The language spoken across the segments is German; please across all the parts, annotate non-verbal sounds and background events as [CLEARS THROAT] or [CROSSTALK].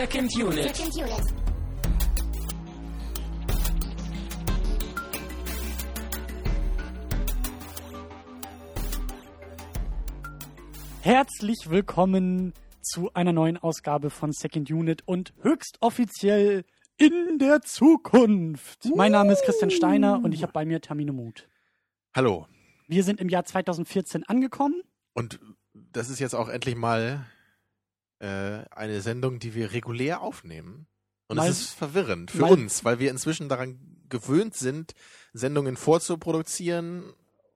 Second Unit. Second Unit. Herzlich willkommen zu einer neuen Ausgabe von Second Unit und höchst offiziell in der Zukunft. Mein Name ist Christian Steiner und ich habe bei mir Termine Mut. Hallo. Wir sind im Jahr 2014 angekommen. Und das ist jetzt auch endlich mal äh, eine Sendung, die wir regulär aufnehmen. Und Mal- es ist verwirrend für mal- uns, weil wir inzwischen daran gewöhnt sind, Sendungen vorzuproduzieren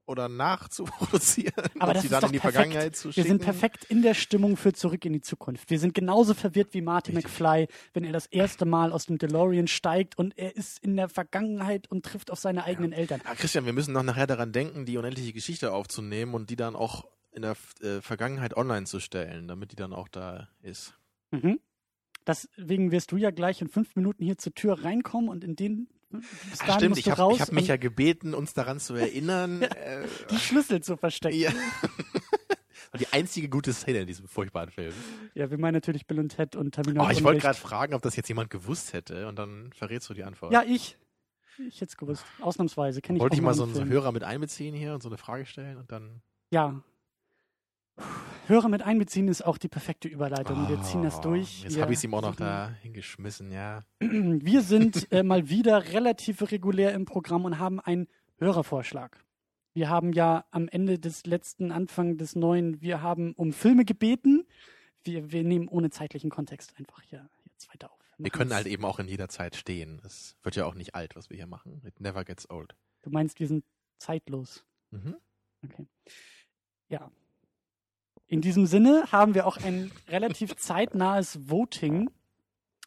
oder nachzuproduzieren Aber und das sie dann in die perfekt. Vergangenheit zu Wir schicken. sind perfekt in der Stimmung für Zurück in die Zukunft. Wir sind genauso verwirrt wie Marty Richtig. McFly, wenn er das erste Mal aus dem DeLorean steigt und er ist in der Vergangenheit und trifft auf seine eigenen Eltern. Ah, Christian, wir müssen noch nachher daran denken, die unendliche Geschichte aufzunehmen und die dann auch in der äh, Vergangenheit online zu stellen, damit die dann auch da ist. Mhm. Deswegen wirst du ja gleich in fünf Minuten hier zur Tür reinkommen und in den bis Ach, stimmt, ich habe hab mich ja gebeten, uns daran zu erinnern. [LAUGHS] äh, die Schlüssel zu verstecken. Ja. [LAUGHS] Die einzige gute Szene in diesem furchtbaren Film. Ja, wir meinen natürlich Bill und Ted und Terminator. Oh, ich wollte gerade fragen, ob das jetzt jemand gewusst hätte und dann verrätst du die Antwort. Ja, ich. Ich hätte es gewusst. Ausnahmsweise kenne ich Wollte ich mal so einen Film. Hörer mit einbeziehen hier und so eine Frage stellen und dann. Ja. Hörer mit einbeziehen ist auch die perfekte Überleitung. wir ziehen das Oh, durch. Jetzt Wir habe ich es ihm auch noch da hingeschmissen, ja. [CLEARS THROAT] Wir sind äh, mal wieder relativ regulär im Programm und haben einen Hörervorschlag. Wir haben ja am Ende des letzten, Anfang des neuen, wir haben um Filme gebeten. Wir, wir nehmen ohne zeitlichen Kontext einfach hier jetzt weiter auf. Wir machen können halt eben auch in jeder Zeit stehen. Es wird ja auch nicht alt, was wir hier machen. It never gets old. Du meinst, wir sind zeitlos. Mhm. Okay. Ja. In diesem Sinne haben wir auch ein relativ zeitnahes Voting.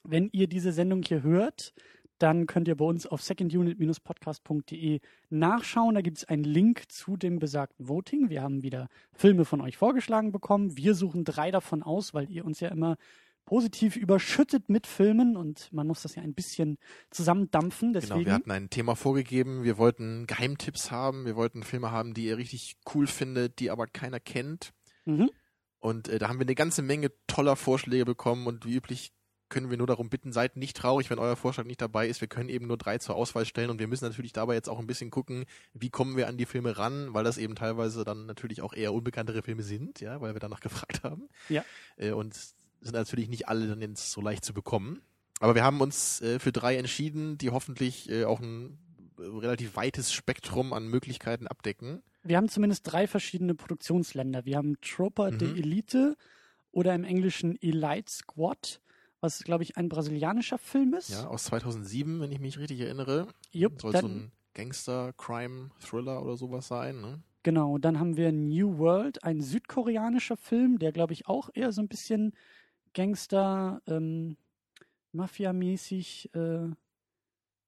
Wenn ihr diese Sendung hier hört, dann könnt ihr bei uns auf secondunit-podcast.de nachschauen. Da gibt es einen Link zu dem besagten Voting. Wir haben wieder Filme von euch vorgeschlagen bekommen. Wir suchen drei davon aus, weil ihr uns ja immer positiv überschüttet mit Filmen und man muss das ja ein bisschen zusammendampfen. Deswegen Genau, wir hatten ein Thema vorgegeben. Wir wollten Geheimtipps haben. Wir wollten Filme haben, die ihr richtig cool findet, die aber keiner kennt. Mhm. Und äh, da haben wir eine ganze Menge toller Vorschläge bekommen und wie üblich können wir nur darum bitten, seid nicht traurig, wenn euer Vorschlag nicht dabei ist. Wir können eben nur drei zur Auswahl stellen und wir müssen natürlich dabei jetzt auch ein bisschen gucken, wie kommen wir an die Filme ran, weil das eben teilweise dann natürlich auch eher unbekanntere Filme sind, ja, weil wir danach [LAUGHS] gefragt haben. Ja. Äh, und sind natürlich nicht alle dann jetzt so leicht zu bekommen. Aber wir haben uns äh, für drei entschieden, die hoffentlich äh, auch ein relativ weites Spektrum an Möglichkeiten abdecken. Wir haben zumindest drei verschiedene Produktionsländer. Wir haben Trooper Mhm. de Elite oder im Englischen Elite Squad, was, glaube ich, ein brasilianischer Film ist. Ja, aus 2007, wenn ich mich richtig erinnere. Jupp, Soll so ein Gangster-Crime-Thriller oder sowas sein, ne? Genau, dann haben wir New World, ein südkoreanischer Film, der, glaube ich, auch eher so ein bisschen Gangster, ähm, Mafia-mäßig äh,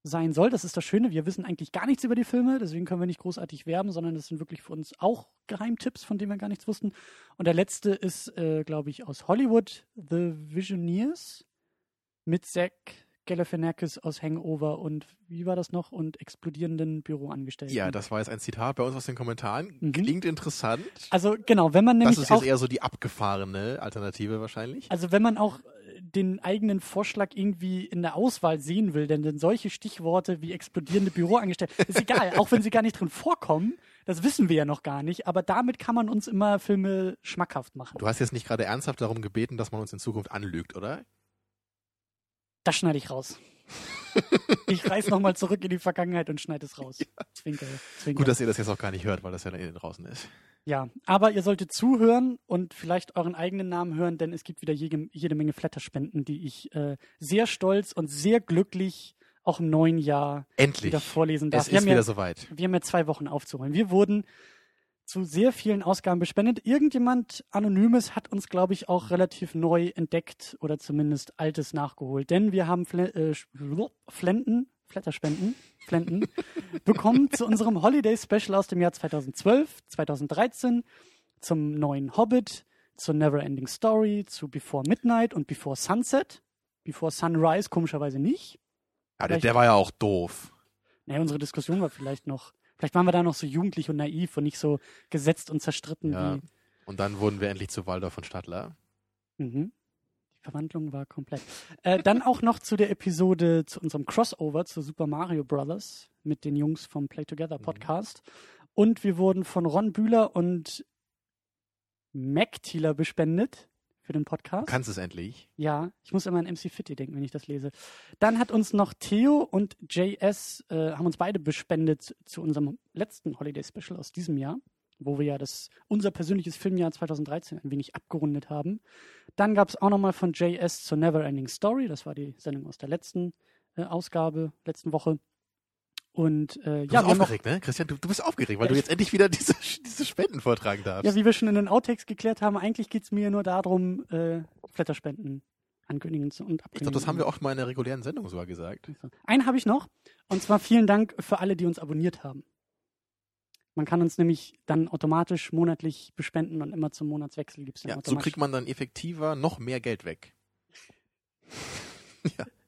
sein soll. Das ist das Schöne. Wir wissen eigentlich gar nichts über die Filme, deswegen können wir nicht großartig werben, sondern das sind wirklich für uns auch Geheimtipps, von denen wir gar nichts wussten. Und der letzte ist, äh, glaube ich, aus Hollywood, The Visioneers mit Zach Galifianakis aus Hangover und wie war das noch? Und explodierenden Büroangestellten. Ja, das war jetzt ein Zitat bei uns aus den Kommentaren. Mhm. Klingt interessant. Also genau, wenn man Das nämlich ist auch jetzt eher so die abgefahrene Alternative wahrscheinlich. Also wenn man auch äh, den eigenen Vorschlag irgendwie in der Auswahl sehen will, denn, denn solche Stichworte wie explodierende Büroangestellte, ist egal, [LAUGHS] auch wenn sie gar nicht drin vorkommen, das wissen wir ja noch gar nicht, aber damit kann man uns immer Filme schmackhaft machen. Du hast jetzt nicht gerade ernsthaft darum gebeten, dass man uns in Zukunft anlügt, oder? Das schneide ich raus. [LAUGHS] ich reiß nochmal zurück in die Vergangenheit und schneide es raus. Zwinker, zwinker. Gut, dass ihr das jetzt auch gar nicht hört, weil das ja innen draußen ist. Ja, aber ihr solltet zuhören und vielleicht euren eigenen Namen hören, denn es gibt wieder jede, jede Menge Flatterspenden, die ich äh, sehr stolz und sehr glücklich auch im neuen Jahr Endlich. wieder vorlesen darf. Es Wir ist wieder ja, soweit. wir haben ja zwei Wochen aufzuholen. Wir wurden zu sehr vielen Ausgaben bespendet. Irgendjemand Anonymes hat uns, glaube ich, auch relativ neu entdeckt oder zumindest Altes nachgeholt. Denn wir haben Fle äh, Flenten, Flatterspenden, Flenten, [LAUGHS] bekommen zu unserem Holiday Special aus dem Jahr 2012, 2013, zum neuen Hobbit, zur Neverending Story, zu Before Midnight und Before Sunset. Before Sunrise komischerweise nicht. Ja, der, der war ja auch doof. Naja, unsere Diskussion war vielleicht noch, vielleicht waren wir da noch so jugendlich und naiv und nicht so gesetzt und zerstritten Ja. wie. Und dann wurden wir endlich zu Waldorf und Stadler. Mhm. Die Verwandlung war komplett. Äh, dann auch noch zu der Episode, zu unserem Crossover zu Super Mario Brothers mit den Jungs vom Play Together Mhm. Podcast. Und wir wurden von Ron Bühler und Mac Thieler bespendet für den Du Podcast. kannst es endlich. Ja, ich muss immer an MC Fitty denken, wenn ich das lese. Dann hat uns noch Theo und JS, äh, haben uns beide bespendet zu unserem letzten Holiday Special aus diesem Jahr, wo wir ja das, unser persönliches Filmjahr 2013 ein wenig abgerundet haben. Dann gab es auch nochmal von JS zur Neverending Story, das war die Sendung aus der letzten äh, Ausgabe, letzten Woche. Und äh, Du ja, bist haben noch, aufgeregt, ne? Christian, du, du bist aufgeregt, weil Ja, du ich- jetzt endlich wieder [LAUGHS] diese, diese Spenden vortragen darfst. ja, wie wir schon in den Outtakes geklärt haben, eigentlich geht es mir nur darum, äh, Flatterspenden ankündigen zu, und ich abkündigen. glaube, das haben wir auch mal in der regulären Sendung sogar gesagt. Einen habe ich noch. Und zwar vielen Dank für alle, die uns abonniert haben. Man kann uns nämlich dann automatisch monatlich bespenden und immer zum Monatswechsel gibt es dann Ja, so automatisch. kriegt man dann effektiver noch mehr Geld weg. ja, [LAUGHS]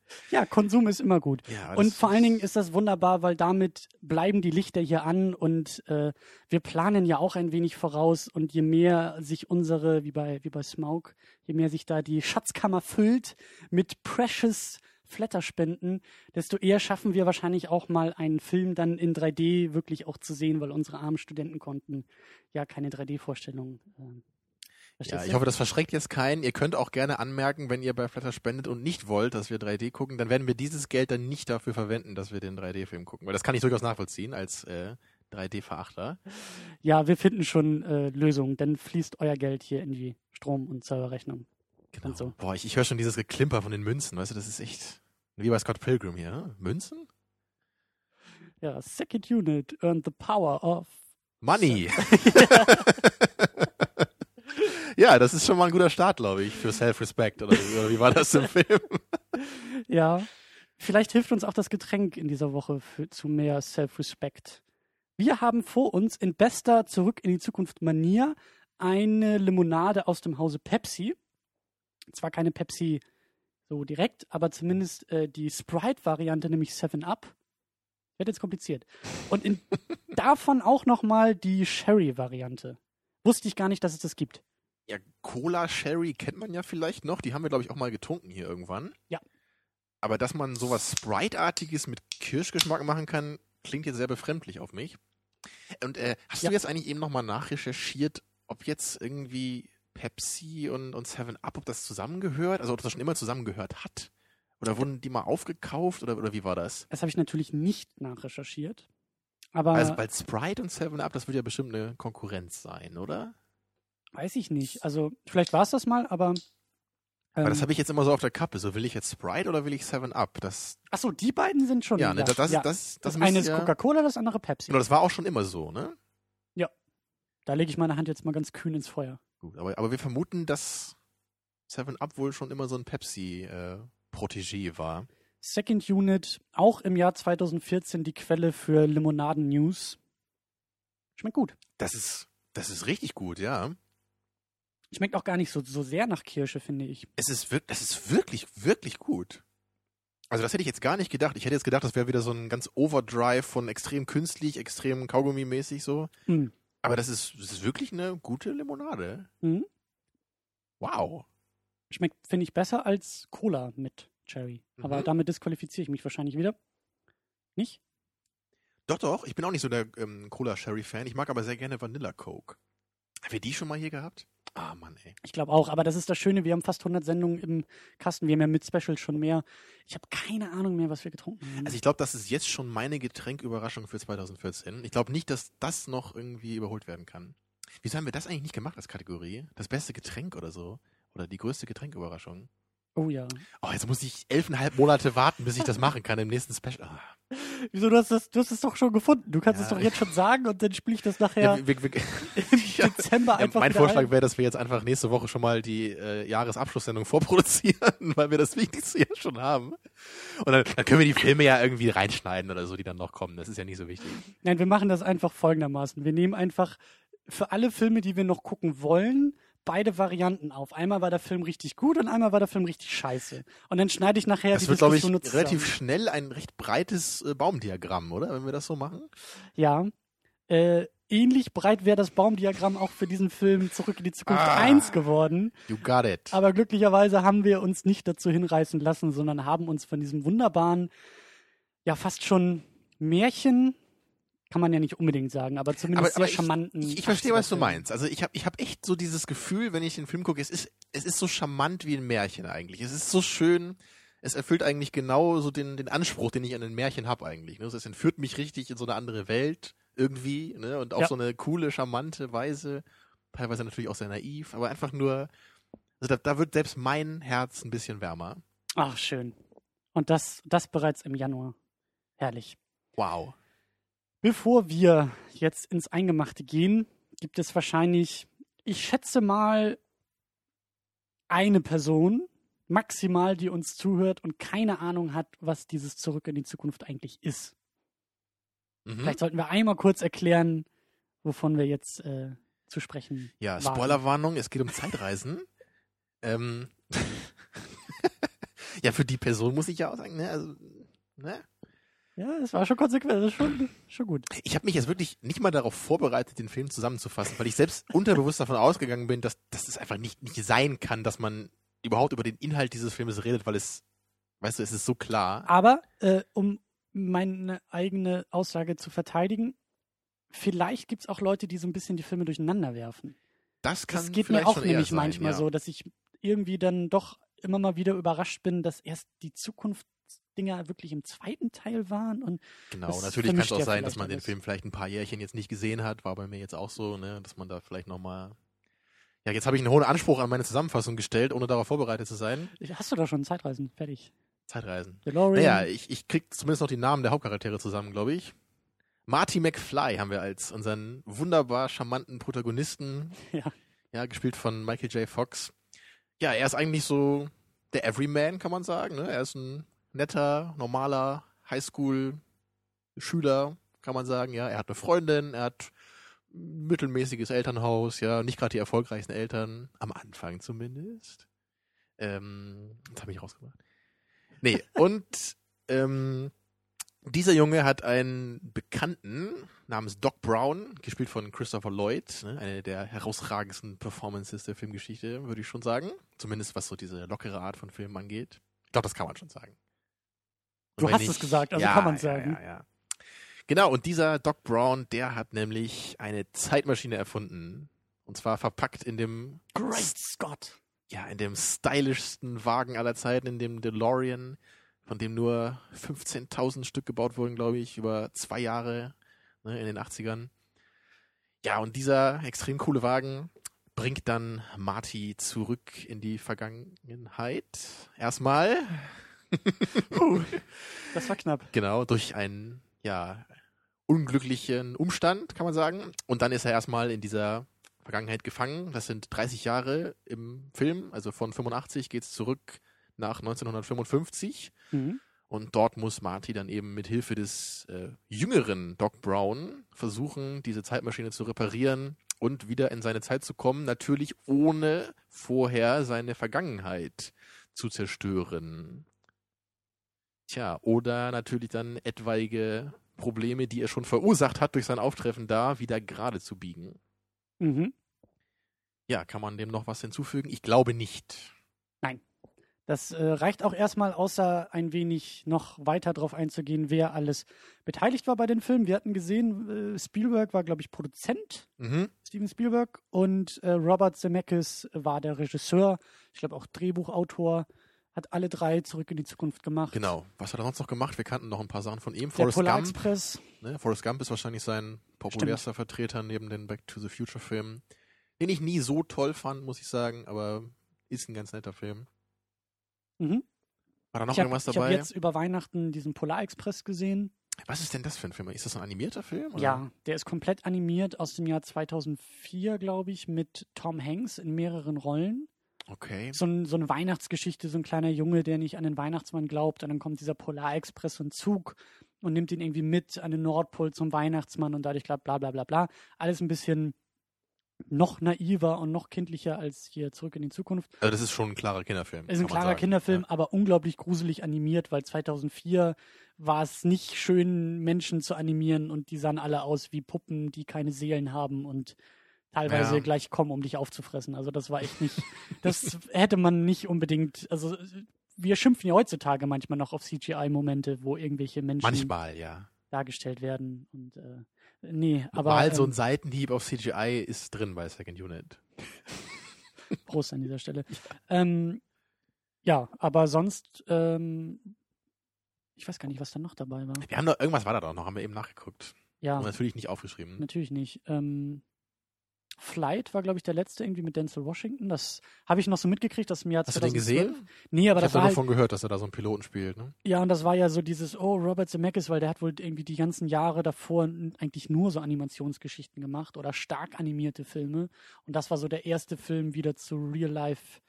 Konsum ist immer gut. Ja, Und vor allen Dingen ist das wunderbar, weil damit bleiben die Lichter hier an und äh, wir planen ja auch ein wenig voraus und je mehr sich unsere, wie bei, wie bei Smaug, je mehr sich da die Schatzkammer füllt mit precious Flatterspenden, desto eher schaffen wir wahrscheinlich auch mal einen Film dann in 3D wirklich auch zu sehen, weil unsere armen Studenten konnten ja keine 3D-Vorstellung. Äh, Ja, ich hoffe, das verschreckt jetzt keinen. Ihr könnt auch gerne anmerken, wenn ihr bei Flatter spendet und nicht wollt, dass wir 3D gucken, dann werden wir dieses Geld dann nicht dafür verwenden, dass wir den 3D-Film gucken. Weil das kann ich durchaus nachvollziehen als äh, 3D-Verachter. Ja, wir finden schon äh, Lösungen, dann fließt euer Geld hier in die Strom- und Serverrechnung. Genau. Und so. Boah, ich, ich höre schon dieses Geklimper von den Münzen, weißt du, das ist echt wie bei Scott Pilgrim hier. ne? Münzen? Ja, Second Unit earned the power of. Money! [LAUGHS] [LAUGHS] [LAUGHS] ja, das ist schon mal ein guter Start, glaube ich, für Self-Respect. Oder, oder wie war das im Film? [LAUGHS] Ja, vielleicht hilft uns auch das Getränk in dieser Woche für, zu mehr Self-Respect. Wir haben vor uns in bester Zurück in die Zukunft Manier eine Limonade aus dem Hause Pepsi. Zwar keine Pepsi so direkt, aber zumindest äh, die Sprite-Variante, nämlich 7-Up. Wird jetzt kompliziert. Und in, [LAUGHS] davon auch nochmal die Sherry-Variante. Wusste ich gar nicht, dass es das gibt. Ja, Cola Sherry kennt man ja vielleicht noch. Die haben wir, glaube ich, auch mal getrunken hier irgendwann. Ja. Aber dass man sowas Sprite-artiges mit Kirschgeschmack machen kann, klingt jetzt sehr befremdlich auf mich. Und äh, hast Ja. du jetzt eigentlich eben nochmal nachrecherchiert, ob jetzt irgendwie Pepsi und, und 7-Up, ob das zusammengehört? Also ob das schon immer zusammengehört hat? Oder wurden die mal aufgekauft? Oder, oder wie war das? Das habe ich natürlich nicht nachrecherchiert. Aber Also bei Sprite und 7-Up, das wird ja bestimmt eine Konkurrenz sein, oder? Weiß ich nicht. Also vielleicht war es das mal, aber. Aber das ähm, habe ich jetzt immer so auf der Kappe. So, will ich jetzt Sprite oder will ich 7-Up? Das, Ach so, die beiden sind schon. ja, ne, das, das, ja. das, das, das, eine ist ja, Coca-Cola, das andere Pepsi. Genau, das war auch schon immer so, ne? Da lege ich meine Hand jetzt mal ganz kühn ins Feuer. Gut, aber, aber wir vermuten, dass 7-Up wohl schon immer so ein Pepsi-Protégé war. Second Unit, auch im Jahr 2014 die Quelle für Limonaden-News. Schmeckt gut. Das ist, das ist richtig gut, ja. Schmeckt auch gar nicht so, so sehr nach Kirsche, finde ich. Es ist, das ist wirklich, wirklich gut. Also das hätte ich jetzt gar nicht gedacht. Ich hätte jetzt gedacht, das wäre wieder so ein ganz Overdrive von extrem künstlich, extrem Kaugummi-mäßig so. Hm. Aber das ist, das ist wirklich eine gute Limonade. Mhm. Wow. Schmeckt, finde ich, besser als Cola mit Cherry. Aber Mhm. damit disqualifiziere ich mich wahrscheinlich wieder. Nicht? Doch, doch. Ich bin auch nicht so der ähm, Cola-Sherry-Fan. Ich mag aber sehr gerne Vanilla Coke. Haben wir die schon mal hier gehabt? Ah, Mann, ey. Ich glaube auch, aber das ist das Schöne, wir haben fast 100 Sendungen im Kasten, wir haben ja mit Specials schon mehr. Ich habe keine Ahnung mehr, was wir getrunken haben. Also ich glaube, das ist jetzt schon meine Getränküberraschung für 2014. Ich glaube nicht, dass das noch irgendwie überholt werden kann. Wieso haben wir das eigentlich nicht gemacht als Kategorie? Das beste Getränk oder so? Oder die größte Getränküberraschung? oh ja. Oh, jetzt muss ich elfeinhalb Monate warten, bis ich das machen kann im nächsten Special. Ah. Wieso, du hast, das, du hast es doch schon gefunden. Du kannst Ja. es doch jetzt schon sagen und dann spiele ich das Ja, nachher wir, wir, [LAUGHS] im [LAUGHS] ja. Dezember Ja, einfach mein wieder Vorschlag wäre, dass wir jetzt einfach nächste Woche schon mal die äh, Jahresabschlusssendung [LAUGHS] vorproduzieren, weil wir das Wichtigste ja schon haben. Und dann, dann können wir die Filme ja irgendwie reinschneiden oder so, die dann noch kommen. Das ist ja nicht so wichtig. Nein, wir machen das einfach folgendermaßen. Wir nehmen einfach für alle Filme, die wir noch gucken wollen, beide Varianten auf. Einmal war der Film richtig gut und einmal war der Film richtig scheiße. Und dann schneide ich nachher Das die wird, glaube ich, relativ schnell ein recht breites äh, Baumdiagramm, oder? Wenn wir das so machen. Ja. Äh, ähnlich breit wäre das Baumdiagramm auch für diesen Film Zurück in die Zukunft Ah. 1 geworden. You got it. Aber glücklicherweise haben wir uns nicht dazu hinreißen lassen, sondern haben uns von diesem wunderbaren, ja fast schon Märchen, kann man ja nicht unbedingt sagen, aber zumindest sehr ich, charmanten. ich, ich verstehe, was du 80er-Film. meinst. Also ich habe ich hab echt so dieses Gefühl, wenn ich den Film gucke, es ist, es ist so charmant wie ein Märchen eigentlich. Es ist so schön. Es erfüllt eigentlich genau so den, den Anspruch, den ich an ein Märchen habe eigentlich. Ne? Es entführt mich richtig in so eine andere Welt irgendwie ne? und auf Ja. so eine coole, charmante Weise. Teilweise natürlich auch sehr naiv, aber einfach nur, also da, da wird selbst mein Herz ein bisschen wärmer. Ach, schön. Und das, das bereits im Januar. Herrlich. Wow. Bevor wir jetzt ins Eingemachte gehen, gibt es wahrscheinlich, ich schätze mal, eine Person, maximal, die uns zuhört und keine Ahnung hat, was dieses Zurück in die Zukunft eigentlich ist. Mhm. Vielleicht sollten wir einmal kurz erklären, wovon wir jetzt äh, zu sprechen Ja. Spoilerwarnung, es geht um Zeitreisen. [LAUGHS] ähm, [LAUGHS] ja, für die Person muss ich ja auch sagen, ne, also, ne? Ja, das war schon konsequent, das ist schon, schon gut. Ich habe mich jetzt wirklich nicht mal darauf vorbereitet, den Film zusammenzufassen, weil ich selbst [LAUGHS] unterbewusst davon ausgegangen bin, dass, dass es einfach nicht, nicht sein kann, dass man überhaupt über den Inhalt dieses Filmes redet, weil es, weißt du, es ist so klar. Aber äh, um meine eigene Aussage zu verteidigen, vielleicht gibt es auch Leute, die so ein bisschen die Filme durcheinander werfen. Das kann Das geht mir auch nämlich sein, manchmal ja. so, dass ich irgendwie dann doch immer mal wieder überrascht bin, dass erst die Zukunftsdinger wirklich im zweiten Teil waren und Genau, natürlich kann es auch ja sein, dass man den. Film vielleicht ein paar Jährchen jetzt nicht gesehen hat, war bei mir jetzt auch so, ne, dass man da vielleicht nochmal. Ja, jetzt habe ich einen hohen Anspruch an meine Zusammenfassung gestellt, ohne darauf vorbereitet zu sein. hast du doch schon Zeitreisen fertig. Zeitreisen. DeLorean. Naja, ich, ich krieg zumindest noch die Namen der Hauptcharaktere zusammen, glaube ich. Marty McFly haben wir als unseren wunderbar charmanten Protagonisten. [LAUGHS] Ja. Ja, gespielt von Michael J. Fox. Ja, er ist eigentlich so der Everyman, kann man sagen. Ne? Er ist ein netter, normaler Highschool-Schüler, kann man sagen. Ja, er hat eine Freundin, er hat ein mittelmäßiges Elternhaus, ja, nicht gerade die erfolgreichsten Eltern, am Anfang zumindest. Ähm, das habe ich rausgebracht. Nee, und ähm, dieser Junge hat einen Bekannten namens Doc Brown, gespielt von Christopher Lloyd, ne, eine der herausragendsten Performances der Filmgeschichte, würde ich schon sagen. Zumindest was so diese lockere Art von Filmen angeht. Ich glaube, das kann man schon sagen. Und Du hast es gesagt, also ja, kann man's ja, sagen. Ja, ja. Genau, und dieser Doc Brown, der hat nämlich eine Zeitmaschine erfunden. Und zwar verpackt in dem Great Scott. Ja, in dem stylischsten Wagen aller Zeiten, in dem DeLorean, von dem nur 15.000 Stück gebaut wurden, glaube ich, über zwei Jahre ne, in den 80ern. Ja, und dieser extrem coole Wagen bringt dann Marty zurück in die Vergangenheit. Erstmal, [LAUGHS] Puh, das war knapp. genau, durch einen, ja, unglücklichen Umstand, kann man sagen. Und dann ist er erstmal in dieser Vergangenheit gefangen. Das sind 30 Jahre im Film, also von 85 geht's zurück nach 1955. Mhm. Und dort muss Marty dann eben mit Hilfe des äh, jüngeren Doc Brown versuchen, diese Zeitmaschine zu reparieren und wieder in seine Zeit zu kommen, natürlich ohne vorher seine Vergangenheit zu zerstören. Tja, oder natürlich dann etwaige Probleme, die er schon verursacht hat durch sein Auftreffen da, wieder gerade zu biegen. Mhm. Ja, kann man dem noch was hinzufügen? Ich glaube nicht. Das äh, reicht auch erstmal, außer ein wenig noch weiter darauf einzugehen, wer alles beteiligt war bei den Filmen. Wir hatten gesehen, äh, Spielberg war, glaube ich, Produzent, Mhm. Steven Spielberg, und äh, Robert Zemeckis war der Regisseur, ich glaube auch Drehbuchautor, hat alle drei zurück in die Zukunft gemacht. Genau. Was hat er sonst noch gemacht? Wir kannten noch ein paar Sachen von ihm. Der Forrest Polar Gump. Express. Ne? Forrest Gump ist wahrscheinlich sein populärster Vertreter neben den Back to the Future Filmen. Den ich nie so toll fand, muss ich sagen, aber ist ein ganz netter Film. Mhm. War da noch Ich habe irgendwas hab dabei? jetzt über Weihnachten diesen Polar Express gesehen. Was ist denn das für ein Film? Ist das ein animierter Film? oder? Ja, der ist komplett animiert aus dem Jahr 2004, glaube ich, mit Tom Hanks in mehreren Rollen. Okay. So, ein, so eine Weihnachtsgeschichte, so ein kleiner Junge, der nicht an den Weihnachtsmann glaubt. Und dann kommt dieser Polar Express und Zug und nimmt ihn irgendwie mit an den Nordpol zum Weihnachtsmann und dadurch klappt bla bla bla bla. Alles ein bisschen noch naiver und noch kindlicher als hier zurück in die Zukunft. Also das ist schon ein klarer Kinderfilm. Es ist ein klarer sagen. Kinderfilm, aber unglaublich gruselig animiert, weil 2004 war es nicht schön, Menschen zu animieren und die sahen alle aus wie Puppen, die keine Seelen haben und teilweise Ja. gleich kommen, um dich aufzufressen. Also das war echt nicht, das [LAUGHS] hätte man nicht unbedingt, also wir schimpfen ja heutzutage manchmal noch auf CGI-Momente, wo irgendwelche Menschen Manchmal, ja. dargestellt werden und äh, nee, aber Mal so ein ähm, Seitenhieb auf CGI ist drin bei Second Unit. [LAUGHS] Prost an dieser Stelle. Ähm, ja, aber sonst, ähm, ich weiß gar nicht, was da noch dabei war. Wir haben da, irgendwas war da doch noch, haben wir eben nachgeguckt. Ja, Und natürlich nicht aufgeschrieben. natürlich nicht. Ähm, Flight war, glaube ich, der letzte irgendwie mit Denzel Washington. Das habe ich noch so mitgekriegt, dass im Jahr Hast du den 2012. gesehen? Nee, aber ich das habe war halt, davon gehört, dass er da so einen Piloten spielt. Ne? ja, und das war ja so dieses, oh, Robert Zemeckis, weil der hat wohl irgendwie die ganzen Jahre davor eigentlich nur so Animationsgeschichten gemacht oder stark animierte Filme. Und das war so der erste Film wieder zu Real-Life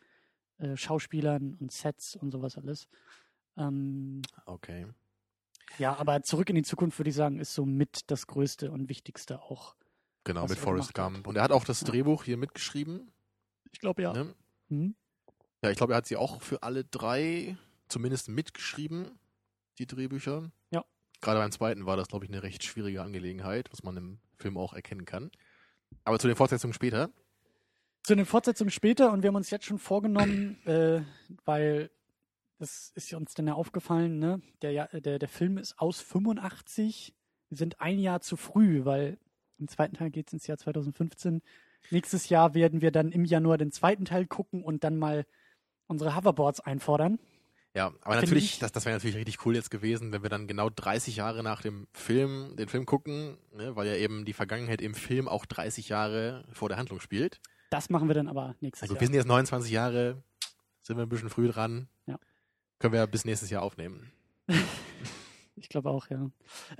äh, Schauspielern und Sets und sowas alles. Ähm, Okay. Ja, aber zurück in die Zukunft würde ich sagen, ist so mit das Größte und Wichtigste auch. Genau, mit Forrest. Gump. Und er hat auch das. Drehbuch hier mitgeschrieben. Ich glaube ja. Ne? Mhm. Ja, ich glaube, er hat sie auch für alle drei zumindest mitgeschrieben, die Drehbücher. Ja. Gerade beim zweiten war das, glaube ich, eine recht schwierige Angelegenheit, was man im Film auch erkennen kann. Aber zu den Fortsetzungen später. Zu den Fortsetzungen später und wir haben uns jetzt schon vorgenommen, [CLEARS THROAT] äh, weil das ist uns dann ja aufgefallen, ne? Der, der, der Film ist aus 85. Wir sind ein Jahr zu früh, weil im zweiten Teil geht es ins Jahr 2015. Nächstes Jahr werden wir dann im Januar den zweiten Teil gucken und dann mal unsere Hoverboards einfordern. Ja, aber Finde natürlich, ich- das, das wäre natürlich richtig cool jetzt gewesen, wenn wir dann genau 30 Jahre nach dem Film, den Film gucken, ne, weil ja eben die Vergangenheit im Film auch 30 Jahre vor der Handlung spielt. Das machen wir dann aber nächstes Also Jahr. wir sind jetzt 29 Jahre, sind wir ein bisschen früh dran. Ja. Können wir bis nächstes Jahr aufnehmen. [LAUGHS] Ich glaube auch, ja.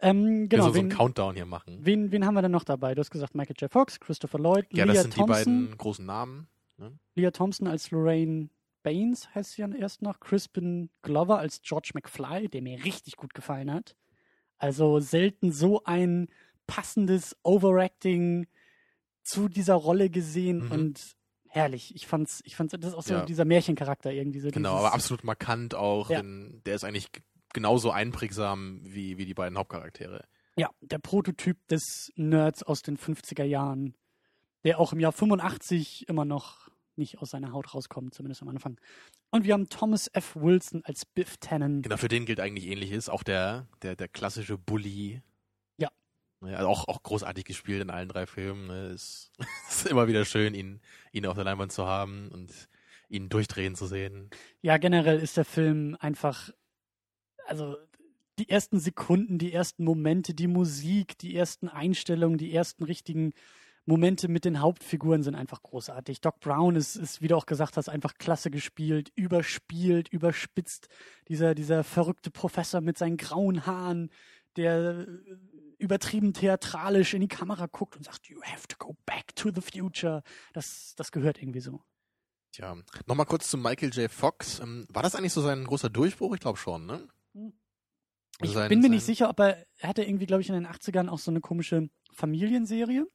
Ähm, Genau, wir so, so einen wen, Countdown hier machen. wen, wen haben wir denn noch dabei? Du hast gesagt Michael J. Fox, Christopher Lloyd, Ja, Leah das sind Thompson. die beiden großen Namen. Leah Thompson als Lorraine Baines heißt sie dann erst noch. Crispin Glover als George McFly, der mir richtig gut gefallen hat. Also selten so ein passendes Overacting zu dieser Rolle gesehen Mhm. und herrlich. Ich fand's, ich fand's, das ist auch so Ja. dieser Märchencharakter irgendwie so. Genau, aber absolut markant auch. Ja. Der ist eigentlich genauso einprägsam wie, wie die beiden Hauptcharaktere. Ja, der Prototyp des Nerds aus den 50er Jahren, der auch im Jahr 85 immer noch nicht aus seiner Haut rauskommt, zumindest am Anfang. Und wir haben Thomas F. Wilson als Biff Tannen. Genau, für den gilt eigentlich ähnliches. Auch der, der, der klassische Bully. Ja. Also auch, auch großartig gespielt in allen drei Filmen. Ne. Es [LAUGHS] ist immer wieder schön, ihn, ihn auf der Leinwand zu haben und ihn durchdrehen zu sehen. Ja, generell ist der Film einfach, also die ersten Sekunden, die ersten Momente, die Musik, die ersten Einstellungen, die ersten richtigen Momente mit den Hauptfiguren sind einfach großartig. Doc Brown ist, ist wie du auch gesagt hast, einfach klasse gespielt, überspielt, überspitzt. Dieser, dieser verrückte Professor mit seinen grauen Haaren, der äh, übertrieben theatralisch in die Kamera guckt und sagt, you have to go back to the future. Das, das gehört irgendwie so. Tja, nochmal kurz zu Michael J. Fox. Ähm, War das eigentlich so sein großer Durchbruch? Ich glaube schon, ne? Ich Sein- bin mir nicht sein- sicher, ob er, er hatte irgendwie, glaube ich, in den 80ern auch so eine komische Familienserie.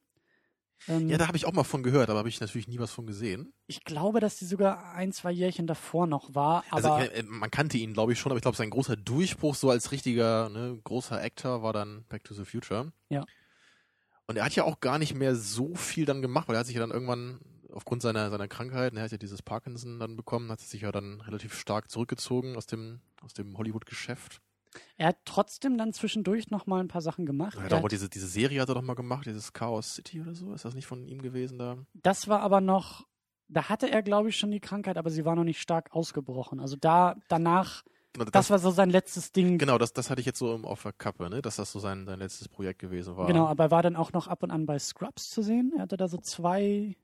Ähm, Ja, da habe ich auch mal von gehört, aber habe ich natürlich nie was von gesehen. ich glaube, dass die sogar ein, zwei Jährchen davor noch war, also äh, man kannte ihn, glaube ich, schon, aber ich glaube, sein großer Durchbruch so als richtiger, ne, großer Actor war dann Back to the Future. Ja. Und er hat ja auch gar nicht mehr so viel dann gemacht, weil er hat sich ja dann irgendwann aufgrund seiner, seiner Krankheit, ne, er hat ja dieses Parkinson dann bekommen, hat sich ja dann relativ stark zurückgezogen aus dem, aus dem Hollywood-Geschäft. Er hat trotzdem dann zwischendurch noch mal ein paar Sachen gemacht. Er hat auch mal diese, diese Serie hat er doch mal gemacht, dieses Chaos City oder so. Ist das nicht von ihm gewesen da? das war aber noch, da hatte er, glaube ich, schon die Krankheit, aber sie war noch nicht stark ausgebrochen. Also da, danach, Genau, das, war so sein letztes Ding. genau, das, das hatte ich jetzt so im- auf der Kappe, ne? dass das so sein, sein letztes Projekt gewesen war. Genau, aber er war dann auch noch ab und an bei Scrubs zu sehen. Er hatte da so zwei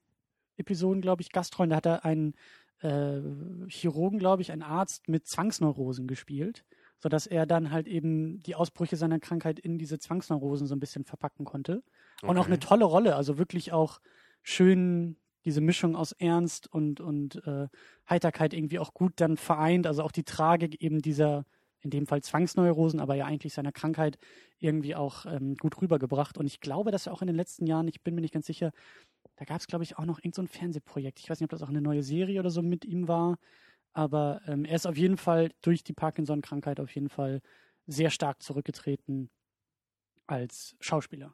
Episoden, glaube ich, Gastrollen. Da hat er einen äh, Chirurgen, glaube ich, einen Arzt mit Zwangsneurosen gespielt, sodass er dann halt eben die Ausbrüche seiner Krankheit in diese Zwangsneurosen so ein bisschen verpacken konnte. Und auch Okay. eine tolle Rolle, also wirklich auch schön diese Mischung aus Ernst und, und äh, Heiterkeit irgendwie auch gut dann vereint. Also auch die Tragik eben dieser, in dem Fall Zwangsneurosen, aber ja eigentlich seiner Krankheit irgendwie auch ähm, gut rübergebracht. Und ich glaube, dass er auch in den letzten Jahren, ich bin mir nicht ganz sicher, da gab es, glaube ich, auch noch irgend so ein Fernsehprojekt. Ich weiß nicht, ob das auch eine neue Serie oder so mit ihm war. Aber ähm, er ist auf jeden Fall durch die Parkinson-Krankheit auf jeden Fall sehr stark zurückgetreten als Schauspieler.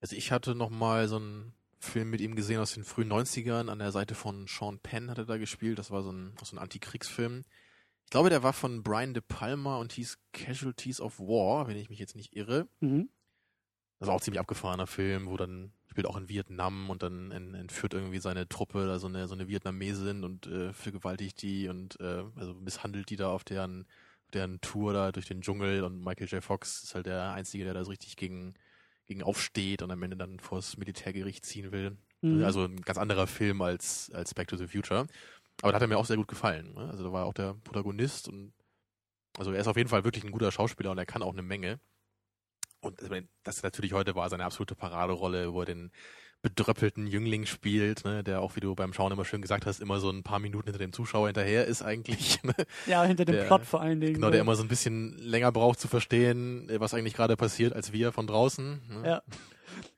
Also ich hatte noch mal so einen Film mit ihm gesehen aus den frühen 90ern. An der Seite von Sean Penn hat er da gespielt. Das war so ein, so ein Antikriegsfilm. Ich glaube, der war von Brian De Palma und hieß Casualties of War, wenn ich mich jetzt nicht irre. Mhm. Das war auch ein ziemlich abgefahrener Film, wo dann spielt auch in Vietnam und dann entführt irgendwie seine Truppe da so eine so eine Vietnamesin und äh, vergewaltigt die und äh, also misshandelt die da auf deren deren Tour da durch den Dschungel und Michael J. Fox ist halt der einzige, der da so richtig gegen gegen aufsteht und am Ende dann vors Militärgericht ziehen will. Mhm. Also ein ganz anderer Film als als Back to the Future. Aber da hat er mir auch sehr gut gefallen. Ne? Also da war auch der Protagonist und also er ist auf jeden Fall wirklich ein guter Schauspieler und er kann auch eine Menge. Und das natürlich heute war seine absolute Paraderolle, wo er den bedröppelten Jüngling spielt, ne, der auch, wie du beim Schauen immer schön gesagt hast, immer so ein paar Minuten hinter dem Zuschauer hinterher ist eigentlich. [LAUGHS] Ne? Ja, hinter dem Der- Plot vor allen Dingen. Genau, der immer so ein bisschen länger braucht zu verstehen, was eigentlich gerade passiert, als wir von draußen. Ne? Ja.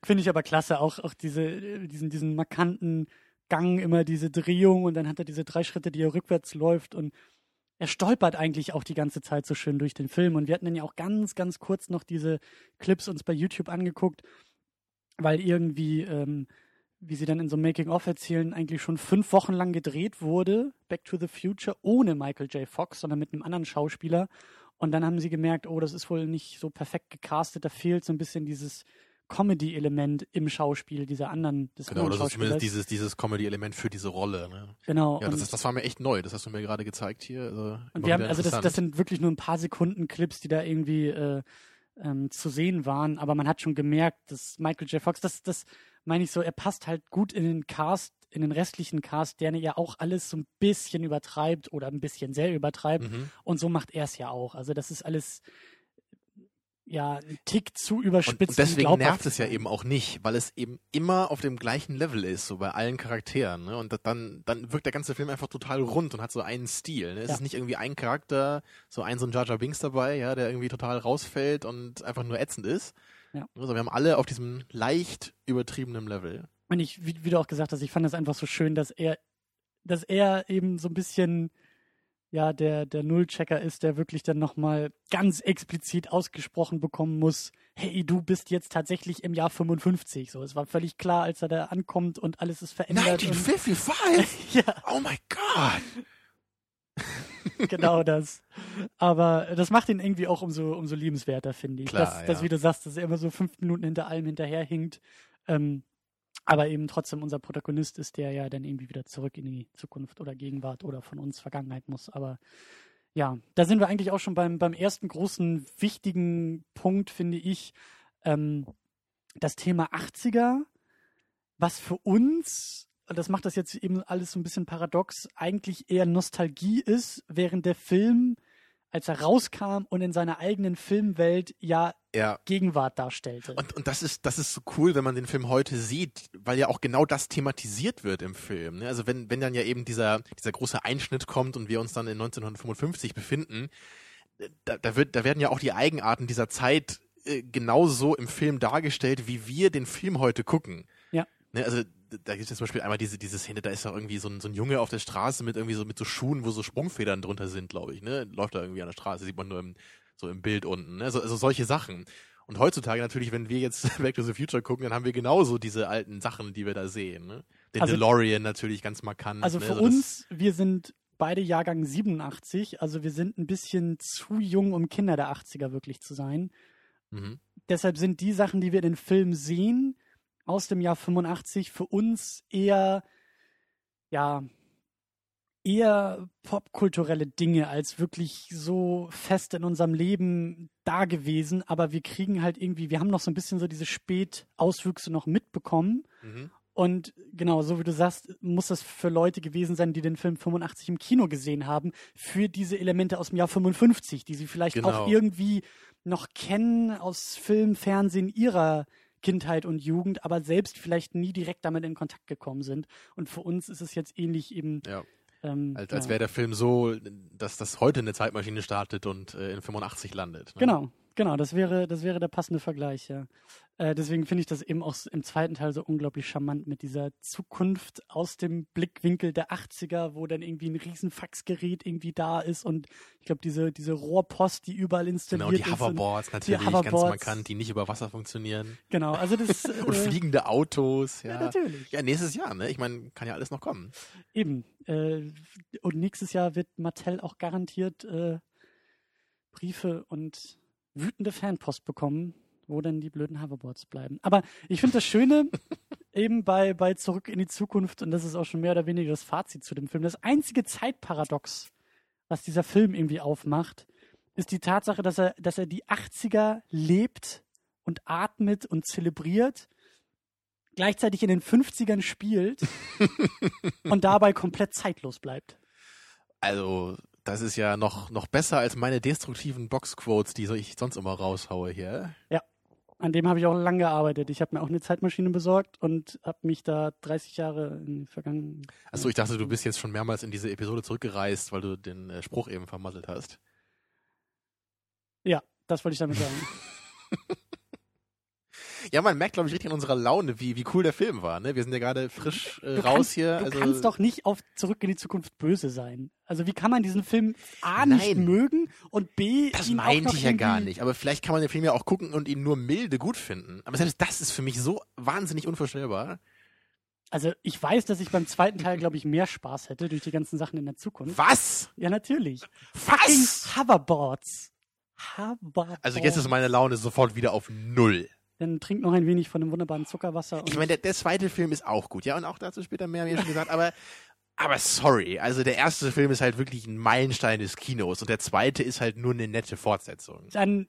Finde ich aber klasse, auch, auch diese, äh, diesen, diesen markanten Gang, immer diese Drehung und dann hat er diese drei Schritte, die er rückwärts läuft und er stolpert eigentlich auch die ganze Zeit so schön durch den Film. Und wir hatten dann ja auch ganz, ganz kurz noch diese Clips uns bei YouTube angeguckt, weil irgendwie, ähm, wie sie dann in so einem Making-of erzählen, eigentlich schon fünf Wochen lang gedreht wurde, Back to the Future, ohne Michael J. Fox, sondern mit einem anderen Schauspieler. Und dann haben sie gemerkt, oh, das ist wohl nicht so perfekt gecastet, da fehlt so ein bisschen dieses Comedy-Element im Schauspiel dieser anderen, des Genau, das ist zumindest dieses, dieses Comedy-Element für diese Rolle. Ne? Genau. Ja, das, ist, das war mir echt neu. Das hast du mir gerade gezeigt hier. Also, Und wir haben, also das, das sind wirklich nur ein paar Sekunden Clips, die da irgendwie äh, ähm, zu sehen waren, aber man hat schon gemerkt, dass Michael J. Fox, das, das meine ich so, er passt halt gut in den Cast, in den restlichen Cast, der ja auch alles so ein bisschen übertreibt oder ein bisschen sehr übertreibt. Mhm. Und so macht er es ja auch. Also das ist alles ja ein Tick zu Und, überspitzt. und deswegen um glaubhaft nervt es ja eben auch nicht, weil es eben immer auf dem gleichen Level ist, so bei allen Charakteren. Ne? Und dann, dann wirkt der ganze Film einfach total rund und hat so einen Stil. Ne? Es Ja. ist nicht irgendwie ein Charakter, so ein so ein Jar Jar Binks dabei, ja, der irgendwie total rausfällt und einfach nur ätzend ist. Ja. Also wir haben alle auf diesem leicht übertriebenen Level. Und ich, wie, wie du auch gesagt hast, ich fand das einfach so schön, dass er, dass er eben so ein bisschen, ja, der, der Nullchecker ist, der wirklich dann nochmal ganz explizit ausgesprochen bekommen muss, hey, du bist jetzt tatsächlich im Jahr 55. So, es war völlig klar, als er da ankommt und alles ist verändert. Und, 1955! [LAUGHS] ja, Oh my god! [LAUGHS] genau das. Aber das macht ihn irgendwie auch umso, umso liebenswerter, finde ich. Klar, dass, dass, ja. wie du sagst, dass er immer so fünf Minuten hinter allem hinterherhinkt. Ähm, aber eben trotzdem unser Protagonist ist, der ja dann irgendwie wieder zurück in die Zukunft oder Gegenwart oder von uns Vergangenheit muss. Aber ja, da sind wir eigentlich auch schon beim, beim ersten großen wichtigen Punkt, finde ich. Ähm, das Thema 80er, was für uns, das macht das jetzt eben alles so ein bisschen paradox, eigentlich eher Nostalgie ist, während der Film, als er rauskam und in seiner eigenen Filmwelt ja Ja, Gegenwart darstellte. Und, und das ist, das ist so cool, wenn man den Film heute sieht, weil ja auch genau das thematisiert wird im Film. Ne? Also wenn, wenn dann ja eben dieser, dieser große Einschnitt kommt und wir uns dann in 1955 befinden, da, da, wird, da werden ja auch die Eigenarten dieser Zeit äh, genauso im Film dargestellt, wie wir den Film heute gucken. Ja. Ne? Also da gibt es zum Beispiel einmal diese, diese Szene, da ist doch irgendwie so ein, so ein Junge auf der Straße mit irgendwie so mit so Schuhen, wo so Sprungfedern drunter sind, glaube ich. Ne? Läuft da irgendwie an der Straße, sieht man nur im, so im Bild unten. Ne? Also, also solche Sachen. Und heutzutage natürlich, wenn wir jetzt [LAUGHS] Back to the Future gucken, dann haben wir genauso diese alten Sachen, die wir da sehen. Ne? Den Also- DeLorean natürlich ganz markant. Also ne? für das- uns, wir sind beide Jahrgang 87, also wir sind ein bisschen zu jung, um Kinder der 80er wirklich zu sein. Mhm. Deshalb sind die Sachen, die wir in den Film sehen, aus dem Jahr 85 für uns eher, ja, eher popkulturelle Dinge als wirklich so fest in unserem Leben da gewesen. Aber wir kriegen halt irgendwie, wir haben noch so ein bisschen so diese Spätauswüchse noch mitbekommen. Mhm. Und genau, so wie du sagst, muss das für Leute gewesen sein, die den Film 85 im Kino gesehen haben, für diese Elemente aus dem Jahr 55, die sie vielleicht Genau. auch irgendwie noch kennen aus Film, Fernsehen ihrer Kindheit und Jugend, aber selbst vielleicht nie direkt damit in Kontakt gekommen sind. Und für uns ist es jetzt ähnlich eben. Ja. Ähm, Als, als ja. wäre der Film so, dass das heute eine Zeitmaschine startet und äh, in 85 landet. Ne? Genau, genau, das wäre, das wäre der passende Vergleich, ja. Äh, deswegen finde ich das eben auch im zweiten Teil so unglaublich charmant mit dieser Zukunft aus dem Blickwinkel der 80er, wo dann irgendwie ein riesen Faxgerät irgendwie da ist und ich glaube, diese, diese Rohrpost, die überall installiert Genau, die ist. Hoverboards natürlich, ganz Hoverboards. markant, die nicht über Wasser funktionieren. Genau, also das. [LAUGHS] Und äh, fliegende Autos, Ja, ja. natürlich. Ja, nächstes Jahr, ne? Ich meine, kann ja alles noch kommen. Eben. Äh, und nächstes Jahr wird Mattel auch garantiert Briefe und wütende Fanpost bekommen, wo dann die blöden Hoverboards bleiben. Aber ich finde das Schöne [LAUGHS] eben bei, bei Zurück in die Zukunft, und das ist auch schon mehr oder weniger das Fazit zu dem Film, das einzige Zeitparadox, was dieser Film irgendwie aufmacht, ist die Tatsache, dass er, dass er die 80er lebt und atmet und zelebriert, gleichzeitig in den 50ern spielt [LAUGHS] und dabei komplett zeitlos bleibt. Also, das ist ja noch, noch besser als meine destruktiven Boxquotes, die ich sonst immer raushaue hier. An dem habe ich auch lange gearbeitet. Ich habe mir auch eine Zeitmaschine besorgt und habe mich da 30 Jahre in die vergangenen. Achso, ich dachte, du bist jetzt schon mehrmals in diese Episode zurückgereist, weil du den äh, Spruch eben vermasselt hast. Ja, das wollte ich damit sagen. [LAUGHS] Ja, man merkt, glaube ich, richtig in unserer Laune, wie, wie cool der Film war. Ne? Wir sind ja gerade frisch äh, raus kannst, hier. Du also, kannst doch nicht auf Zurück in die Zukunft böse sein. Also wie kann man diesen Film A nicht Nein. mögen und B Das ihn auch meinte ich ja gar nicht. Aber vielleicht kann man den Film ja auch gucken und ihn nur milde gut finden. Aber selbst das ist für mich so wahnsinnig unvorstellbar. Also ich weiß, dass ich beim zweiten Teil, glaube ich, mehr Spaß hätte durch die ganzen Sachen in der Zukunft. Was? Ja, natürlich. Fucking Was? Hoverboards. Hoverboards. Also jetzt ist meine Laune sofort wieder auf Null. Dann trink noch ein wenig von dem wunderbaren Zuckerwasser. Ich meine, der, der zweite Film ist auch gut, ja, und auch dazu später mehr, wie schon gesagt, aber, aber sorry, also der erste Film ist halt wirklich ein Meilenstein des Kinos und der zweite ist halt nur eine nette Fortsetzung. dann.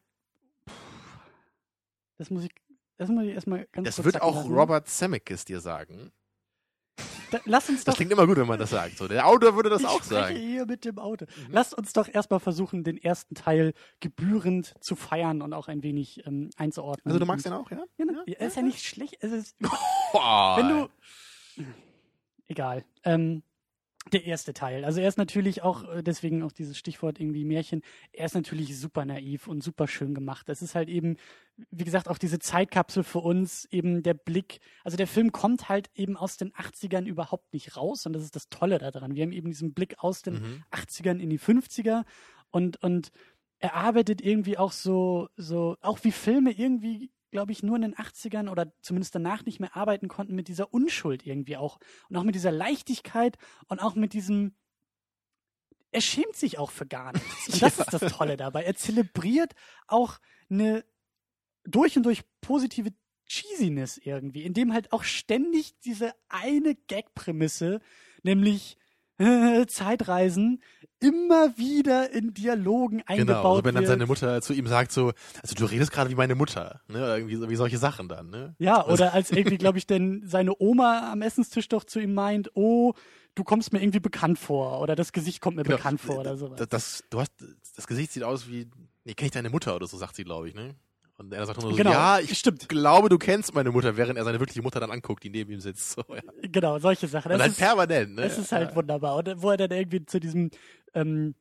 Das muss ich. Das muss ich erstmal ganz Das wird auch lassen. Robert Zemeckis dir sagen. Da, lass uns Das doch. klingt immer gut, wenn man das sagt. So, der Autor würde das ich auch sagen. hier mit dem Auto. Mhm. Lasst uns doch erstmal versuchen, den ersten Teil gebührend zu feiern und auch ein wenig ähm, einzuordnen. Also du magst Und- den auch, ja? Ja, ne? Er ist ja nicht schlecht. Es ist, [LAUGHS] wenn du. Egal. Ähm, der erste Teil. Also er ist natürlich auch, äh, deswegen auch dieses Stichwort irgendwie Märchen, er ist natürlich super naiv und super schön gemacht. Es ist halt eben, wie gesagt, auch diese Zeitkapsel für uns, eben der Blick. Also der Film kommt halt eben aus den 80ern überhaupt nicht raus und das ist das Tolle daran. Wir haben eben diesen Blick aus den Mhm. 80ern in die 50er und, und er arbeitet irgendwie auch so, so, auch wie Filme irgendwie, glaube ich, nur in den 80ern oder zumindest danach nicht mehr arbeiten konnten mit dieser Unschuld irgendwie auch und auch mit dieser Leichtigkeit und auch mit diesem, er schämt sich auch für gar nichts. [LAUGHS] Und das Ja. ist das Tolle dabei. Er zelebriert auch eine durch und durch positive Cheesiness irgendwie, indem halt auch ständig diese eine Gag-Prämisse, nämlich äh, Zeitreisen, immer wieder in Dialogen eingebaut Genau, also wenn dann wird. seine Mutter zu ihm sagt so, also du redest gerade wie meine Mutter, ne? Oder irgendwie wie solche Sachen dann, ne? Ja, oder als irgendwie, glaube ich, denn seine Oma am Essenstisch doch zu ihm meint, oh, du kommst mir irgendwie bekannt vor oder das Gesicht kommt mir Genau, bekannt vor oder sowas. Das, das, du hast, das Gesicht sieht aus wie, nee, kenn ich deine Mutter oder so, sagt sie, glaube ich, ne? Und er sagt nur so, Genau, ja, ich stimmt. glaube, du kennst meine Mutter, während er seine wirkliche Mutter dann anguckt, die neben ihm sitzt. So, ja. Genau, solche Sachen. Und Das halt ist, permanent, ne? Es ist halt ja. wunderbar. Und wo er dann irgendwie zu diesem ähm,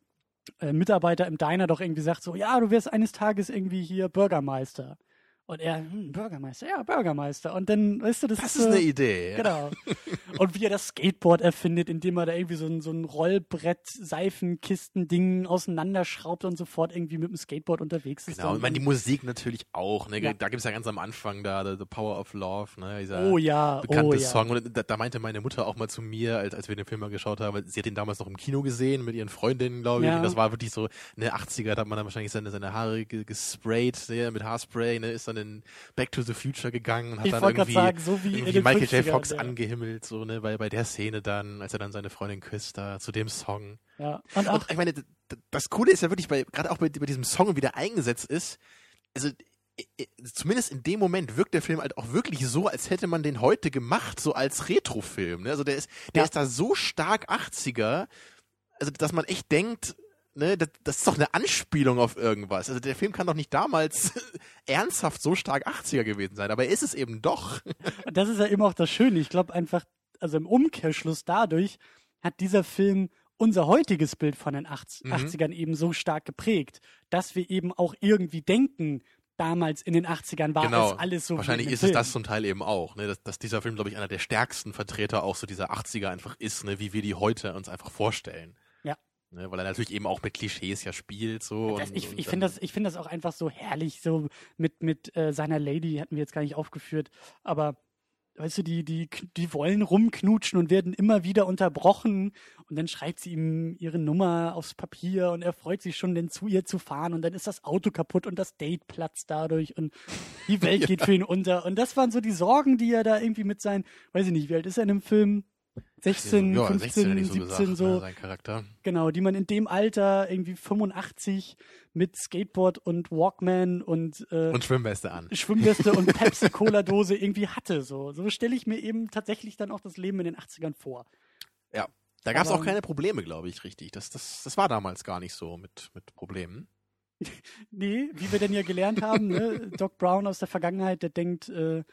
äh, Mitarbeiter im Diner doch irgendwie sagt, so, ja, du wirst eines Tages irgendwie hier Bürgermeister. Und er, hm, Bürgermeister, ja, Bürgermeister. Und dann, weißt du, das, Das ist ist so, eine Idee. Ja. Genau. Und wie er das Skateboard erfindet, indem er da irgendwie so ein, so ein Rollbrett, Seifenkisten-Ding auseinanderschraubt und sofort irgendwie mit dem Skateboard unterwegs ist. Genau, und ich meine, die Musik natürlich auch, ne? Ja. Da gibt's ja ganz am Anfang da The, The Power of Love, ne? Dieser oh ja, bekannte oh ja. Song. Und da, da meinte meine Mutter auch mal zu mir, als, als wir den Film mal geschaut haben, sie hat ihn damals noch im Kino gesehen mit ihren Freundinnen, glaube ich. Ja. Und das war wirklich so, ne, 80er, da hat man dann wahrscheinlich seine, seine Haare ge- gesprayt, ne, mit Haarspray, ne, ist dann in Back to the Future gegangen und hat Ich dann irgendwie, sagen, so wie irgendwie Michael 50ern, J. Fox ja. angehimmelt, so, ne, bei, bei der Szene dann, als er dann seine Freundin küsst, da, zu dem Song. Ja. Und auch, Und ich meine, das Coole ist ja wirklich, bei, gerade auch bei, bei diesem Song, wie der eingesetzt ist, also zumindest in dem Moment wirkt der Film halt auch wirklich so, als hätte man den heute gemacht, so als Retrofilm. Ne? Also der ist, der Ja. ist da so stark 80er, also dass man echt denkt, ne, das, das ist doch eine Anspielung auf irgendwas. Also der Film kann doch nicht damals [LAUGHS] ernsthaft so stark 80er gewesen sein, aber er ist es eben doch. Und [LAUGHS] das ist ja immer auch das Schöne. Ich glaube einfach, also im Umkehrschluss dadurch hat dieser Film unser heutiges Bild von den 80, Mhm. 80ern eben so stark geprägt, dass wir eben auch irgendwie denken, damals in den 80ern war Genau. es alles so. Wahrscheinlich ist es das zum Teil eben auch, ne? dass, dass dieser Film, glaube ich, einer der stärksten Vertreter auch so dieser 80er einfach ist, ne? wie wir die heute uns einfach vorstellen. Ne? Weil er natürlich eben auch mit Klischees ja spielt. so. Das, und, ich ich finde das, ich find das auch einfach so herrlich, so mit, mit äh, seiner Lady, hatten wir jetzt gar nicht aufgeführt, aber weißt du, die, die, die wollen rumknutschen und werden immer wieder unterbrochen und dann schreibt sie ihm ihre Nummer aufs Papier und er freut sich schon, denn zu ihr zu fahren und dann ist das Auto kaputt und das Date platzt dadurch und die Welt [LAUGHS] geht für ihn unter und das waren so die Sorgen, die er da irgendwie mit seinen, weiß ich nicht, wie alt ist er in dem Film? 16, ja, 15, 16 hätte ich so 17 gesagt, so. Ne? Sein Charakter. Genau, die man in dem Alter irgendwie 85 mit Skateboard und Walkman und, äh, Und Schwimmweste an. Schwimmweste und [LAUGHS] Pepsi-Cola-Dose irgendwie hatte. So, so stelle ich mir eben tatsächlich dann auch das Leben in den 80ern vor. Ja. Da gab es auch keine Probleme, glaube ich, richtig. Das, das, das war damals gar nicht so mit, mit Problemen. [LAUGHS] Nee, wie wir denn ja gelernt haben, ne? [LAUGHS] Doc Brown aus der Vergangenheit, der denkt, äh,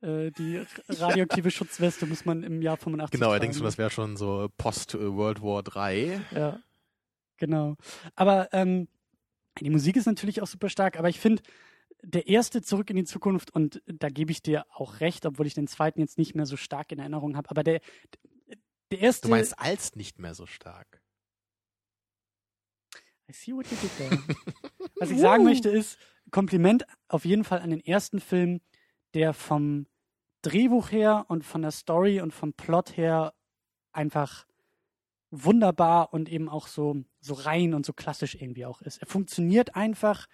äh, die [LAUGHS] radioaktive Schutzweste muss man im Jahr 85 Genau, er schon, das wäre schon so Post-World War 3. Ja, genau. Aber ähm, die Musik ist natürlich auch super stark, aber ich finde, der erste Zurück in die Zukunft, und da gebe ich dir auch recht, obwohl ich den zweiten jetzt nicht mehr so stark in Erinnerung habe, aber der, der erste. Du meinst als nicht mehr so stark. I see what you did there. [LAUGHS] Was ich sagen möchte ist, Kompliment auf jeden Fall an den ersten Film, der vom Drehbuch her und von der Story und vom Plot her einfach wunderbar und eben auch so, so rein und so klassisch irgendwie auch ist. Er funktioniert einfach,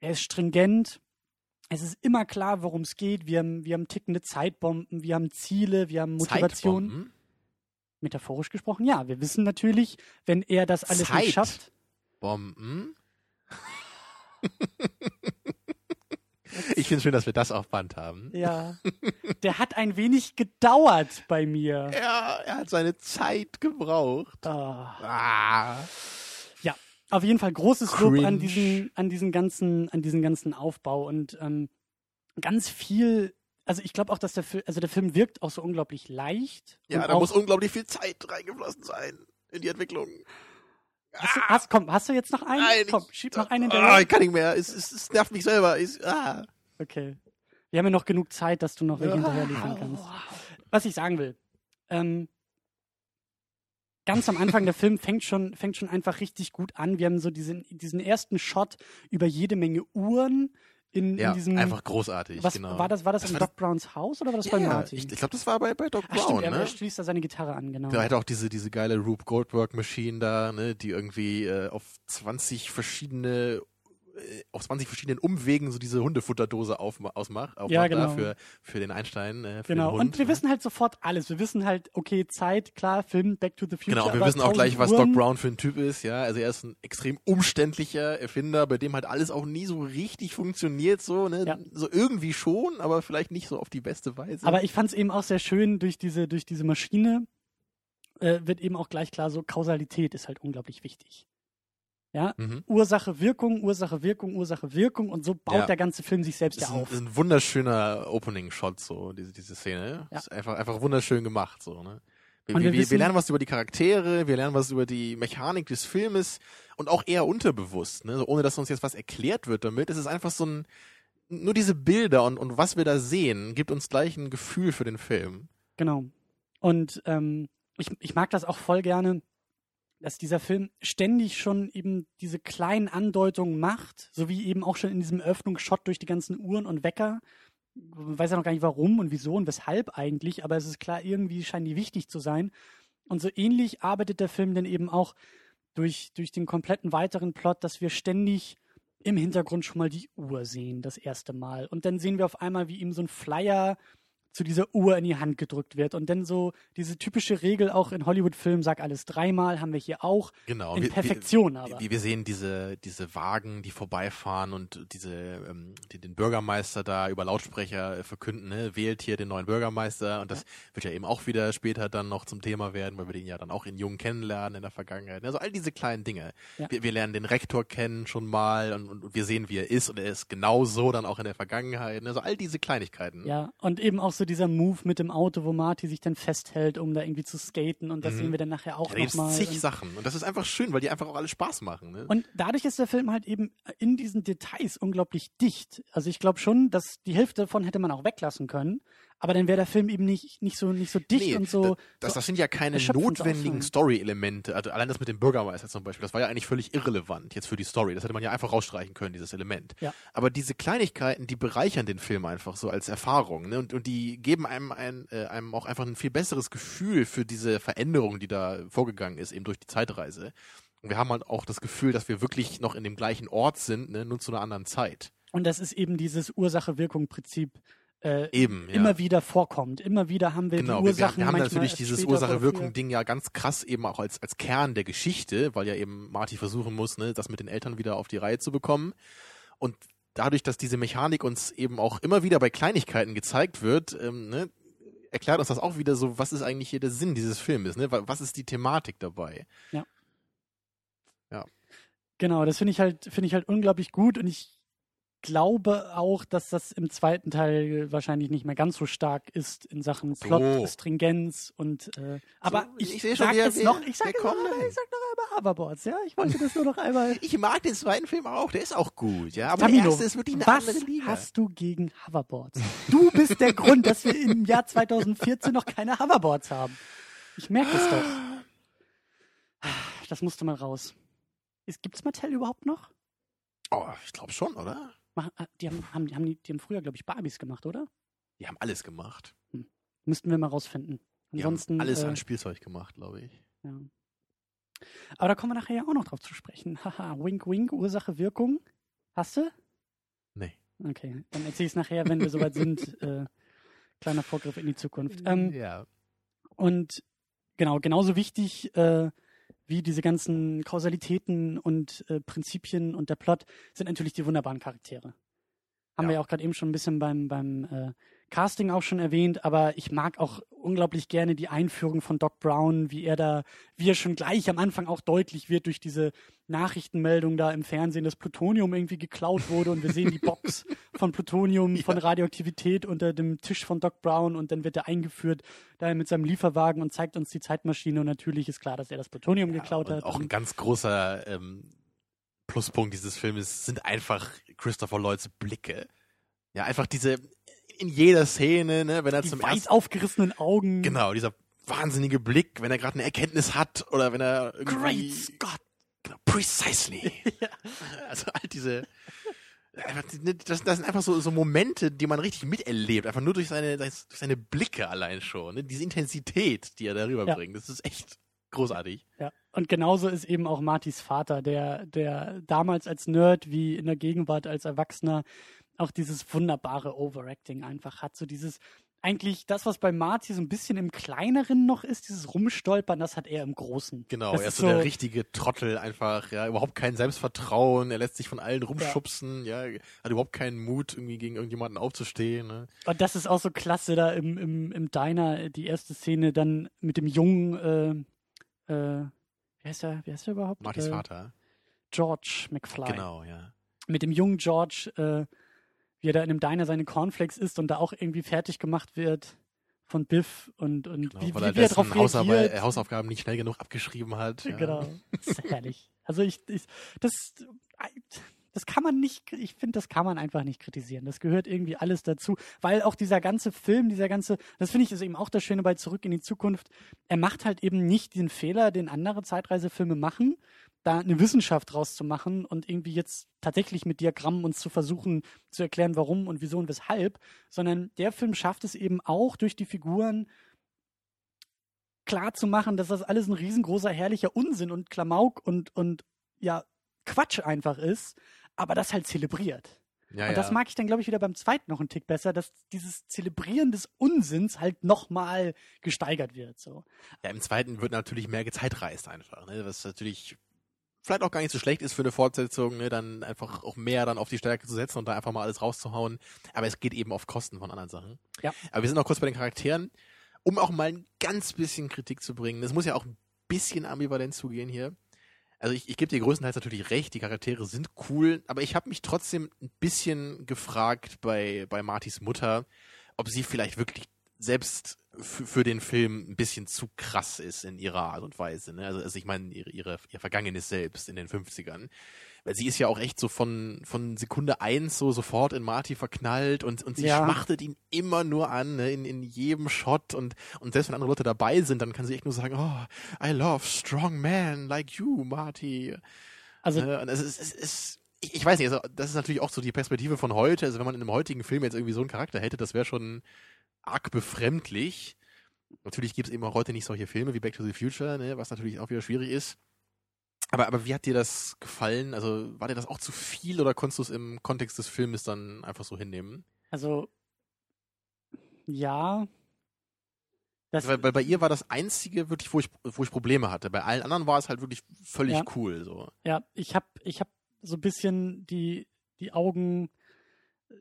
er ist stringent, es ist immer klar, worum es geht. Wir haben, wir haben tickende Zeitbomben, wir haben Ziele, wir haben Motivation. Zeitbomben? Metaphorisch gesprochen, ja. Wir wissen natürlich, wenn er das alles Zeit. nicht schafft. Bomben? [LAUGHS] [LAUGHS] ich finde es schön, dass wir das auf Band haben. Ja. [LAUGHS] Der hat ein wenig gedauert bei mir. Ja, er hat seine Zeit gebraucht. Ah. Ah. Ja, auf jeden Fall großes Lob an Cringe. diesen, an diesen ganzen, an diesen ganzen Aufbau und ähm, ganz viel. Also ich glaube auch, dass der Film, also der Film wirkt auch so unglaublich leicht. Ja, da muss unglaublich viel Zeit reingeflossen sein in die Entwicklung. Hast, du, hast, komm, hast du jetzt noch einen? Nein, komm, ich, schieb noch einen ah, hinterher. ich kann nicht mehr. Es, es, es nervt mich selber. Ich, ah. Okay. Wir haben ja noch genug Zeit, dass du noch welche hinterher liefern kannst. Was ich sagen will, ähm, ganz am Anfang der Film fängt schon, fängt schon einfach richtig gut an. Wir haben so diesen, diesen ersten Shot über jede Menge Uhren in, Ja, in diesem. einfach großartig, was, genau. War das, war das, Das in war Doc Browns Haus oder war das Ja, bei Martin? ich, ich glaube, das war bei, bei Doc Ach, stimmt, Brown, er, ne? er schließt da seine Gitarre an, genau. Der hat auch diese, diese geile Rube Goldberg Machine da, ne, die irgendwie äh, auf 20 verschiedene auf 20 verschiedenen Umwegen so diese Hundefutterdose auf, ausmacht, aufmacht Ja, genau. für, für den Einstein, äh, für Genau, den Hund. und wir ne? wissen halt sofort alles. Wir wissen halt, okay, Zeit, klar, Film, Back to the Future. Genau, wir wissen auch gleich, 1000 was Uhren, Doc Brown für ein Typ ist, ja. Also er ist ein extrem umständlicher Erfinder, bei dem halt alles auch nie so richtig funktioniert, so, ne? Ja. So irgendwie schon, aber vielleicht nicht so auf die beste Weise. Aber ich fand es eben auch sehr schön, durch diese, durch diese Maschine äh, wird eben auch gleich klar, so Kausalität ist halt unglaublich wichtig. Ja, mhm. Ursache, Wirkung, Ursache, Wirkung, Ursache, Wirkung und so baut Ja. der ganze Film sich selbst ist ja ein, auf. ist ein wunderschöner Opening-Shot, so, diese, diese Szene. Ja. Ist einfach, einfach wunderschön gemacht, so, ne? Wir, wir, wir wir, wissen- lernen was über die Charaktere, wir lernen was über die Mechanik des Filmes und auch eher unterbewusst, ne? So, ohne dass uns jetzt was erklärt wird damit. Es ist einfach so ein, nur diese Bilder und, und was wir da sehen, gibt uns gleich ein Gefühl für den Film. Genau. Und ähm, ich, ich mag das auch voll gerne, dass dieser Film ständig schon eben diese kleinen Andeutungen macht, so wie eben auch schon in diesem Öffnungsshot durch die ganzen Uhren und Wecker. Man weiß ja noch gar nicht warum und wieso und weshalb eigentlich, aber es ist klar, irgendwie scheinen die wichtig zu sein. Und so ähnlich arbeitet der Film dann eben auch durch, durch den kompletten weiteren Plot, dass wir ständig im Hintergrund schon mal die Uhr sehen, das erste Mal. Und dann sehen wir auf einmal, wie ihm so ein Flyer zu dieser Uhr in die Hand gedrückt wird. Und dann so diese typische Regel auch in Hollywood-Filmen, sag alles dreimal, haben wir hier auch. Genau. In wir- Perfektion wir, aber. Wir, wir sehen diese, diese Wagen, die vorbeifahren und diese, ähm, die den Bürgermeister da über Lautsprecher äh, verkünden, ne? wählt hier den neuen Bürgermeister und das wird ja eben auch wieder später dann noch zum Thema werden, weil wir den ja dann auch in Jung kennenlernen in der Vergangenheit. Also all diese kleinen Dinge. Ja. Wir, wir lernen den Rektor kennen schon mal und, und wir sehen, wie er ist und er ist genauso dann auch in der Vergangenheit. Also all diese Kleinigkeiten. Ja, und eben auch so so dieser Move mit dem Auto, wo Marty sich dann festhält, um da irgendwie zu skaten und das Mhm. sehen wir dann nachher auch gibt's nochmal. zig Sachen. Und das ist einfach schön, weil die einfach auch alle Spaß machen. Ne? Und dadurch ist der Film halt eben in diesen Details unglaublich dicht. Also ich glaube schon, dass die Hälfte davon hätte man auch weglassen können, aber dann wäre der Film eben nicht, nicht so nicht so dicht Nee, und so. da- das, das sind ja keine notwendigen. Story-Elemente. Also allein das mit dem Bürgermeister zum Beispiel, das war ja eigentlich völlig irrelevant jetzt für die Story. Das hätte man ja einfach rausstreichen können, dieses Element. Ja. Aber diese Kleinigkeiten, die bereichern den Film einfach so als Erfahrung. Ne? Und, und die geben einem, ein, äh, einem auch einfach ein viel besseres Gefühl für diese Veränderung, die da vorgegangen ist, eben durch die Zeitreise. Und wir haben halt auch das Gefühl, dass wir wirklich noch in dem gleichen Ort sind, ne? nur zu einer anderen Zeit. Und das ist eben dieses Ursache-Wirkung-Prinzip. Äh, Eben, ja. immer wieder vorkommt. Immer wieder haben wir Genau, die Ursachen. wir, wir haben natürlich dieses. Ursache-Wirkung-Ding ja ganz krass eben auch als, als Kern der Geschichte, weil ja eben Marty versuchen muss, ne, das mit den Eltern wieder auf die Reihe zu bekommen. Und dadurch, dass diese Mechanik uns eben auch immer wieder bei Kleinigkeiten gezeigt wird, ähm, ne, erklärt uns das auch wieder so, was ist eigentlich hier der Sinn dieses Filmes, ne? Wa- Was ist die Thematik dabei? Genau, das finde ich halt, finde ich halt unglaublich gut und ich glaube auch, dass das im zweiten Teil wahrscheinlich nicht mehr ganz so stark ist in Sachen So. Plot, Stringenz und äh, aber ich, ich sehe schon, sag wir- es noch, ich sag wir es noch ich sag noch einmal Hoverboards, ja, ich wollte das nur noch einmal. [LAUGHS] Ich mag den zweiten Film auch, der ist auch gut, ja. Aber Tamino, der erste ist wirklich eine was andere Liga. hast du gegen Hoverboards? Du bist der Grund, dass wir im Jahr 2014 noch keine Hoverboards haben. Ich merke es doch. Das musste mal raus. Gibt's Mattel überhaupt noch? Oh, ich glaube schon, oder? Äh, Die haben, haben, die haben, die, die haben früher, glaube ich, Barbies gemacht, oder? Die haben alles gemacht. Müssten wir mal rausfinden. Die Ansonsten. haben alles äh, an Spielzeug gemacht, glaube ich. ja. Aber da kommen wir nachher ja auch noch drauf zu sprechen. [LAUGHS] Haha, wink, wink, Ursache, Wirkung. Hast du? Nee. Okay, dann erzähle ich es nachher, wenn wir soweit sind. [LAUGHS] Äh, kleiner Vorgriff in die Zukunft. Ähm, ja. Und genau, genauso wichtig äh, wie diese ganzen Kausalitäten und äh, Prinzipien und der Plot sind natürlich die wunderbaren Charaktere. Haben Ja. wir ja auch gerade eben schon ein bisschen beim, beim äh, Casting auch schon erwähnt, aber ich mag auch unglaublich gerne die Einführung von Doc Brown, wie er da, wie er schon gleich am Anfang auch deutlich wird durch diese Nachrichtenmeldung da im Fernsehen, dass Plutonium irgendwie geklaut wurde und wir sehen die Box [LAUGHS] von Plutonium, von Radioaktivität unter dem Tisch von Doc Brown und dann wird er eingeführt da mit seinem Lieferwagen und zeigt uns die Zeitmaschine und natürlich ist klar, dass er das Plutonium geklaut und hat. Auch ein ganz großer ähm, Pluspunkt dieses Filmes sind einfach Christopher Lloyds Blicke. Ja, einfach diese in jeder Szene, ne, wenn er die zum weit ersten aufgerissenen Augen. genau dieser wahnsinnige Blick, wenn er gerade eine Erkenntnis hat oder wenn er irgendwie Great Scott. Genau, precisely. [LAUGHS] Also all diese die- das, das sind einfach so, so Momente, die man richtig miterlebt, einfach nur durch seine durch seine Blicke allein schon, ne? diese Intensität, die er darüber Ja. bringt, das ist echt großartig. Ja. Und genauso ist eben auch Martys Vater, der, der damals als Nerd wie in der Gegenwart als Erwachsener auch dieses wunderbare Overacting einfach hat. So dieses, eigentlich das, was bei Marty so ein bisschen im Kleineren noch ist, dieses Rumstolpern, das hat er im Großen. Genau, das er ist so der richtige Trottel einfach, ja, überhaupt kein Selbstvertrauen, er lässt sich von allen rumschubsen, ja, hat überhaupt keinen Mut, irgendwie gegen irgendjemanden aufzustehen, ne? Und das ist auch so klasse da im, im, im Diner, die erste Szene dann mit dem jungen, äh, äh, wie heißt er, wie heißt er überhaupt? Martys äh, Vater. George McFly. Genau, ja. mit dem jungen George, äh, wie er da in einem Diner seine Cornflakes isst und da auch irgendwie fertig gemacht wird von Biff und, und Genau, wie, weil wie, wie er darauf reagiert. Hausaufgaben nicht schnell genug abgeschrieben hat. Ja. Genau, das ist herrlich. Also ich, ich das, das kann man nicht, ich finde, das kann man einfach nicht kritisieren. Das gehört irgendwie alles dazu, weil auch dieser ganze Film, dieser ganze, das finde ich ist eben auch das Schöne bei Zurück in die Zukunft, er macht halt eben nicht den Fehler, den andere Zeitreisefilme machen, da eine Wissenschaft draus zu machen und irgendwie jetzt tatsächlich mit Diagrammen uns zu versuchen zu erklären, warum und wieso und weshalb, sondern der Film schafft es eben auch durch die Figuren klar zu machen, dass das alles ein riesengroßer, herrlicher Unsinn und Klamauk und, und ja, Quatsch einfach ist, aber das halt zelebriert. Ja, und ja. das mag ich dann, glaube ich, wieder beim zweiten noch einen Tick besser, dass dieses Zelebrieren des Unsinns halt nochmal gesteigert wird. So. ja, im zweiten wird natürlich mehr gezeitreist einfach, ne? Was natürlich vielleicht auch gar nicht so schlecht ist für eine Fortsetzung, ne? Dann einfach auch mehr dann auf die Stärke zu setzen und da einfach mal alles rauszuhauen. Aber es geht eben auf Kosten von anderen Sachen. Ja. Aber wir sind noch kurz bei den Charakteren, um auch mal ein ganz bisschen Kritik zu bringen. Es muss ja auch ein bisschen ambivalent zugehen hier. Also ich, ich gebe dir größtenteils natürlich recht, die Charaktere sind cool, aber ich habe mich trotzdem ein bisschen gefragt bei, bei Martys Mutter, ob sie vielleicht wirklich selbst für den Film ein bisschen zu krass ist in ihrer Art und Weise. Ne? Also, also ich meine, ihre, ihre, ihr Vergangenes selbst in den 50ern. Weil sie ist ja auch echt so von, von Sekunde eins so sofort in Marty verknallt und, und sie ja. schmachtet ihn immer nur an, ne? in, in jedem Shot und, und selbst wenn andere Leute dabei sind, dann kann sie echt nur sagen, oh, I love strong men like you, Marty. Also, äh, und es ist, es ist ich, ich weiß nicht, also das ist natürlich auch so die Perspektive von heute. Also wenn man in einem heutigen Film jetzt irgendwie so einen Charakter hätte, das wäre schon arg befremdlich. Natürlich gibt es eben auch heute nicht solche Filme wie Back to the Future, ne, was natürlich auch wieder schwierig ist. Aber, aber wie hat dir das gefallen? Also war dir das auch zu viel oder konntest du es im Kontext des Filmes dann einfach so hinnehmen? Also ja. weil, weil bei ihr war das einzige wirklich, wo ich, wo ich Probleme hatte. Bei allen anderen war es halt wirklich völlig ja. cool. So. Ja, ich habe ich hab so ein bisschen die, die Augen äh,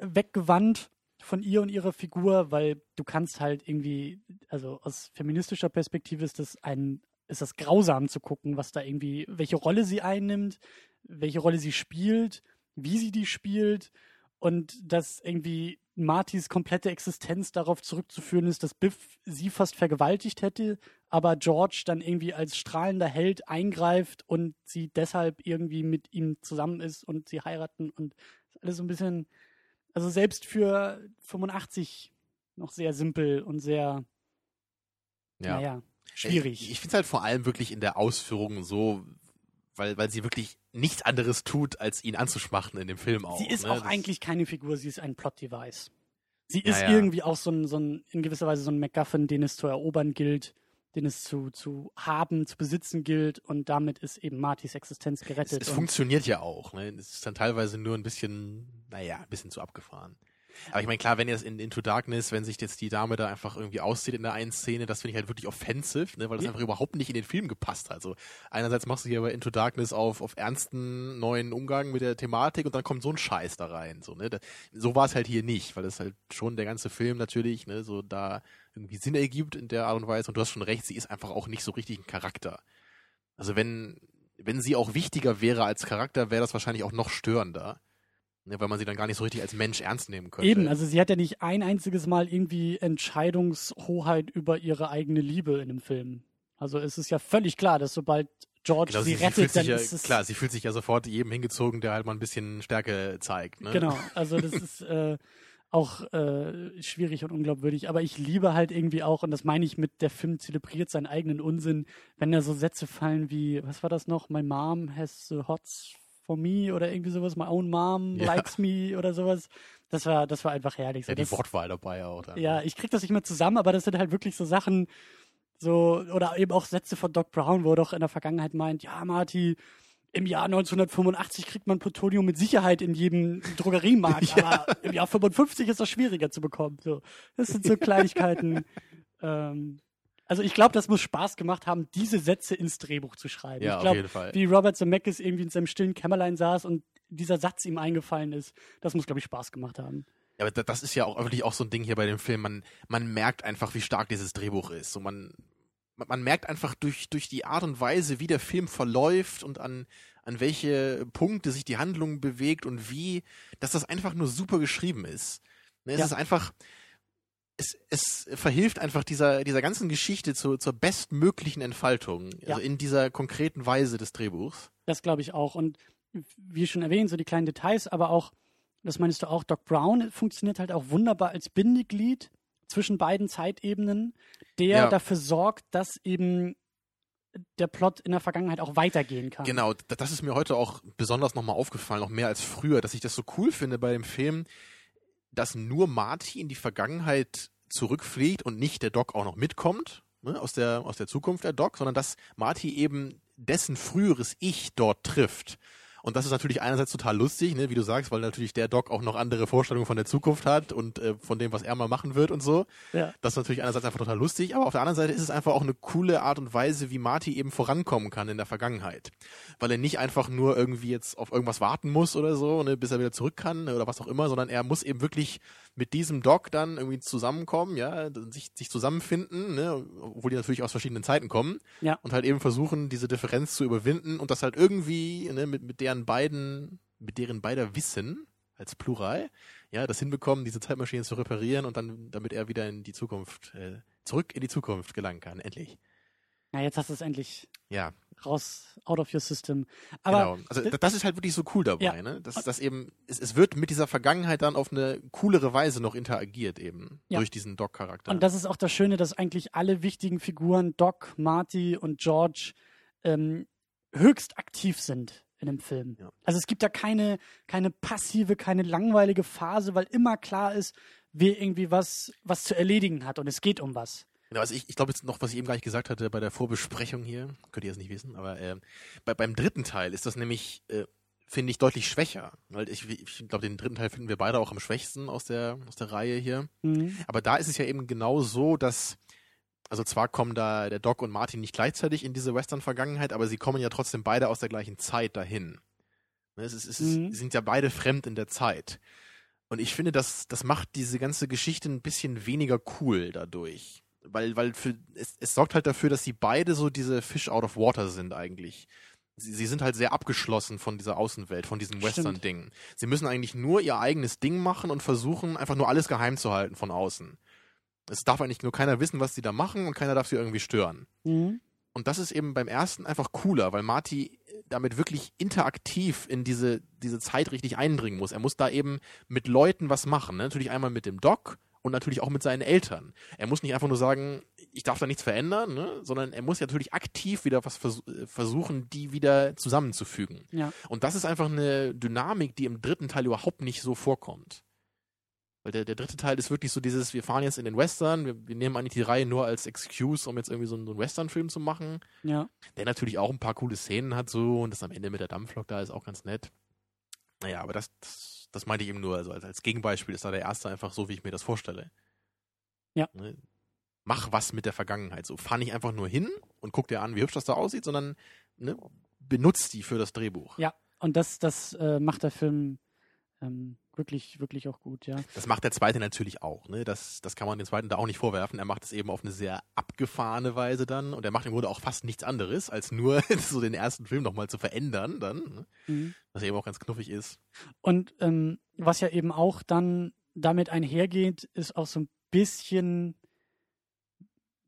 weggewandt von ihr und ihrer Figur, weil du kannst halt irgendwie, also aus feministischer Perspektive ist das ein, ist das grausam zu gucken, was da irgendwie, welche Rolle sie einnimmt, welche Rolle sie spielt, wie sie die spielt. Und dass irgendwie Martys komplette Existenz darauf zurückzuführen ist, dass Biff sie fast vergewaltigt hätte, aber George dann irgendwie als strahlender Held eingreift und sie deshalb irgendwie mit ihm zusammen ist und sie heiraten und alles so ein bisschen also selbst für 85 noch sehr simpel und sehr, ja. naja, schwierig. Ich, ich finde es halt vor allem wirklich in der Ausführung so, weil, weil sie wirklich nichts anderes tut, als ihn anzuschmachten in dem Film auch. Sie ist ne? auch das eigentlich keine Figur, sie ist ein Plot-Device. Sie ist ja, ja. irgendwie auch so ein, so ein, in gewisser Weise so ein MacGuffin, den es zu erobern gilt den es zu, zu haben, zu besitzen gilt und damit ist eben Martys Existenz gerettet. Es, es funktioniert ja auch. Ne? Es ist dann teilweise nur ein bisschen, naja, ein bisschen zu abgefahren. Aber ich meine, klar, wenn jetzt in Into Darkness, wenn sich jetzt die Dame da einfach irgendwie auszieht in der einen Szene, das finde ich halt wirklich offensive, ne, weil das ja. einfach überhaupt nicht in den Film gepasst hat. Also einerseits machst du hier bei Into Darkness auf, auf ernsten neuen Umgang mit der Thematik und dann kommt so ein Scheiß da rein. So, ne? so war es halt hier nicht, weil es halt schon der ganze Film natürlich, ne, so da irgendwie Sinn ergibt in der Art und Weise. Und du hast schon recht, sie ist einfach auch nicht so richtig ein Charakter. Also wenn, wenn sie auch wichtiger wäre als Charakter, wäre das wahrscheinlich auch noch störender. Ne, weil man sie dann gar nicht so richtig als Mensch ernst nehmen könnte. Eben, also sie hat ja nicht ein einziges Mal irgendwie Entscheidungshoheit über ihre eigene Liebe in dem Film. Also es ist ja völlig klar, dass sobald George genau, sie, sie rettet, dann ja, ist es klar, sie fühlt sich ja sofort jedem hingezogen, der halt mal ein bisschen Stärke zeigt. Ne? Genau, [LAUGHS] also das ist äh, auch äh, schwierig und unglaubwürdig. Aber ich liebe halt irgendwie auch, und das meine ich mit, der Film zelebriert seinen eigenen Unsinn, wenn da so Sätze fallen wie, was war das noch? My mom has the hots for me oder irgendwie sowas, my own mom ja. likes me oder sowas. Das war, das war einfach herrlich. So, ja, die das, Wortwahl dabei auch. Dann. Ja, ich krieg das nicht mehr zusammen, aber das sind halt wirklich so Sachen, so, oder eben auch Sätze von Doc Brown, wo er doch in der Vergangenheit meint, ja, Marty, im Jahr 1985 kriegt man Plutonium mit Sicherheit in jedem Drogeriemarkt, [LAUGHS] ja. aber im Jahr 55 ist das schwieriger zu bekommen. So, das sind so Kleinigkeiten. [LAUGHS] ähm, also ich glaube, das muss Spaß gemacht haben, diese Sätze ins Drehbuch zu schreiben. Ja, ich glaube, auf jeden Fall. wie Robert Zemeckis irgendwie in seinem stillen Kämmerlein saß und dieser Satz ihm eingefallen ist, das muss, glaube ich, Spaß gemacht haben. Ja, aber das ist ja auch wirklich auch so ein Ding hier bei dem Film. Man, man merkt einfach, wie stark dieses Drehbuch ist. So man, man merkt einfach durch, durch die Art und Weise, wie der Film verläuft und an, an welche Punkte sich die Handlung bewegt und wie, dass das einfach nur super geschrieben ist. Ne, es ja. ist einfach, es, es verhilft einfach dieser, dieser ganzen Geschichte zu, zur bestmöglichen Entfaltung, also ja. in dieser konkreten Weise des Drehbuchs. Das glaube ich auch. Und wie schon erwähnt, so die kleinen Details, aber auch, das meinst du auch, Doc Brown funktioniert halt auch wunderbar als Bindeglied zwischen beiden Zeitebenen, der ja. dafür sorgt, dass eben der Plot in der Vergangenheit auch weitergehen kann. Genau, das ist mir heute auch besonders nochmal aufgefallen, noch mehr als früher, dass ich das so cool finde bei dem Film, dass nur Marty in die Vergangenheit zurückfliegt und nicht der Doc auch noch mitkommt, ne, aus, der, aus der Zukunft der Doc, sondern dass Marty eben dessen früheres Ich dort trifft. Und das ist natürlich einerseits total lustig, ne, wie du sagst, weil natürlich der Doc auch noch andere Vorstellungen von der Zukunft hat und äh, von dem, was er mal machen wird und so. Ja. Das ist natürlich einerseits einfach total lustig, aber auf der anderen Seite ist es einfach auch eine coole Art und Weise, wie Marty eben vorankommen kann in der Vergangenheit. Weil er nicht einfach nur irgendwie jetzt auf irgendwas warten muss oder so, ne, bis er wieder zurück kann oder was auch immer, sondern er muss eben wirklich mit diesem Doc dann irgendwie zusammenkommen, ja, sich, sich zusammenfinden, ne, obwohl die natürlich aus verschiedenen Zeiten kommen. Ja. Und halt eben versuchen, diese Differenz zu überwinden und das halt irgendwie ne, mit, mit deren beiden, mit deren beider Wissen, als Plural, ja, das hinbekommen, diese Zeitmaschine zu reparieren und dann, damit er wieder in die Zukunft, äh, zurück in die Zukunft gelangen kann, endlich. Ja, jetzt hast du es endlich Ja, raus, out of your system. Aber genau. Also das ist halt wirklich so cool dabei, Ja. ne? Dass das eben, es, es wird mit dieser Vergangenheit dann auf eine coolere Weise noch interagiert eben Ja. durch diesen Doc-Charakter. Und das ist auch das Schöne, dass eigentlich alle wichtigen Figuren, Doc, Marty und George, ähm, höchst aktiv sind in dem Film. Ja. Also es gibt da keine, keine passive, keine langweilige Phase, weil immer klar ist, wer irgendwie was, was zu erledigen hat und es geht um was. Genau, also ich, ich glaube jetzt noch, was ich eben gar nicht gesagt hatte bei der Vorbesprechung hier, könnt ihr jetzt nicht wissen, aber äh, bei, beim dritten Teil ist das nämlich, äh, finde ich, deutlich schwächer. Weil ich, ich glaube, den dritten Teil finden wir beide auch am schwächsten aus der, aus der Reihe hier. Mhm. Aber da ist es ja eben genau so, dass, also zwar kommen da der Doc und Martin nicht gleichzeitig in diese Western-Vergangenheit, aber sie kommen ja trotzdem beide aus der gleichen Zeit dahin. Ne, Es, ist, es ist, Mhm. sie sind ja beide fremd in der Zeit. Und ich finde, das, das macht diese ganze Geschichte ein bisschen weniger cool dadurch. Weil, weil für, es, es sorgt halt dafür, dass sie beide so diese Fish out of water sind eigentlich. Sie, sie sind halt sehr abgeschlossen von dieser Außenwelt, von diesem. Western-Ding. Sie müssen eigentlich nur ihr eigenes Ding machen und versuchen, einfach nur alles geheim zu halten von außen. Es darf eigentlich nur keiner wissen, was sie da machen und keiner darf sie irgendwie stören. Mhm. Und das ist eben beim ersten einfach cooler, weil Marty damit wirklich interaktiv in diese, diese Zeit richtig eindringen muss. Er muss da eben mit Leuten was machen. Ne? Natürlich einmal mit dem Doc und natürlich auch mit seinen Eltern. Er muss nicht einfach nur sagen, ich darf da nichts verändern, ne? sondern er muss ja natürlich aktiv wieder was vers äh, versuchen, die wieder zusammenzufügen. Ja. Und das ist einfach eine Dynamik, die im dritten Teil überhaupt nicht so vorkommt. Weil der, der dritte Teil ist wirklich so dieses, wir fahren jetzt in den Western, wir, wir nehmen eigentlich die Reihe nur als Excuse, um jetzt irgendwie so einen, so einen Western-Film zu machen, Ja. der natürlich auch ein paar coole Szenen hat so und das am Ende mit der Dampflok da ist auch ganz nett. Naja, aber das, das, das meinte ich eben nur, also als, als Gegenbeispiel ist da der erste einfach so, wie ich mir das vorstelle. Ja. Ne? Mach was mit der Vergangenheit. So, fahr nicht einfach nur hin und guck dir an, wie hübsch das da aussieht, sondern ne, benutzt die für das Drehbuch. Ja. Und das, das äh, macht der Film ähm, wirklich, wirklich auch gut, ja. Das macht der zweite natürlich auch. Ne? Das, das kann man den zweiten da auch nicht vorwerfen. Er macht es eben auf eine sehr abgefahrene Weise dann und er macht im Grunde auch fast nichts anderes, als nur [LAUGHS] so den ersten Film nochmal zu verändern dann, ne? Mhm. was eben auch ganz knuffig ist. Und ähm, was ja eben auch dann damit einhergeht, ist auch so ein bisschen,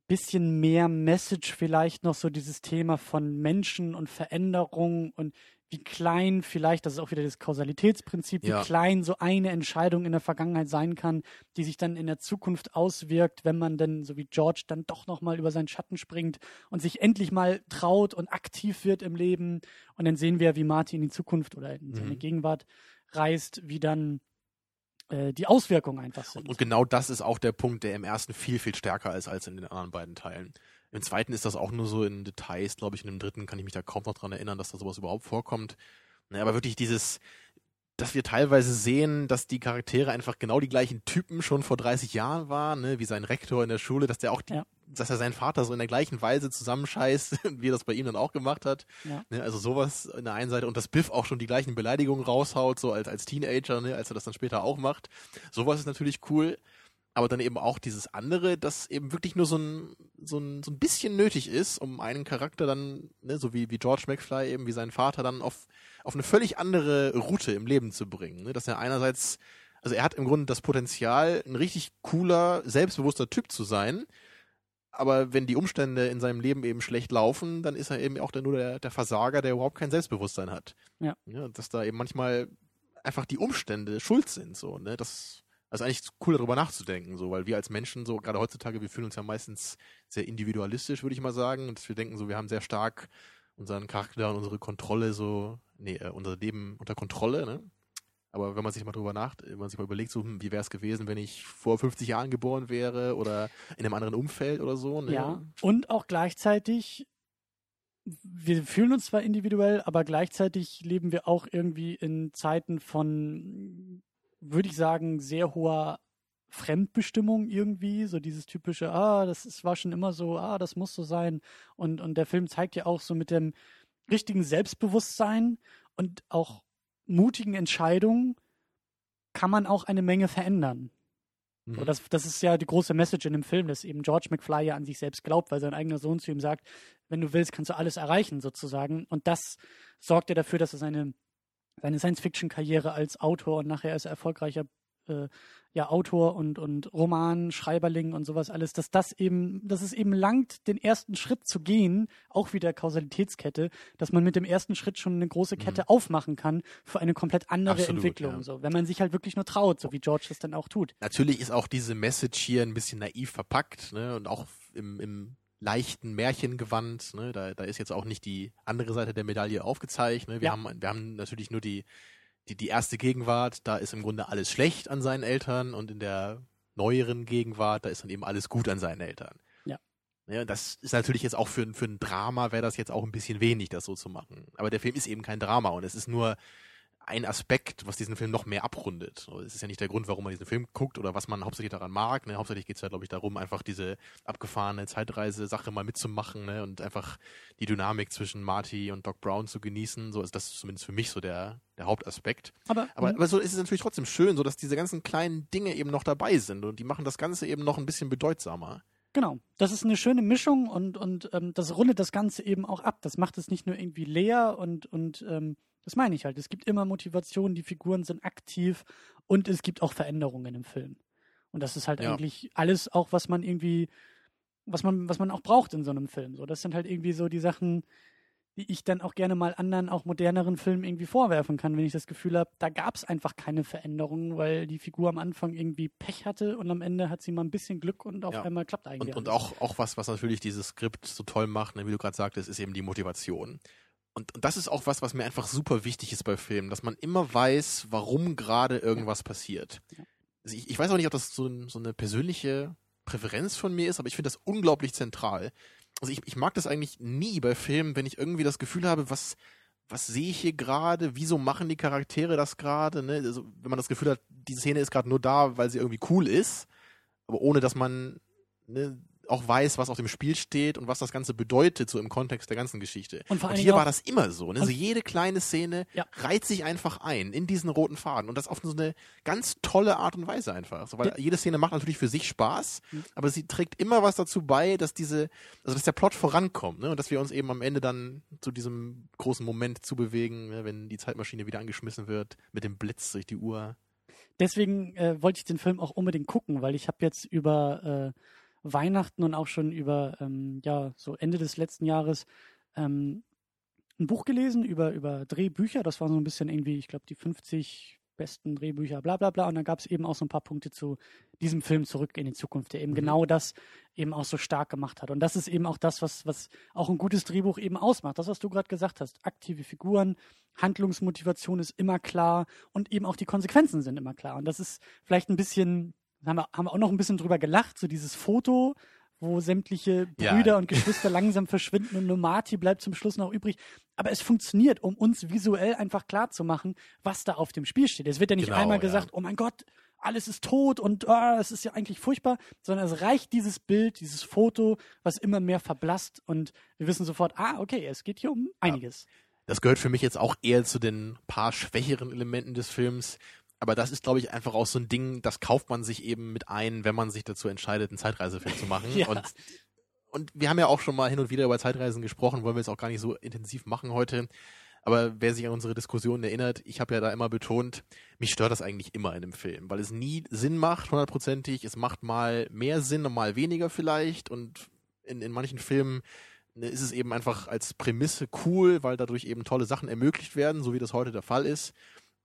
bisschen mehr Message vielleicht noch so dieses Thema von Menschen und Veränderung und wie klein vielleicht, das ist auch wieder das Kausalitätsprinzip, wie Ja. klein so eine Entscheidung in der Vergangenheit sein kann, die sich dann in der Zukunft auswirkt, wenn man dann, so wie George, dann doch nochmal über seinen Schatten springt und sich endlich mal traut und aktiv wird im Leben. Und dann sehen wir, wie Martin in die Zukunft oder in seine Mhm. Gegenwart reist, wie dann äh, die Auswirkungen einfach sind. Und genau das ist auch der Punkt, der im ersten viel, viel stärker ist als in den anderen beiden Teilen. Im zweiten ist das auch nur so in Details, glaube ich. In dem dritten kann ich mich da kaum noch dran erinnern, dass da sowas überhaupt vorkommt. Naja, aber wirklich dieses, dass wir teilweise sehen, dass die Charaktere einfach genau die gleichen Typen schon vor 30 Jahren waren, ne? wie sein Rektor in der Schule, dass der auch, die, Ja. dass er seinen Vater so in der gleichen Weise zusammenscheißt, [LAUGHS] wie er das bei ihm dann auch gemacht hat. Ja. Ne? Also sowas in der einen Seite und dass Biff auch schon die gleichen Beleidigungen raushaut, so als, als Teenager, ne? als er das dann später auch macht. Sowas ist natürlich cool. Aber dann eben auch dieses andere, das eben wirklich nur so ein, so ein, so ein bisschen nötig ist, um einen Charakter dann, ne, so wie, wie George McFly eben, wie sein Vater dann auf, auf eine völlig andere Route im Leben zu bringen. Ne? Dass er einerseits, also er hat im Grunde das Potenzial, ein richtig cooler, selbstbewusster Typ zu sein. Aber wenn die Umstände in seinem Leben eben schlecht laufen, dann ist er eben auch dann nur der, der Versager, der überhaupt kein Selbstbewusstsein hat. Ja. ja. Dass da eben manchmal einfach die Umstände schuld sind, so, ne? Das, also eigentlich cool darüber nachzudenken, so, weil wir als Menschen so, gerade heutzutage, wir fühlen uns ja meistens sehr individualistisch, würde ich mal sagen, und wir denken so, wir haben sehr stark unseren Charakter und unsere Kontrolle so, nee, äh, unser Leben unter Kontrolle, ne? Aber wenn man sich mal drüber nach, wenn man sich mal überlegt, so, hm, wie wäre es gewesen, wenn ich vor 50 Jahren geboren wäre oder in einem anderen Umfeld oder so, ne? Ja, und auch gleichzeitig, wir fühlen uns zwar individuell, aber gleichzeitig leben wir auch irgendwie in Zeiten von, würde ich sagen, sehr hoher Fremdbestimmung irgendwie, so dieses typische, ah, das ist, war schon immer so, ah, das muss so sein. Und, und der Film zeigt ja auch so mit dem richtigen Selbstbewusstsein und auch mutigen Entscheidungen kann man auch eine Menge verändern. Mhm. So, das, das ist ja die große Message in dem Film, dass eben George McFly ja an sich selbst glaubt, weil sein eigener Sohn zu ihm sagt, wenn du willst, kannst du alles erreichen, sozusagen. Und das sorgt ja dafür, dass er seine seine Science-Fiction-Karriere als Autor und nachher ist er erfolgreicher äh, ja, Autor und, und Romanschreiberling und sowas alles, dass das eben, dass es eben langt, den ersten Schritt zu gehen, auch wieder Kausalitätskette, dass man mit dem ersten Schritt schon eine große Kette mhm. aufmachen kann für eine komplett andere Absolut, Entwicklung. Ja. So, wenn man sich halt wirklich nur traut, so wie George das dann auch tut. Natürlich ist auch diese Message hier ein bisschen naiv verpackt, ne? Und auch im, im leichten Märchengewand. Ne? Da, da ist jetzt auch nicht die andere Seite der Medaille aufgezeigt. Ne? Wir, ja. haben, wir haben natürlich nur die, die, die erste Gegenwart, da ist im Grunde alles schlecht an seinen Eltern und in der neueren Gegenwart, da ist dann eben alles gut an seinen Eltern. Ja. Ja, das ist natürlich jetzt auch für, für ein Drama wäre das jetzt auch ein bisschen wenig, das so zu machen. Aber der Film ist eben kein Drama und es ist nur ein Aspekt, was diesen Film noch mehr abrundet. Es ist ja nicht der Grund, warum man diesen Film guckt oder was man hauptsächlich daran mag. Ne? Hauptsächlich geht es ja, glaube ich, darum, einfach diese abgefahrene Zeitreise-Sache mal mitzumachen ne? und einfach die Dynamik zwischen Marty und Doc Brown zu genießen. So ist das zumindest für mich so der, der Hauptaspekt. Aber, aber, aber so ist es natürlich trotzdem schön, so dass diese ganzen kleinen Dinge eben noch dabei sind und die machen das Ganze eben noch ein bisschen bedeutsamer. Genau, das ist eine schöne Mischung und, und ähm, das rundet das Ganze eben auch ab. Das macht es nicht nur irgendwie leer und, und ähm, das meine ich halt. Es gibt immer Motivationen, die Figuren sind aktiv und es gibt auch Veränderungen im Film. Und das ist halt ja. eigentlich alles auch, was man irgendwie, was man, was man auch braucht in so einem Film. So, das sind halt irgendwie so die Sachen, die ich dann auch gerne mal anderen, auch moderneren Filmen irgendwie vorwerfen kann, wenn ich das Gefühl habe, da gab es einfach keine Veränderungen, weil die Figur am Anfang irgendwie Pech hatte und am Ende hat sie mal ein bisschen Glück und auf ja. einmal klappt eigentlich. Und, und auch, auch was, was natürlich dieses Skript so toll macht, ne, wie du gerade sagtest, ist eben die Motivation. Und, und das ist auch was, was mir einfach super wichtig ist bei Filmen, dass man immer weiß, warum gerade irgendwas passiert. Also ich, ich weiß auch nicht, ob das so, ein, so eine persönliche Präferenz von mir ist, aber ich finde das unglaublich zentral. Also ich, ich mag das eigentlich nie bei Filmen, wenn ich irgendwie das Gefühl habe, was, was sehe ich hier gerade? Wieso machen die Charaktere das gerade? Ne? Also, wenn man das Gefühl hat, diese Szene ist gerade nur da, weil sie irgendwie cool ist, aber ohne dass man ne, auch weiß, was auf dem Spiel steht und was das Ganze bedeutet, so im Kontext der ganzen Geschichte. Und, und hier war das immer so. Ne? Also jede kleine Szene ja. reiht sich einfach ein in diesen roten Faden und das auf so eine ganz tolle Art und Weise einfach. So, weil ja. jede Szene macht natürlich für sich Spaß, mhm. aber sie trägt immer was dazu bei, dass diese, also dass der Plot vorankommt ne? und dass wir uns eben am Ende dann zu diesem großen Moment zubewegen, ne? wenn die Zeitmaschine wieder angeschmissen wird mit dem Blitz durch die Uhr. Deswegen äh, wollte ich den Film auch unbedingt gucken, weil ich habe jetzt über äh, Weihnachten und auch schon über, ähm, ja, so Ende des letzten Jahres ähm, ein Buch gelesen über, über Drehbücher. Das war so ein bisschen irgendwie, ich glaube, die 50 besten Drehbücher, bla bla bla. Und dann gab es eben auch so ein paar Punkte zu diesem Film zurück in die Zukunft, der eben mhm. genau das eben auch so stark gemacht hat. Und das ist eben auch das, was, was auch ein gutes Drehbuch eben ausmacht. Das, was du gerade gesagt hast. Aktive Figuren, Handlungsmotivation ist immer klar und eben auch die Konsequenzen sind immer klar. Und das ist vielleicht ein bisschen haben wir, haben wir auch noch ein bisschen drüber gelacht, so dieses Foto, wo sämtliche Brüder ja. und Geschwister [LAUGHS] langsam verschwinden und nur Marty bleibt zum Schluss noch übrig. Aber es funktioniert, um uns visuell einfach klar zu machen, was da auf dem Spiel steht. Es wird ja nicht genau, einmal gesagt, oh mein Gott, alles ist tot und oh, es ist ja eigentlich furchtbar, sondern es reicht dieses Bild, dieses Foto, was immer mehr verblasst und wir wissen sofort, ah, okay, es geht hier um einiges. Ja. Das gehört für mich jetzt auch eher zu den paar schwächeren Elementen des Films, aber das ist, glaube ich, einfach auch so ein Ding, das kauft man sich eben mit ein, wenn man sich dazu entscheidet, einen Zeitreisefilm zu machen. [LAUGHS] ja. Und, und wir haben ja auch schon mal hin und wieder über Zeitreisen gesprochen, wollen wir jetzt auch gar nicht so intensiv machen heute. Aber wer sich an unsere Diskussion erinnert, ich habe ja da immer betont, mich stört das eigentlich immer in einem Film, weil es nie Sinn macht, hundertprozentig. Es macht mal mehr Sinn und mal weniger vielleicht. Und in, in manchen Filmen ne, ist es eben einfach als Prämisse cool, weil dadurch eben tolle Sachen ermöglicht werden, so wie das heute der Fall ist.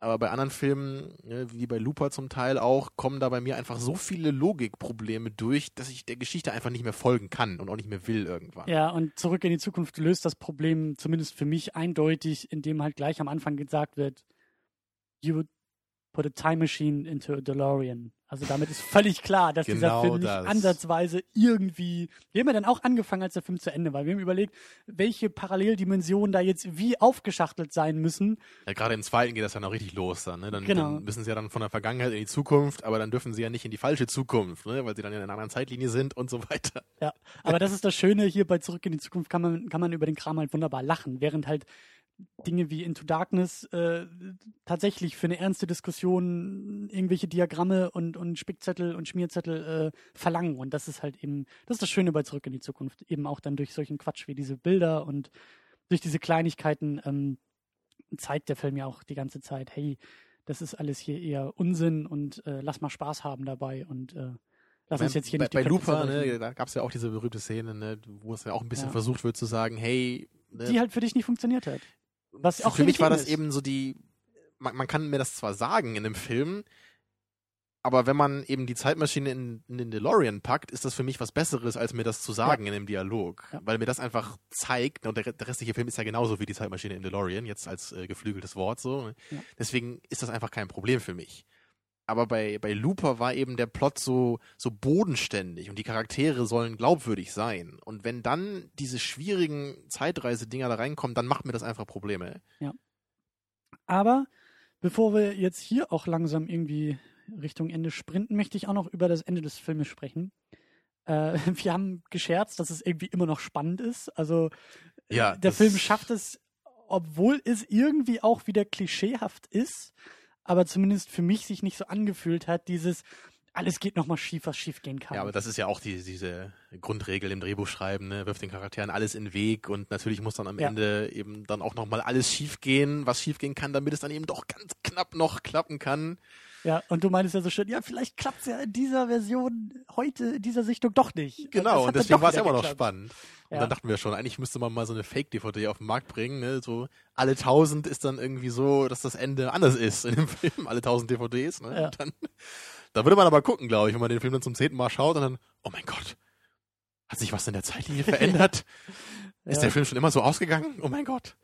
Aber bei anderen Filmen, ne, wie bei Looper zum Teil auch, kommen da bei mir einfach so viele Logikprobleme durch, dass ich der Geschichte einfach nicht mehr folgen kann und auch nicht mehr will irgendwann. Ja, und zurück in die Zukunft löst das Problem zumindest für mich eindeutig, indem halt gleich am Anfang gesagt wird, you put a time machine into a DeLorean. Also damit ist völlig klar, dass genau dieser Film nicht das. ansatzweise irgendwie. Wir haben ja dann auch angefangen, als der Film zu Ende war. Wir haben überlegt, welche Paralleldimensionen da jetzt wie aufgeschachtelt sein müssen. Ja, gerade im zweiten geht das ja noch richtig los dann. Ne? Dann, genau. dann müssen sie ja dann von der Vergangenheit in die Zukunft, aber dann dürfen sie ja nicht in die falsche Zukunft, ne? weil sie dann in einer anderen Zeitlinie sind und so weiter. Ja, aber das ist das Schöne hier bei Zurück in die Zukunft kann man kann man über den Kram halt wunderbar lachen, während halt Dinge wie Into Darkness äh, tatsächlich für eine ernste Diskussion irgendwelche Diagramme und, und Spickzettel und Schmierzettel äh, verlangen. Und das ist halt eben, das ist das Schöne bei Zurück in die Zukunft, eben auch dann durch solchen Quatsch wie diese Bilder und durch diese Kleinigkeiten ähm, zeigt der Film ja auch die ganze Zeit, hey, das ist alles hier eher Unsinn und äh, lass mal Spaß haben dabei und äh, lass uns jetzt hier bei, nicht bei die Köpfe Looper, ne, da gab es ja auch diese berühmte Szene, ne, wo es ja auch ein bisschen Ja. versucht wird zu sagen, hey, ne, die halt für dich nicht funktioniert hat. Was für, auch für mich war das ist. eben so die, man, man kann mir das zwar sagen in einem Film, aber wenn man eben die Zeitmaschine in, in den DeLorean packt, ist das für mich was Besseres, als mir das zu sagen in dem Dialog. Ja. Weil mir das einfach zeigt, und der, der restliche Film ist ja genauso wie die Zeitmaschine in DeLorean, jetzt als äh, geflügeltes Wort so. ne? Ja. Deswegen ist das einfach kein Problem für mich. Aber bei, bei Looper war eben der Plot so, so bodenständig und die Charaktere sollen glaubwürdig sein. Und wenn dann diese schwierigen Zeitreise-Dinger da reinkommen, dann macht mir das einfach Probleme. Aber bevor wir jetzt hier auch langsam irgendwie Richtung Ende sprinten, möchte ich auch noch über das Ende des Filmes sprechen. Äh, [LAUGHS] wir haben gescherzt, dass es irgendwie immer noch spannend ist. Also Ja, der Film schafft es, obwohl es irgendwie auch wieder klischeehaft ist, aber zumindest für mich sich nicht so angefühlt hat, dieses alles geht nochmal schief, was schief gehen kann. Ja, aber das ist ja auch die, diese Grundregel im Drehbuchschreiben, ne? wirft den Charakteren alles in den Weg und natürlich muss dann am Ja. Ende eben dann auch nochmal alles schiefgehen, was schiefgehen kann, damit es dann eben doch ganz knapp noch klappen kann. Ja, und du meinst ja so schön, ja, vielleicht klappt es ja in dieser Version heute, in dieser Sichtung doch nicht. Genau, und deswegen war es wieder immer noch spannend. Und Ja. dann dachten wir schon, eigentlich müsste man mal so eine Fake-DVD auf den Markt bringen, ne? So alle tausend ist dann irgendwie so, dass das Ende anders ist in dem [LAUGHS] Film, alle tausend DVDs, ne? Ja. Und Dann, da würde man aber gucken, glaube ich, wenn man den Film dann zum zehnten Mal schaut und dann, oh mein Gott, hat sich was in der Zeitlinie verändert? [LAUGHS] Ist Ja. der Film schon immer so ausgegangen? Oh mein Gott.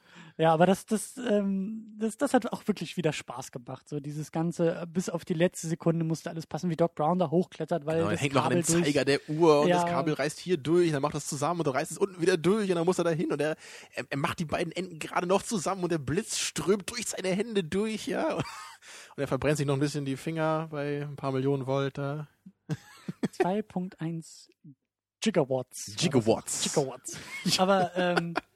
Ja, aber das, das, ähm, das, das hat auch wirklich wieder Spaß gemacht. So dieses Ganze, äh, bis auf die letzte Sekunde musste alles passen, wie Doc Brown da hochklettert, weil Genau, er das hängt noch an Kabel dem durch- Zeiger der Uhr und Ja. das Kabel reißt hier durch, dann macht das zusammen und dann reißt es unten wieder durch und dann muss er da hin und er, er, er macht die beiden Enden gerade noch zusammen und der Blitz strömt durch seine Hände durch, ja. [LAUGHS] Und er verbrennt sich noch ein bisschen die Finger bei ein paar Millionen Volt da. [LAUGHS] 2.1 Gigawatts. Gigawatts. Gigawatts. Aber ähm, [LAUGHS]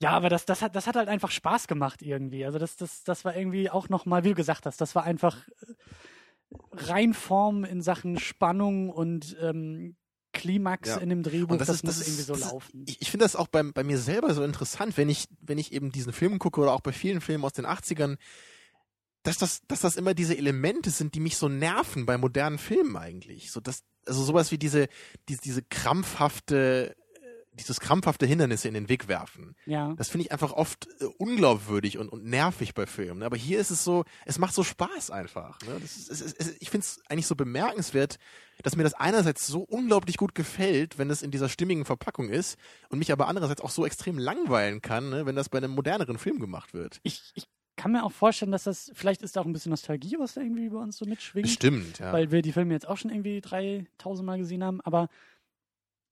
ja, aber das, das hat, das hat halt einfach Spaß gemacht irgendwie. Also das, das, das war irgendwie auch nochmal, wie du gesagt hast, das war einfach äh, Reinform in Sachen Spannung und ähm, Klimax Ja. in dem Drehbuch. Und das, das, ist, muss das irgendwie ist, so das ist, laufen. Ich, ich finde das auch bei, bei mir selber so interessant, wenn ich, wenn ich eben diesen Film gucke oder auch bei vielen Filmen aus den 80ern, dass das, dass das immer diese Elemente sind, die mich so nerven bei modernen Filmen eigentlich. So, dass, also sowas wie diese, diese, diese krampfhafte, dieses krampfhafte Hindernisse in den Weg werfen. ja. Das finde ich einfach oft äh, unglaubwürdig und, und nervig bei Filmen. Aber hier ist es so, es macht so Spaß einfach. Ne? Ist, es, es, ich finde es eigentlich so bemerkenswert, dass mir das einerseits so unglaublich gut gefällt, wenn es in dieser stimmigen Verpackung ist und mich aber andererseits auch so extrem langweilen kann, ne? wenn das bei einem moderneren Film gemacht wird. Ich, ich kann mir auch vorstellen, dass das, vielleicht ist da auch ein bisschen Nostalgie, was da irgendwie bei uns so mitschwingt. Bestimmt, ja. weil wir die Filme jetzt auch schon irgendwie 3000 Mal gesehen haben. Aber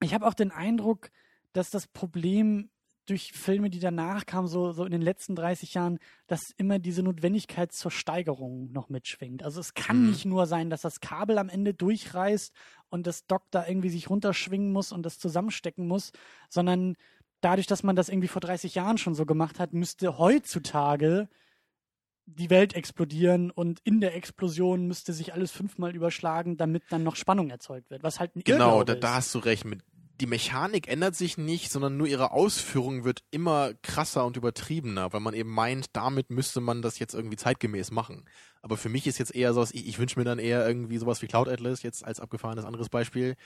ich habe auch den Eindruck, dass das Problem durch Filme, die danach kamen, so, so in den letzten 30 Jahren, dass immer diese Notwendigkeit zur Steigerung noch mitschwingt. Also es kann Mhm. nicht nur sein, dass das Kabel am Ende durchreißt und das Dock da irgendwie sich runterschwingen muss und das zusammenstecken muss, sondern dadurch, dass man das irgendwie vor 30 Jahren schon so gemacht hat, müsste heutzutage die Welt explodieren und in der Explosion müsste sich alles fünfmal überschlagen, damit dann noch Spannung erzeugt wird, was halt ein Genau, da, da hast du recht. Mit, die Mechanik ändert sich nicht, sondern nur ihre Ausführung wird immer krasser und übertriebener, weil man eben meint, damit müsste man das jetzt irgendwie zeitgemäß machen. Aber für mich ist jetzt eher so, ich, ich wünsche mir dann eher irgendwie sowas wie Cloud Atlas, jetzt als abgefahrenes anderes Beispiel.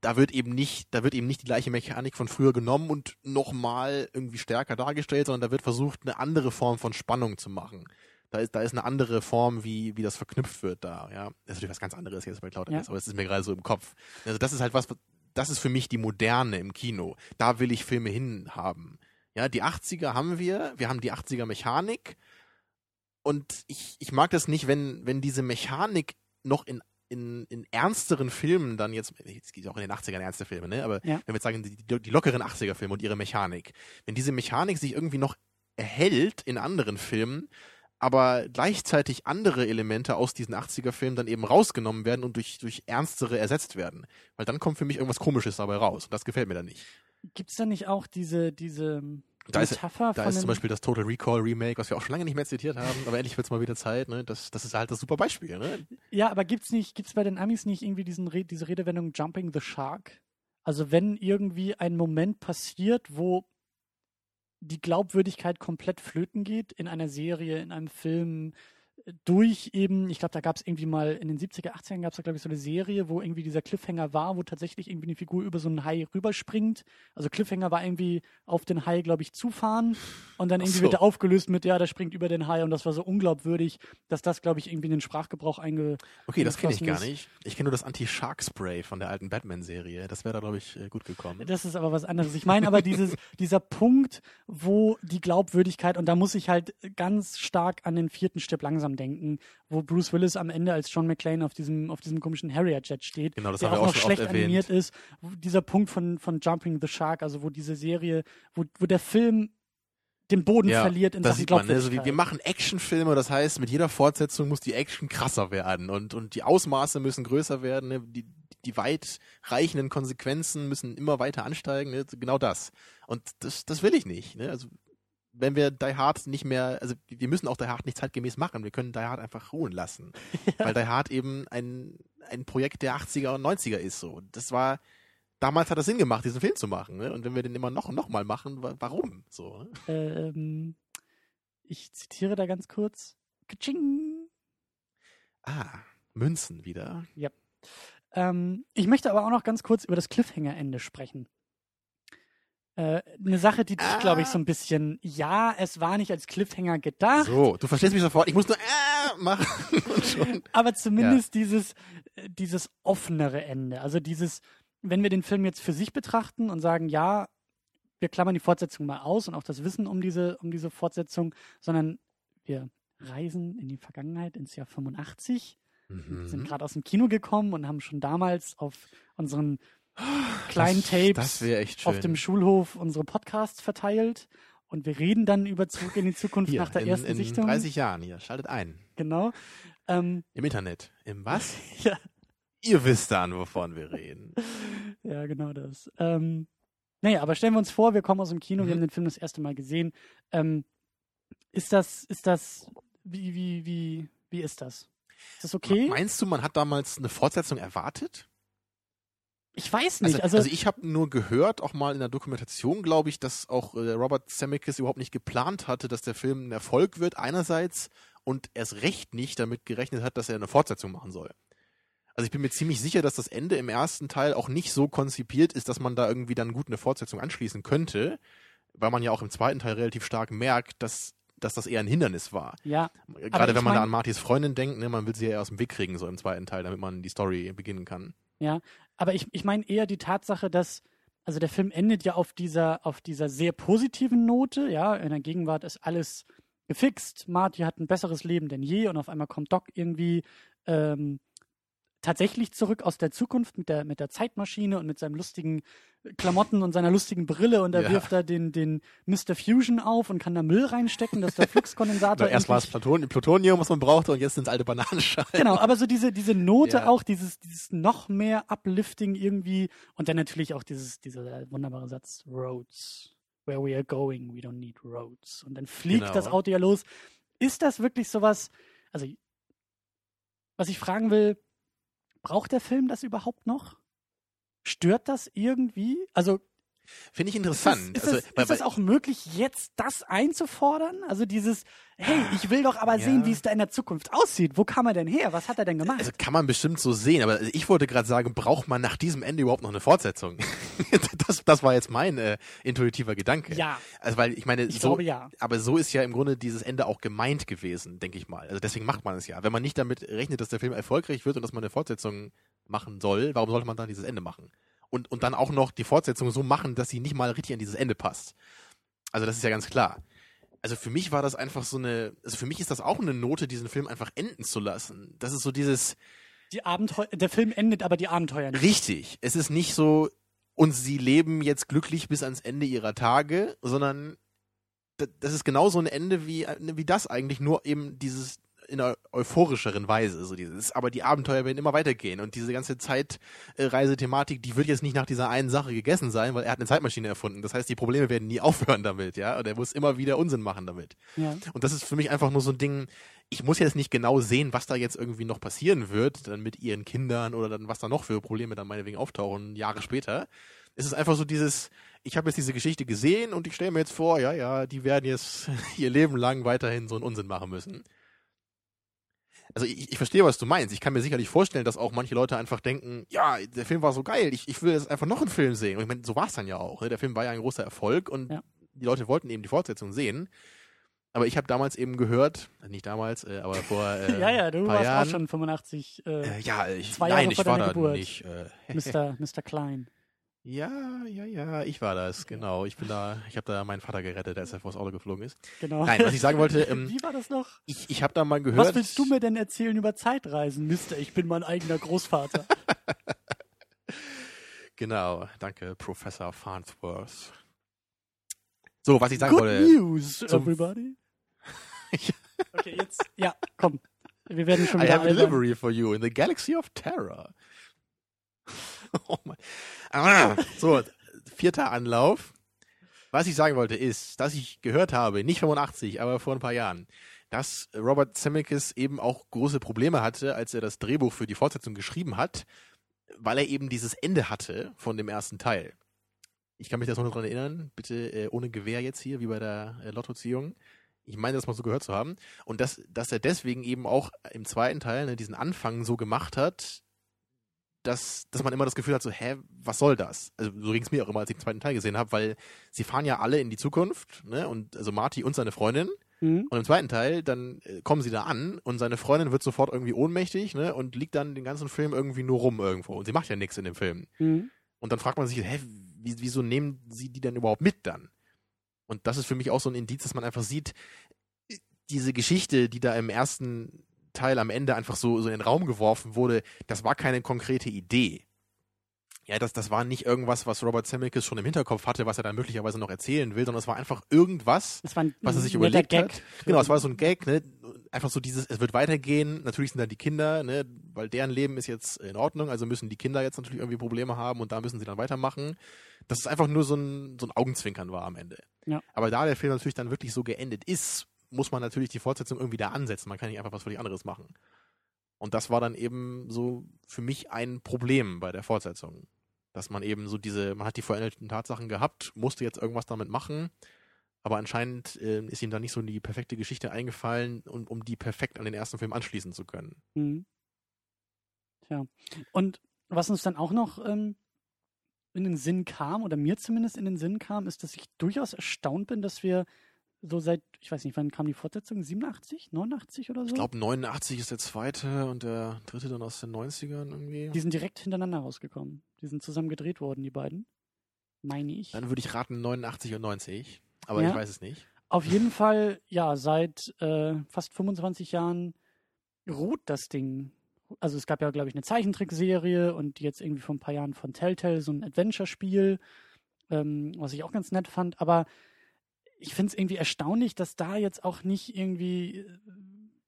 Da wird eben nicht, da wird eben nicht die gleiche Mechanik von früher genommen und nochmal irgendwie stärker dargestellt, sondern da wird versucht, eine andere Form von Spannung zu machen. Da ist, da ist eine andere Form, wie, wie das verknüpft wird da, ja. Das ist natürlich was ganz anderes jetzt bei Cloud Ja. Atlas, aber es ist mir gerade so im Kopf. Also das ist halt was, das ist für mich die Moderne im Kino. Da will ich Filme hinhaben. Ja, die 80er haben wir, wir haben die 80er Mechanik und ich, ich mag das nicht, wenn, wenn diese Mechanik noch in, in, in ernsteren Filmen dann jetzt, es gibt auch in den 80ern ernste Filme, ne, aber Ja. wenn wir jetzt sagen, die, die, die lockeren 80er Filme und ihre Mechanik, wenn diese Mechanik sich irgendwie noch erhält in anderen Filmen, aber gleichzeitig andere Elemente aus diesen 80er Filmen dann eben rausgenommen werden und durch, durch ernstere ersetzt werden. Weil dann kommt für mich irgendwas Komisches dabei raus und das gefällt mir dann nicht. Gibt es da nicht auch diese, diese Da ist- Da von ist zum Beispiel das Total Recall Remake, was wir auch schon lange nicht mehr zitiert haben, aber endlich wird es mal wieder Zeit. Ne? Das, das ist halt das super Beispiel. Ne? Ja, aber gibt's nicht, gibt's bei den Amis nicht irgendwie diesen Re diese Redewendung Jumping the Shark? Also wenn irgendwie ein Moment passiert, wo die Glaubwürdigkeit komplett flöten geht in einer Serie, in einem Film, durch eben, ich glaube, da gab es irgendwie mal in den 70er, 80ern gab es da, glaube ich, so eine Serie, wo irgendwie dieser Cliffhanger war, wo tatsächlich irgendwie eine Figur über so einen Hai rüberspringt. Also Cliffhanger war irgendwie auf den Hai, glaube ich, zufahren und dann irgendwie so. wird er aufgelöst mit, ja, der springt über den Hai und das war so unglaubwürdig, dass das, glaube ich, irgendwie in den Sprachgebrauch einge. Okay, das kenne ich gar nicht. Ich kenne nur das Anti-Shark-Spray von der alten Batman-Serie. Das wäre da, glaube ich, äh, gut gekommen. Das ist aber was anderes. Ich meine aber dieses, [LAUGHS] dieser Punkt, wo die Glaubwürdigkeit, und da muss ich halt ganz stark an den vierten Stipp langsam denken, wo Bruce Willis am Ende als John McClane auf diesem, auf diesem komischen Harrier-Jet steht, genau, das der auch, auch noch schlecht animiert ist. Dieser Punkt von, von Jumping the Shark, also wo diese Serie, wo, wo der Film den Boden ja, verliert in das Sachen sieht man, ne? also wir, wir machen Actionfilme, das heißt, mit jeder Fortsetzung muss die Action krasser werden und, und die Ausmaße müssen größer werden, ne? die, die weitreichenden Konsequenzen müssen immer weiter ansteigen, ne? genau das. Und das, das will ich nicht. Ne? Also wenn wir Die Hard nicht mehr, also wir müssen auch Die Hard nicht zeitgemäß machen, wir können Die Hard einfach ruhen lassen. [LAUGHS] Ja. Weil Die Hard eben ein, ein Projekt der 80er und 90er ist so. Das war, damals hat das Sinn gemacht, diesen Film zu machen. Ne? Und wenn wir den immer noch und noch mal machen, warum? So, ne? ähm, ich zitiere da ganz kurz. Kaching. Ah, Münzen wieder. Ja. Ähm, ich möchte aber auch noch ganz kurz über das Cliffhanger-Ende sprechen. Äh, eine Sache, die dich, ah. glaube ich, so ein bisschen, ja, es war nicht als Cliffhanger gedacht. So, du verstehst mich sofort. Ich muss nur äh, machen. [LAUGHS] Aber zumindest ja. dieses, äh, dieses offenere Ende. Also dieses, wenn wir den Film jetzt für sich betrachten und sagen, ja, wir klammern die Fortsetzung mal aus und auch das Wissen um diese, um diese Fortsetzung, sondern wir reisen in die Vergangenheit, ins Jahr 85. Mhm. Sind gerade aus dem Kino gekommen und haben schon damals auf unseren kleinen das, Tapes das auf dem Schulhof unsere Podcasts verteilt. Und wir reden dann über Zurück in die Zukunft hier, nach der in, ersten in Sichtung. In 30 Jahren hier, schaltet ein. Genau. Ähm, Im Internet. Im was? [LAUGHS] ja. Ihr wisst dann, wovon wir reden. [LAUGHS] ja, genau das. Ähm, naja, aber stellen wir uns vor, wir kommen aus dem Kino, Mhm. wir haben den Film das erste Mal gesehen. Ähm, ist das, ist das, wie, wie, wie, wie ist das? Ist das okay? Meinst du, man hat damals eine Fortsetzung erwartet? Ich weiß nicht. Also, Also, also ich habe nur gehört, auch mal in der Dokumentation, glaube ich, dass auch äh, Robert Zemeckis überhaupt nicht geplant hatte, dass der Film ein Erfolg wird einerseits und erst recht nicht damit gerechnet hat, dass er eine Fortsetzung machen soll. Also ich bin mir ziemlich sicher, dass das Ende im ersten Teil auch nicht so konzipiert ist, dass man da irgendwie dann gut eine Fortsetzung anschließen könnte, weil man ja auch im zweiten Teil relativ stark merkt, dass dass das eher ein Hindernis war. ja, Gerade wenn man da mein- an Martys Freundin denkt, ne, man will sie ja aus dem Weg kriegen, so im zweiten Teil, damit man die Story beginnen kann. Ja, aber ich, ich meine eher die Tatsache, dass, also der Film endet ja auf dieser, auf dieser sehr positiven Note, ja, in der Gegenwart ist alles gefixt, Marty hat ein besseres Leben denn je und auf einmal kommt Doc irgendwie ähm, tatsächlich zurück aus der Zukunft mit der, mit der Zeitmaschine und mit seinem lustigen Klamotten und seiner lustigen Brille und da Ja. wirft er den, den Mr. Fusion auf und kann da Müll reinstecken, dass der Fluxkondensator erst war es Platon Plutonium, was man brauchte, und jetzt sind es alte Bananenschalen. Genau, aber so diese, diese Note Ja. auch, dieses, dieses noch mehr Uplifting irgendwie und dann natürlich auch dieses, dieser wunderbare Satz, Roads, where we are going, we don't need roads. Und dann fliegt Genau. das Auto ja los. Ist das wirklich sowas, also, was ich fragen will, braucht der Film das überhaupt noch? Stört das irgendwie? Also, Finde ich interessant. ist, also, das, weil- ist das auch möglich, jetzt das einzufordern? Also dieses, hey, ich will doch aber Ja. sehen, wie es da in der Zukunft aussieht. Wo kam er denn her? Was hat er denn gemacht? also kann man bestimmt so sehen, aber ich wollte gerade sagen, braucht man nach diesem Ende überhaupt noch eine Fortsetzung? [LAUGHS] das, das war jetzt mein äh, intuitiver Gedanke. ja, Also weil ich meine, ich so, glaube ja. aber so ist ja im Grunde dieses Ende auch gemeint gewesen, denke ich mal. Also deswegen macht man es ja. Wenn man nicht damit rechnet, dass der Film erfolgreich wird und dass man eine Fortsetzung machen soll, warum sollte man dann dieses Ende machen? Und, und dann auch noch die Fortsetzung so machen, dass sie nicht mal richtig an dieses Ende passt. Also das ist ja ganz klar. Also für mich war das einfach so eine, also für mich ist das auch eine Note, diesen Film einfach enden zu lassen. Das ist so dieses, Die Abenteuer, der Film endet aber die Abenteuer nicht. Richtig. Es ist nicht so, und sie leben jetzt glücklich bis ans Ende ihrer Tage, sondern das ist genauso ein Ende wie, wie das eigentlich, nur eben dieses in einer euphorischeren Weise. So dieses, aber die Abenteuer werden immer weitergehen und diese ganze Zeitreisethematik, die wird jetzt nicht nach dieser einen Sache gegessen sein, weil er hat eine Zeitmaschine erfunden. Das heißt, die Probleme werden nie [LAUGHS] aufhören damit, ja, und er muss immer wieder Unsinn machen damit. Ja. Und das ist für mich einfach nur so ein Ding, ich muss jetzt nicht genau sehen, was da jetzt irgendwie noch passieren wird, dann mit ihren Kindern oder dann was da noch für Probleme dann meinetwegen auftauchen, Jahre später. Es ist einfach so dieses, ich habe jetzt diese Geschichte gesehen und ich stelle mir jetzt vor, ja, ja, die werden jetzt [LAUGHS] ihr Leben lang weiterhin so einen Unsinn machen müssen. Also ich, ich verstehe, was du meinst. Ich kann mir sicherlich vorstellen, dass auch manche Leute einfach denken, ja, der Film war so geil, ich, ich will jetzt einfach noch einen Film sehen. Und ich meine, so war es dann ja auch. Ne? Der Film war ja ein großer Erfolg und Ja. die Leute wollten eben die Fortsetzung sehen. Aber ich habe damals eben gehört, nicht damals, äh, aber vor [LAUGHS] äh, ja, ja, du warst Jahren, auch schon 85, äh, Äh, ja, ich, Zwei nein, Jahre ich vor war deiner da Geburt. nicht. Äh, [LAUGHS] Mr. Mr. Klein. Ja, ja, ja, ich war das, genau. Ich bin da, ich habe da meinen Vater gerettet, als er vors Auto geflogen ist. Genau. Nein, was ich sagen wollte, [LAUGHS] ähm, Wie war das noch? ich, ich habe da mal gehört. Was willst du mir denn erzählen über Zeitreisen, Mister? Ich bin mein eigener Großvater. [LAUGHS] Genau, danke, Professor Farnsworth. So, was ich sagen Good wollte. news, everybody. [LAUGHS] okay, jetzt. Ja, komm. Wir werden schon I wieder have a delivery for you in the galaxy of terror. [LAUGHS] oh mein. Ah, so, vierter Anlauf. Was ich sagen wollte ist, dass ich gehört habe, nicht 85, aber vor ein paar Jahren, dass Robert Zemeckis eben auch große Probleme hatte, als er das Drehbuch für die Fortsetzung geschrieben hat, weil er eben dieses Ende hatte von dem ersten Teil. Ich kann mich das noch daran erinnern, bitte äh, ohne Gewehr jetzt hier, wie bei der äh, Lottoziehung. Ich meine, das mal so gehört zu haben. Und dass, dass er deswegen eben auch im zweiten Teil ne, diesen Anfang so gemacht hat, dass, dass man immer das Gefühl hat, so, hä, was soll das? Also so ging es mir auch immer, als ich den zweiten Teil gesehen habe, weil sie fahren ja alle in die Zukunft, ne? Und also Marty und seine Freundin. Mhm. Und im zweiten Teil, dann äh, kommen sie da an und seine Freundin wird sofort irgendwie ohnmächtig, ne? Und liegt dann den ganzen Film irgendwie nur rum irgendwo. Und sie macht ja nichts in dem Film. Mhm. Und dann fragt man sich, hä, wie, wieso nehmen sie die denn überhaupt mit dann? Und das ist für mich auch so ein Indiz, dass man einfach sieht, diese Geschichte, die da im ersten Teil am Ende einfach so, so in den Raum geworfen wurde, das war keine konkrete Idee. Ja, das, das war nicht irgendwas, was Robert Zemeckis schon im Hinterkopf hatte, was er dann möglicherweise noch erzählen will, sondern es war einfach irgendwas, Das war ein was er sich überlegt Gag. hat. Genau, es war so ein Gag, ne? Einfach so dieses, es wird weitergehen. Natürlich sind dann die Kinder, ne? Weil deren Leben ist jetzt in Ordnung, also müssen die Kinder jetzt natürlich irgendwie Probleme haben und da müssen sie dann weitermachen. Dass es einfach nur so ein, so ein Augenzwinkern war am Ende. Ja. Aber da der Film natürlich dann wirklich so geendet ist, muss man natürlich die Fortsetzung irgendwie da ansetzen. Man kann nicht einfach was völlig anderes machen. Und das war dann eben so für mich ein Problem bei der Fortsetzung. Dass man eben so diese, man hat die veränderten Tatsachen gehabt, musste jetzt irgendwas damit machen, aber anscheinend äh, ist ihm da nicht so die perfekte Geschichte eingefallen, um, um die perfekt an den ersten Film anschließen zu können. Mhm. Tja. Und was uns dann auch noch ähm, in den Sinn kam, oder mir zumindest in den Sinn kam, ist, dass ich durchaus erstaunt bin, dass wir so seit, ich weiß nicht, wann kam die Fortsetzung? 87, 89 oder so? Ich glaube, 89 ist der zweite und der dritte dann aus den 90ern irgendwie. Die sind direkt hintereinander rausgekommen. Die sind zusammen gedreht worden, die beiden. Meine ich. Dann würde ich raten 89 und 90, aber Ja. ich weiß es nicht. Auf jeden Fall, ja, seit äh, fast 25 Jahren ruht das Ding. Also es gab ja, glaube ich, eine Zeichentrickserie und jetzt irgendwie vor ein paar Jahren von Telltale so ein Adventure-Spiel, ähm, was ich auch ganz nett fand. Aber ich finde es irgendwie erstaunlich, dass da jetzt auch nicht irgendwie, äh,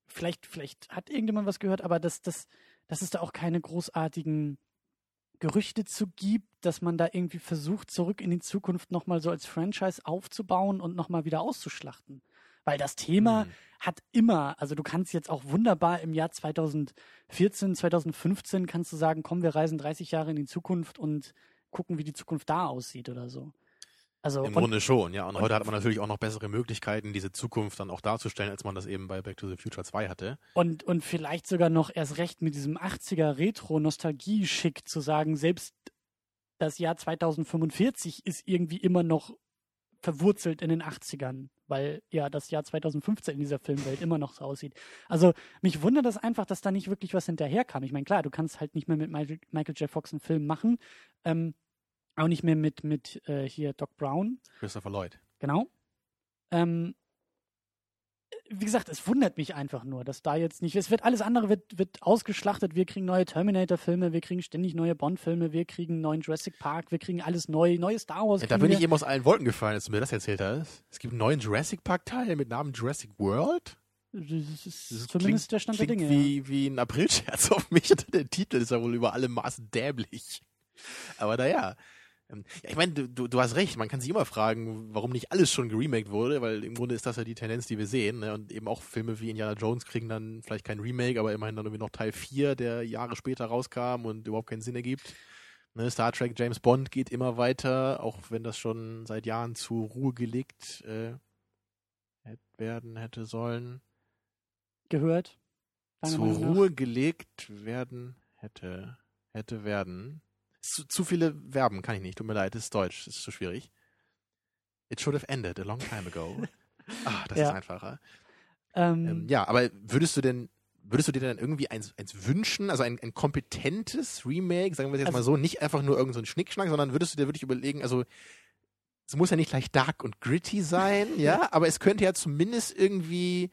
vielleicht, vielleicht hat irgendjemand was gehört, aber dass, dass, dass es da auch keine großartigen Gerüchte zu gibt, dass man da irgendwie versucht, zurück in die Zukunft nochmal so als Franchise aufzubauen und nochmal wieder auszuschlachten. Weil das Thema Hm. hat immer, also du kannst jetzt auch wunderbar im Jahr 2014, 2015 kannst du sagen, komm, wir reisen 30 Jahre in die Zukunft und gucken, wie die Zukunft da aussieht oder so. Also Im und- Grunde schon, ja. Und, und- heute hat man natürlich auch noch bessere Möglichkeiten, diese Zukunft dann auch darzustellen, als man das eben bei Back to the Future 2 hatte. Und, und vielleicht sogar noch erst recht mit diesem 80er Retro-Nostalgie-Schick zu sagen, selbst das Jahr 2045 ist irgendwie immer noch verwurzelt in den 80ern, weil ja das Jahr 2015 in dieser Filmwelt immer noch so aussieht. Also mich wundert das einfach, dass da nicht wirklich was hinterherkam. Ich meine, klar, du kannst halt nicht mehr mit Michael, Michael J. Fox einen Film machen, ähm, auch nicht mehr mit, mit äh, hier Doc Brown, Christopher Lloyd. Genau. Ähm, wie gesagt, es wundert mich einfach nur, dass da jetzt nicht. Es wird alles andere wird, wird ausgeschlachtet. Wir kriegen neue Terminator-Filme, wir kriegen ständig neue Bond-Filme, wir kriegen neuen Jurassic Park, wir kriegen alles neu, neue Star Wars. Ja, da bin wir. ich eben aus allen Wolken gefallen, als du mir das erzählt hast. Es gibt einen neuen Jurassic Park-Teil mit Namen Jurassic World. Das ist Das zumindest der Stand der klingt Dinge. ja. Wie, wie ein Aprilscherz [LAUGHS] auf mich. Der Titel ist ja wohl über alle Maßen dämlich. Aber naja. Ähm, Ja, ich meine, du, du, du hast recht, man kann sich immer fragen, warum nicht alles schon geremaked wurde, weil im Grunde ist das ja die Tendenz, die wir sehen. Ne? Und eben auch Filme wie Indiana Jones kriegen dann vielleicht kein Remake, aber immerhin dann irgendwie noch Teil 4, der Jahre später rauskam und überhaupt keinen Sinn ergibt. Ne, Star Trek, James Bond geht immer weiter, auch wenn das schon seit Jahren zur Ruhe gelegt äh, werden hätte sollen. Gehört. Zur Ruhe gelegt werden hätte, hätte werden. Zu, zu viele Verben kann ich nicht, tut mir leid, ist Deutsch, das ist zu schwierig. It should have ended a long time ago. [LAUGHS] ah, das ja. ist einfacher. Ähm, ähm, ja, aber würdest du denn würdest du dir dann irgendwie eins, eins wünschen, also ein, ein kompetentes Remake, sagen wir jetzt also, mal so, nicht einfach nur irgendein so Schnickschnack, sondern würdest du dir wirklich überlegen, also es muss ja nicht gleich dark und gritty sein, [LAUGHS] ja, aber es könnte ja zumindest irgendwie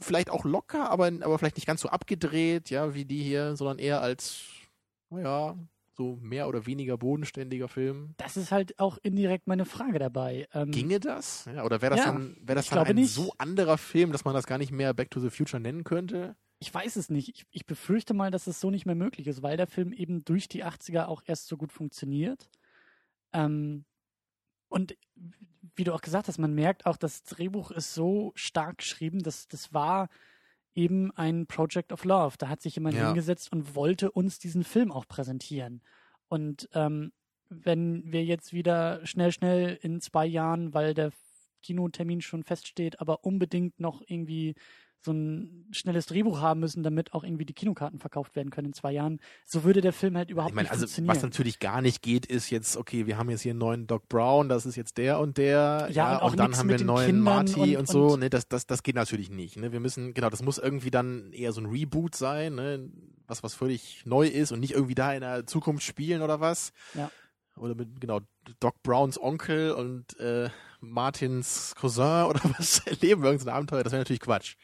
vielleicht auch locker, aber, aber vielleicht nicht ganz so abgedreht, ja, wie die hier, sondern eher als, naja, so mehr oder weniger bodenständiger Film. Das ist halt auch indirekt meine Frage dabei. Ähm, Ginge das? Ja, oder wäre das ja, dann, wär das dann ein nicht. so anderer Film, dass man das gar nicht mehr Back to the Future nennen könnte? Ich weiß es nicht. Ich, ich befürchte mal, dass es so nicht mehr möglich ist, weil der Film eben durch die 80er auch erst so gut funktioniert. Ähm, und wie du auch gesagt hast, man merkt auch, das Drehbuch ist so stark geschrieben, dass das war eben ein Project of Love. Da hat sich jemand ja. hingesetzt und wollte uns diesen Film auch präsentieren. Und ähm, wenn wir jetzt wieder schnell, schnell in zwei Jahren, weil der Kinotermin schon feststeht, aber unbedingt noch irgendwie so ein schnelles Drehbuch haben müssen, damit auch irgendwie die Kinokarten verkauft werden können in zwei Jahren. So würde der Film halt überhaupt ich meine, nicht also, funktionieren. Was natürlich gar nicht geht, ist jetzt, okay, wir haben jetzt hier einen neuen Doc Brown, das ist jetzt der und der, ja, ja und, und dann haben wir einen neuen Kindern Marty und, und so. Ne, das, das, das geht natürlich nicht. Ne? Wir müssen, genau, das muss irgendwie dann eher so ein Reboot sein, ne? was, was völlig neu ist und nicht irgendwie da in der Zukunft spielen oder was. Ja. Oder mit, genau, Doc Browns Onkel und äh, Martins Cousin [LAUGHS] oder was erleben irgendein Abenteuer, das wäre natürlich Quatsch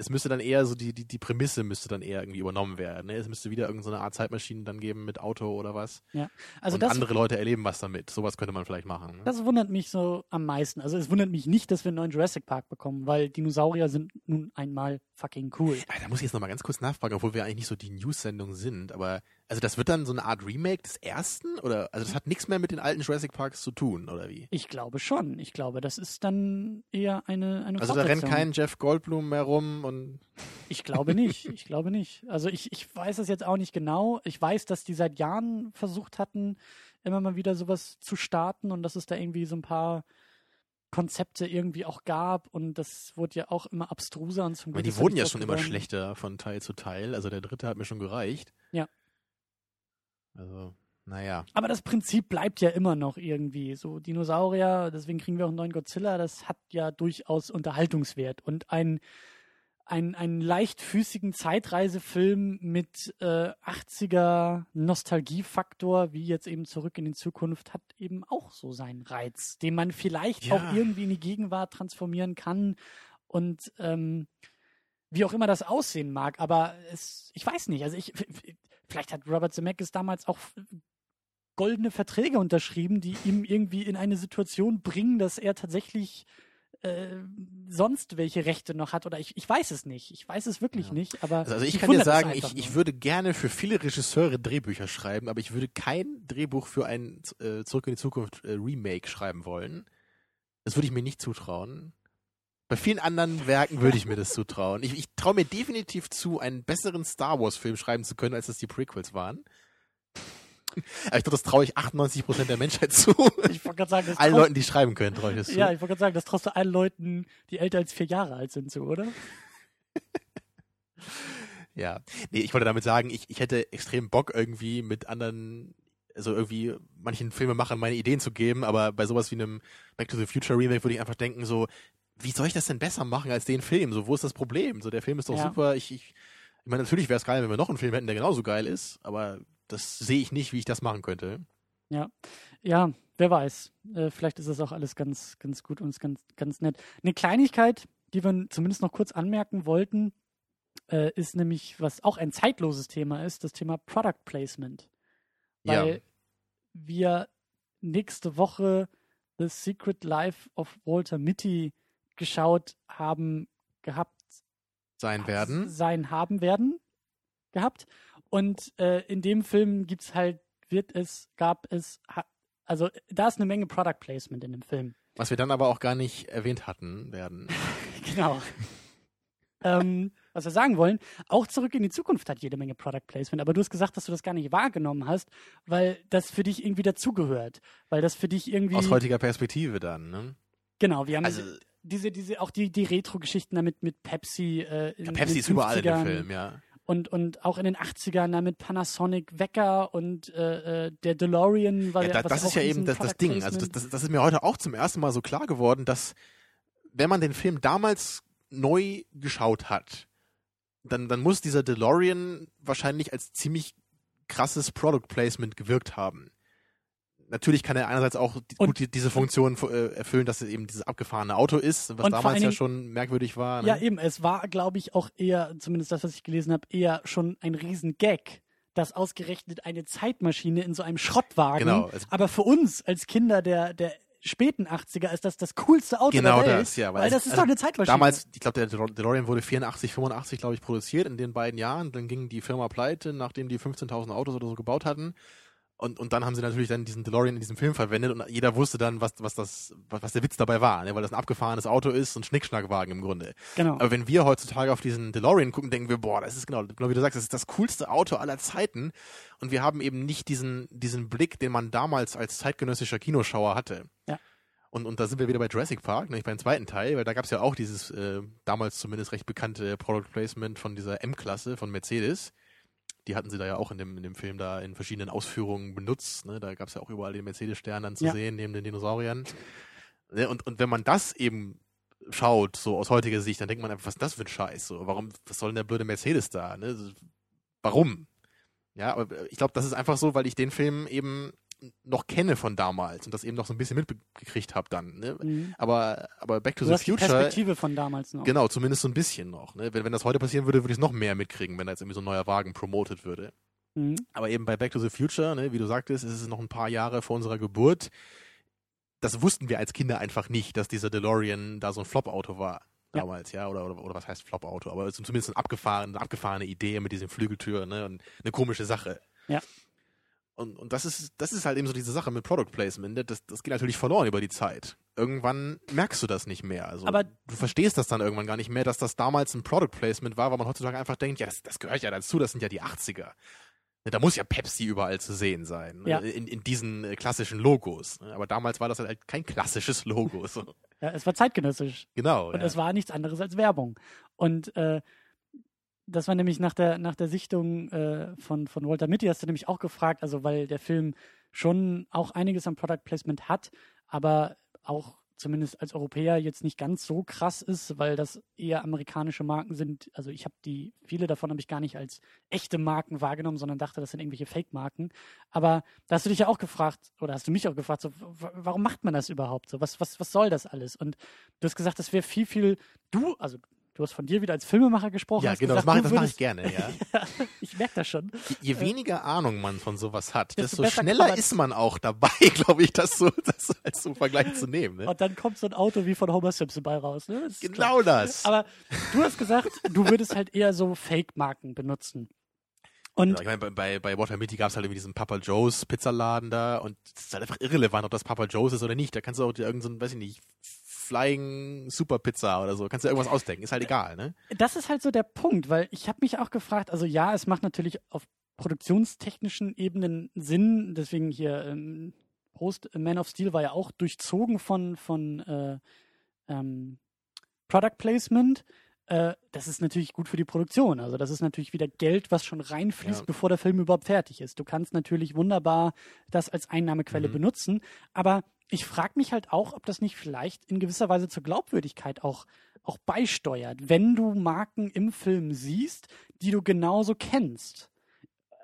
es müsste dann eher so die, die, die Prämisse müsste dann eher irgendwie übernommen werden. Ne? Es müsste wieder irgendeine so Art Zeitmaschine dann geben mit Auto oder was. Ja. Also und das, andere Leute erleben was damit. Sowas könnte man vielleicht machen. Ne? Das wundert mich so am meisten. Also es wundert mich nicht, dass wir einen neuen Jurassic Park bekommen, weil Dinosaurier sind nun einmal fucking cool. Ja, da muss ich jetzt nochmal ganz kurz nachfragen, obwohl wir eigentlich nicht so die News-Sendung sind, aber also das wird dann so eine Art Remake des ersten? Oder also das hat nichts mehr mit den alten Jurassic Parks zu tun, oder wie? Ich glaube schon. Ich glaube, das ist dann eher eine, eine Also da rennt kein Jeff Goldblum mehr rum und. Ich glaube nicht. [LAUGHS] Ich glaube nicht. Also ich, ich weiß es jetzt auch nicht genau. Ich weiß, dass die seit Jahren versucht hatten, immer mal wieder sowas zu starten und dass es da irgendwie so ein paar Konzepte irgendwie auch gab und das wurde ja auch immer abstruser und zum Glück. Aber die wurden ja schon immer schlechter von Teil zu Teil. Also der dritte hat mir schon gereicht. Ja. Also, naja. Aber das Prinzip bleibt ja immer noch irgendwie. So Dinosaurier, deswegen kriegen wir auch einen neuen Godzilla, das hat ja durchaus Unterhaltungswert. Und ein, ein, einen leichtfüßigen Zeitreisefilm mit äh, 80er Nostalgiefaktor, wie jetzt eben zurück in die Zukunft, hat eben auch so seinen Reiz, den man vielleicht ja. auch irgendwie in die Gegenwart transformieren kann. Und ähm, wie auch immer das aussehen mag, aber es, ich weiß nicht. Also ich, vielleicht hat Robert Zemeckis damals auch goldene Verträge unterschrieben, die ihm irgendwie in eine Situation bringen, dass er tatsächlich äh, sonst welche Rechte noch hat oder ich, ich weiß es nicht. Ich weiß es wirklich ja. nicht. Aber also, also ich kann dir sagen, ich, ich würde gerne für viele Regisseure Drehbücher schreiben, aber ich würde kein Drehbuch für ein äh, Zurück in die Zukunft äh, Remake schreiben wollen. Das würde ich mir nicht zutrauen. Bei vielen anderen Werken würde ich mir das zutrauen. Ich, ich traue mir definitiv zu, einen besseren Star Wars-Film schreiben zu können, als das die Prequels waren. Aber ich glaube, das traue ich 98% der Menschheit zu. Ich wollte gerade sagen, das allen Leuten, die schreiben können, traue ich das zu. Ja, ich wollte gerade sagen, das traust du allen Leuten, die älter als vier Jahre alt sind, zu, oder? ja. Nee, ich wollte damit sagen, ich, ich hätte extrem Bock irgendwie mit anderen also irgendwie manchen Filmemachern meine Ideen zu geben, aber bei sowas wie einem Back to the Future Remake würde ich einfach denken, so, wie soll ich das denn besser machen als den Film? So, wo ist das Problem? So, der Film ist doch ja. super. Ich, ich, ich meine, natürlich wäre es geil, wenn wir noch einen Film hätten, der genauso geil ist, aber das sehe ich nicht, wie ich das machen könnte. Ja, ja, wer weiß. Äh, vielleicht ist das auch alles ganz, ganz gut und ganz, ganz nett. Eine Kleinigkeit, die wir zumindest noch kurz anmerken wollten, äh, ist nämlich, was auch ein zeitloses Thema ist, das Thema Product Placement. Weil ja. wir nächste Woche The Secret Life of Walter Mitty geschaut haben, gehabt sein werden. Sein haben werden gehabt. Und äh, in dem Film gibt's halt, wird es, gab es, also da ist eine Menge Product Placement in dem Film. Was wir dann aber auch gar nicht erwähnt hatten werden. [LAUGHS] genau. ähm, was wir sagen wollen. Auch zurück in die Zukunft hat jede Menge Product Placement, aber du hast gesagt, dass du das gar nicht wahrgenommen hast, weil das für dich irgendwie dazugehört. Weil das für dich irgendwie. Aus heutiger Perspektive dann, ne? Genau, wir haben Also, diese, diese, auch die, die Retro-Geschichten damit mit Pepsi. Äh, in, ja, Pepsi ist überall in dem 50ern. Film, ja. Und, und auch in den 80ern da mit Panasonic Wecker und äh, äh, der DeLorean war Ja, da, das ist ja eben das, das Ding. Also das, Placement- das, das ist mir heute auch zum ersten Mal so klar geworden, dass wenn man den Film damals neu geschaut hat, dann, dann muss dieser DeLorean wahrscheinlich als ziemlich krasses Product Placement gewirkt haben. Natürlich kann er einerseits auch die, gut die, diese Funktion äh, erfüllen, dass es eben dieses abgefahrene Auto ist, was damals allen ja Dingen- schon merkwürdig war. Ne? Ja, eben. Es war, glaube ich, auch eher, zumindest das, was ich gelesen habe, eher schon ein Riesen-Gag, dass ausgerechnet eine Zeitmaschine in so einem Schrottwagen. Genau, aber für uns als Kinder der, der späten 80er ist das das coolste Auto Genau der Welt. das, ja. Weil, es- das ist also doch eine Zeitmaschine. Damals, ich glaube, der DeLo- DeLorean wurde 84, 85, glaube ich, produziert in den beiden Jahren. Dann ging die Firma pleite, nachdem die 15.000 Autos oder so gebaut hatten. Und, und dann haben sie natürlich dann diesen DeLorean in diesem Film verwendet und jeder wusste dann, was, was, das, was, was der Witz dabei war, ne? weil das ein abgefahrenes Auto ist, ein Schnickschnackwagen im Grunde. Genau. Aber wenn wir heutzutage auf diesen DeLorean gucken, denken wir, boah, das ist genau, genau wie du sagst, das ist das coolste Auto aller Zeiten. Und wir haben eben nicht diesen, diesen Blick, den man damals als zeitgenössischer Kinoschauer hatte. Ja. Und, und da sind wir wieder bei Jurassic Park, nämlich beim zweiten Teil, weil da gab es ja auch dieses äh, damals zumindest recht bekannte Product Placement von dieser M-Klasse von Mercedes. Die hatten sie da ja auch in dem, in dem Film da in verschiedenen Ausführungen benutzt. Ne? Da gab es ja auch überall den Mercedes-Stern dann zu Ja. sehen, neben den Dinosauriern. Ne? Und, und wenn man das eben schaut, so aus heutiger Sicht, dann denkt man einfach, was ist das für ein Scheiß? So, warum, was soll denn der blöde Mercedes da? Ne? Warum? Ja, aber ich glaube, das ist einfach so, weil ich den Film eben noch kenne von damals und das eben noch so ein bisschen mitgekriegt habe dann. Ne? Mhm. Aber, aber Back to Du the hast die Future, Perspektive von damals noch. genau, zumindest so ein bisschen noch. Ne? Wenn, wenn das heute passieren würde, würde ich es noch mehr mitkriegen, wenn da jetzt irgendwie so ein neuer Wagen promotet würde. Mhm. Aber eben bei Back to the Future, ne, wie du sagtest, ist es noch ein paar Jahre vor unserer Geburt. Das wussten wir als Kinder einfach nicht, dass dieser DeLorean da so ein Flop-Auto war Ja. damals, ja, oder, oder, oder was heißt Flop-Auto, aber es ist zumindest eine abgefahrene Idee mit diesen Flügeltüren, ne, und eine komische Sache. Ja. Und, und das ist, das ist halt eben so diese Sache mit Product Placement, ne? das, das geht natürlich verloren über die Zeit. Irgendwann merkst du das nicht mehr. Also Aber- du verstehst das dann irgendwann gar nicht mehr, dass das damals ein Product Placement war, weil man heutzutage einfach denkt, ja, das, das gehört ja dazu, das sind ja die 80er. Ne, Da muss ja Pepsi überall zu sehen sein, ne, Ja. in, in diesen äh, klassischen Logos. ne. Aber damals war das halt kein klassisches Logo. So. Ja, es war zeitgenössisch. Genau. Und ja. es war nichts anderes als Werbung. Und äh, das war nämlich nach der, nach der Sichtung äh, von, von Walter Mitty, hast du nämlich auch gefragt, also weil der Film schon auch einiges am Product Placement hat, aber auch zumindest als Europäer jetzt nicht ganz so krass ist, weil das eher amerikanische Marken sind. Also ich habe die, viele davon habe ich gar nicht als echte Marken wahrgenommen, sondern dachte, das sind irgendwelche Fake-Marken. Aber da hast du dich ja auch gefragt, oder hast du mich auch gefragt, so, warum macht man das überhaupt so? Was, was, was soll das alles? Und du hast gesagt, das wäre viel, viel, du, also du hast von dir wieder als Filmemacher gesprochen. ja, genau, das gesagt, mache du das mach ich gerne, ja. [LAUGHS] ich merke das schon. Je, je weniger Ahnung man von sowas hat, Desto desto schneller man- ist man auch dabei, [LAUGHS] glaube ich, das so das als so Vergleich zu nehmen. Ne? Und dann kommt so ein Auto wie von Homer Simpson bei raus. Ne? Das. Genau das. Aber du hast gesagt, du würdest halt eher so Fake-Marken benutzen. Und Genau, ich meine, bei, bei, Mitty gab es halt irgendwie diesen Papa Joe's Pizzaladen da und es ist halt einfach irrelevant, ob das Papa Joe's ist oder nicht. Da kannst du auch irgendeinen, so, weiß ich nicht, Flying Super Pizza oder so, kannst du irgendwas ausdenken, ist halt egal, ne? das ist halt so der Punkt, weil ich habe mich auch gefragt, also ja, es macht natürlich auf produktionstechnischen Ebenen Sinn, deswegen hier ähm, Prost, Man of Steel war ja auch durchzogen von, von äh, ähm, Product Placement. Äh, das ist natürlich gut für die Produktion. Also das ist natürlich wieder Geld, was schon reinfließt, Ja. bevor der Film überhaupt fertig ist. Du kannst natürlich wunderbar das als Einnahmequelle Mhm. benutzen, aber ich frage mich halt auch, ob das nicht vielleicht in gewisser Weise zur Glaubwürdigkeit auch, auch beisteuert, wenn du Marken im Film siehst, die du genauso kennst.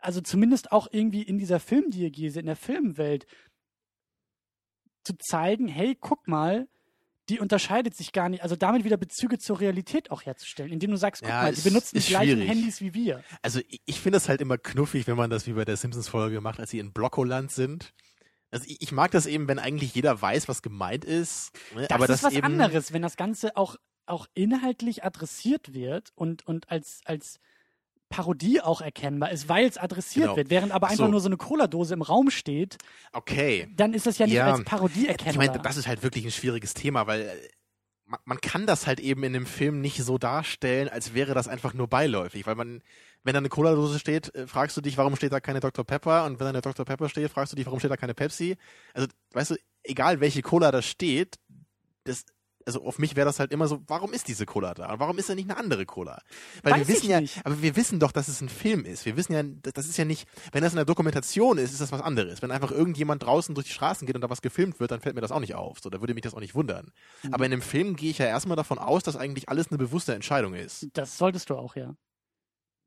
Also zumindest auch irgendwie in dieser Filmdiagese, in der Filmwelt zu zeigen, hey, guck mal, die unterscheidet sich gar nicht, also damit wieder Bezüge zur Realität auch herzustellen, indem du sagst, guck Ja, mal, die benutzen die gleichen schwierig. Handys wie wir. Also ich, ich finde es halt immer knuffig, wenn man das wie bei der Simpsons-Folge macht, als sie in Blockoland sind. Also ich, ich mag das eben, wenn eigentlich jeder weiß, was gemeint ist. Ne? Das aber ist das was eben, anderes, wenn das Ganze auch, auch inhaltlich adressiert wird und, und als, als Parodie auch erkennbar ist, weil es adressiert Genau. wird, während aber Ach einfach so. nur so eine Cola-Dose im Raum steht, Okay. dann ist das ja nicht Ja. als Parodie Ich erkennbar. meine, das ist halt wirklich ein schwieriges Thema, weil äh, man, man kann das halt eben in dem Film nicht so darstellen, als wäre das einfach nur beiläufig, weil man, wenn da eine Cola-Dose steht, äh, fragst du dich, warum steht da keine Dr. Pepper und wenn da eine Dr. Pepper steht, fragst du dich, warum steht da keine Pepsi? Also, weißt du, egal welche Cola da steht, das also auf mich wäre das halt immer so, warum ist diese Cola da? Und warum ist da nicht eine andere Cola? Weil Weiß wir wissen ich ja, nicht. aber wir wissen doch, dass es ein Film ist. Wir wissen ja, das das ist ja nicht, wenn das in der Dokumentation ist, ist das was anderes. Wenn einfach irgendjemand draußen durch die Straßen geht und da was gefilmt wird, dann fällt mir das auch nicht auf. So, da würde mich das auch nicht wundern. Mhm. Aber in einem Film gehe ich ja erstmal davon aus, dass eigentlich alles eine bewusste Entscheidung ist. Das solltest du auch, ja.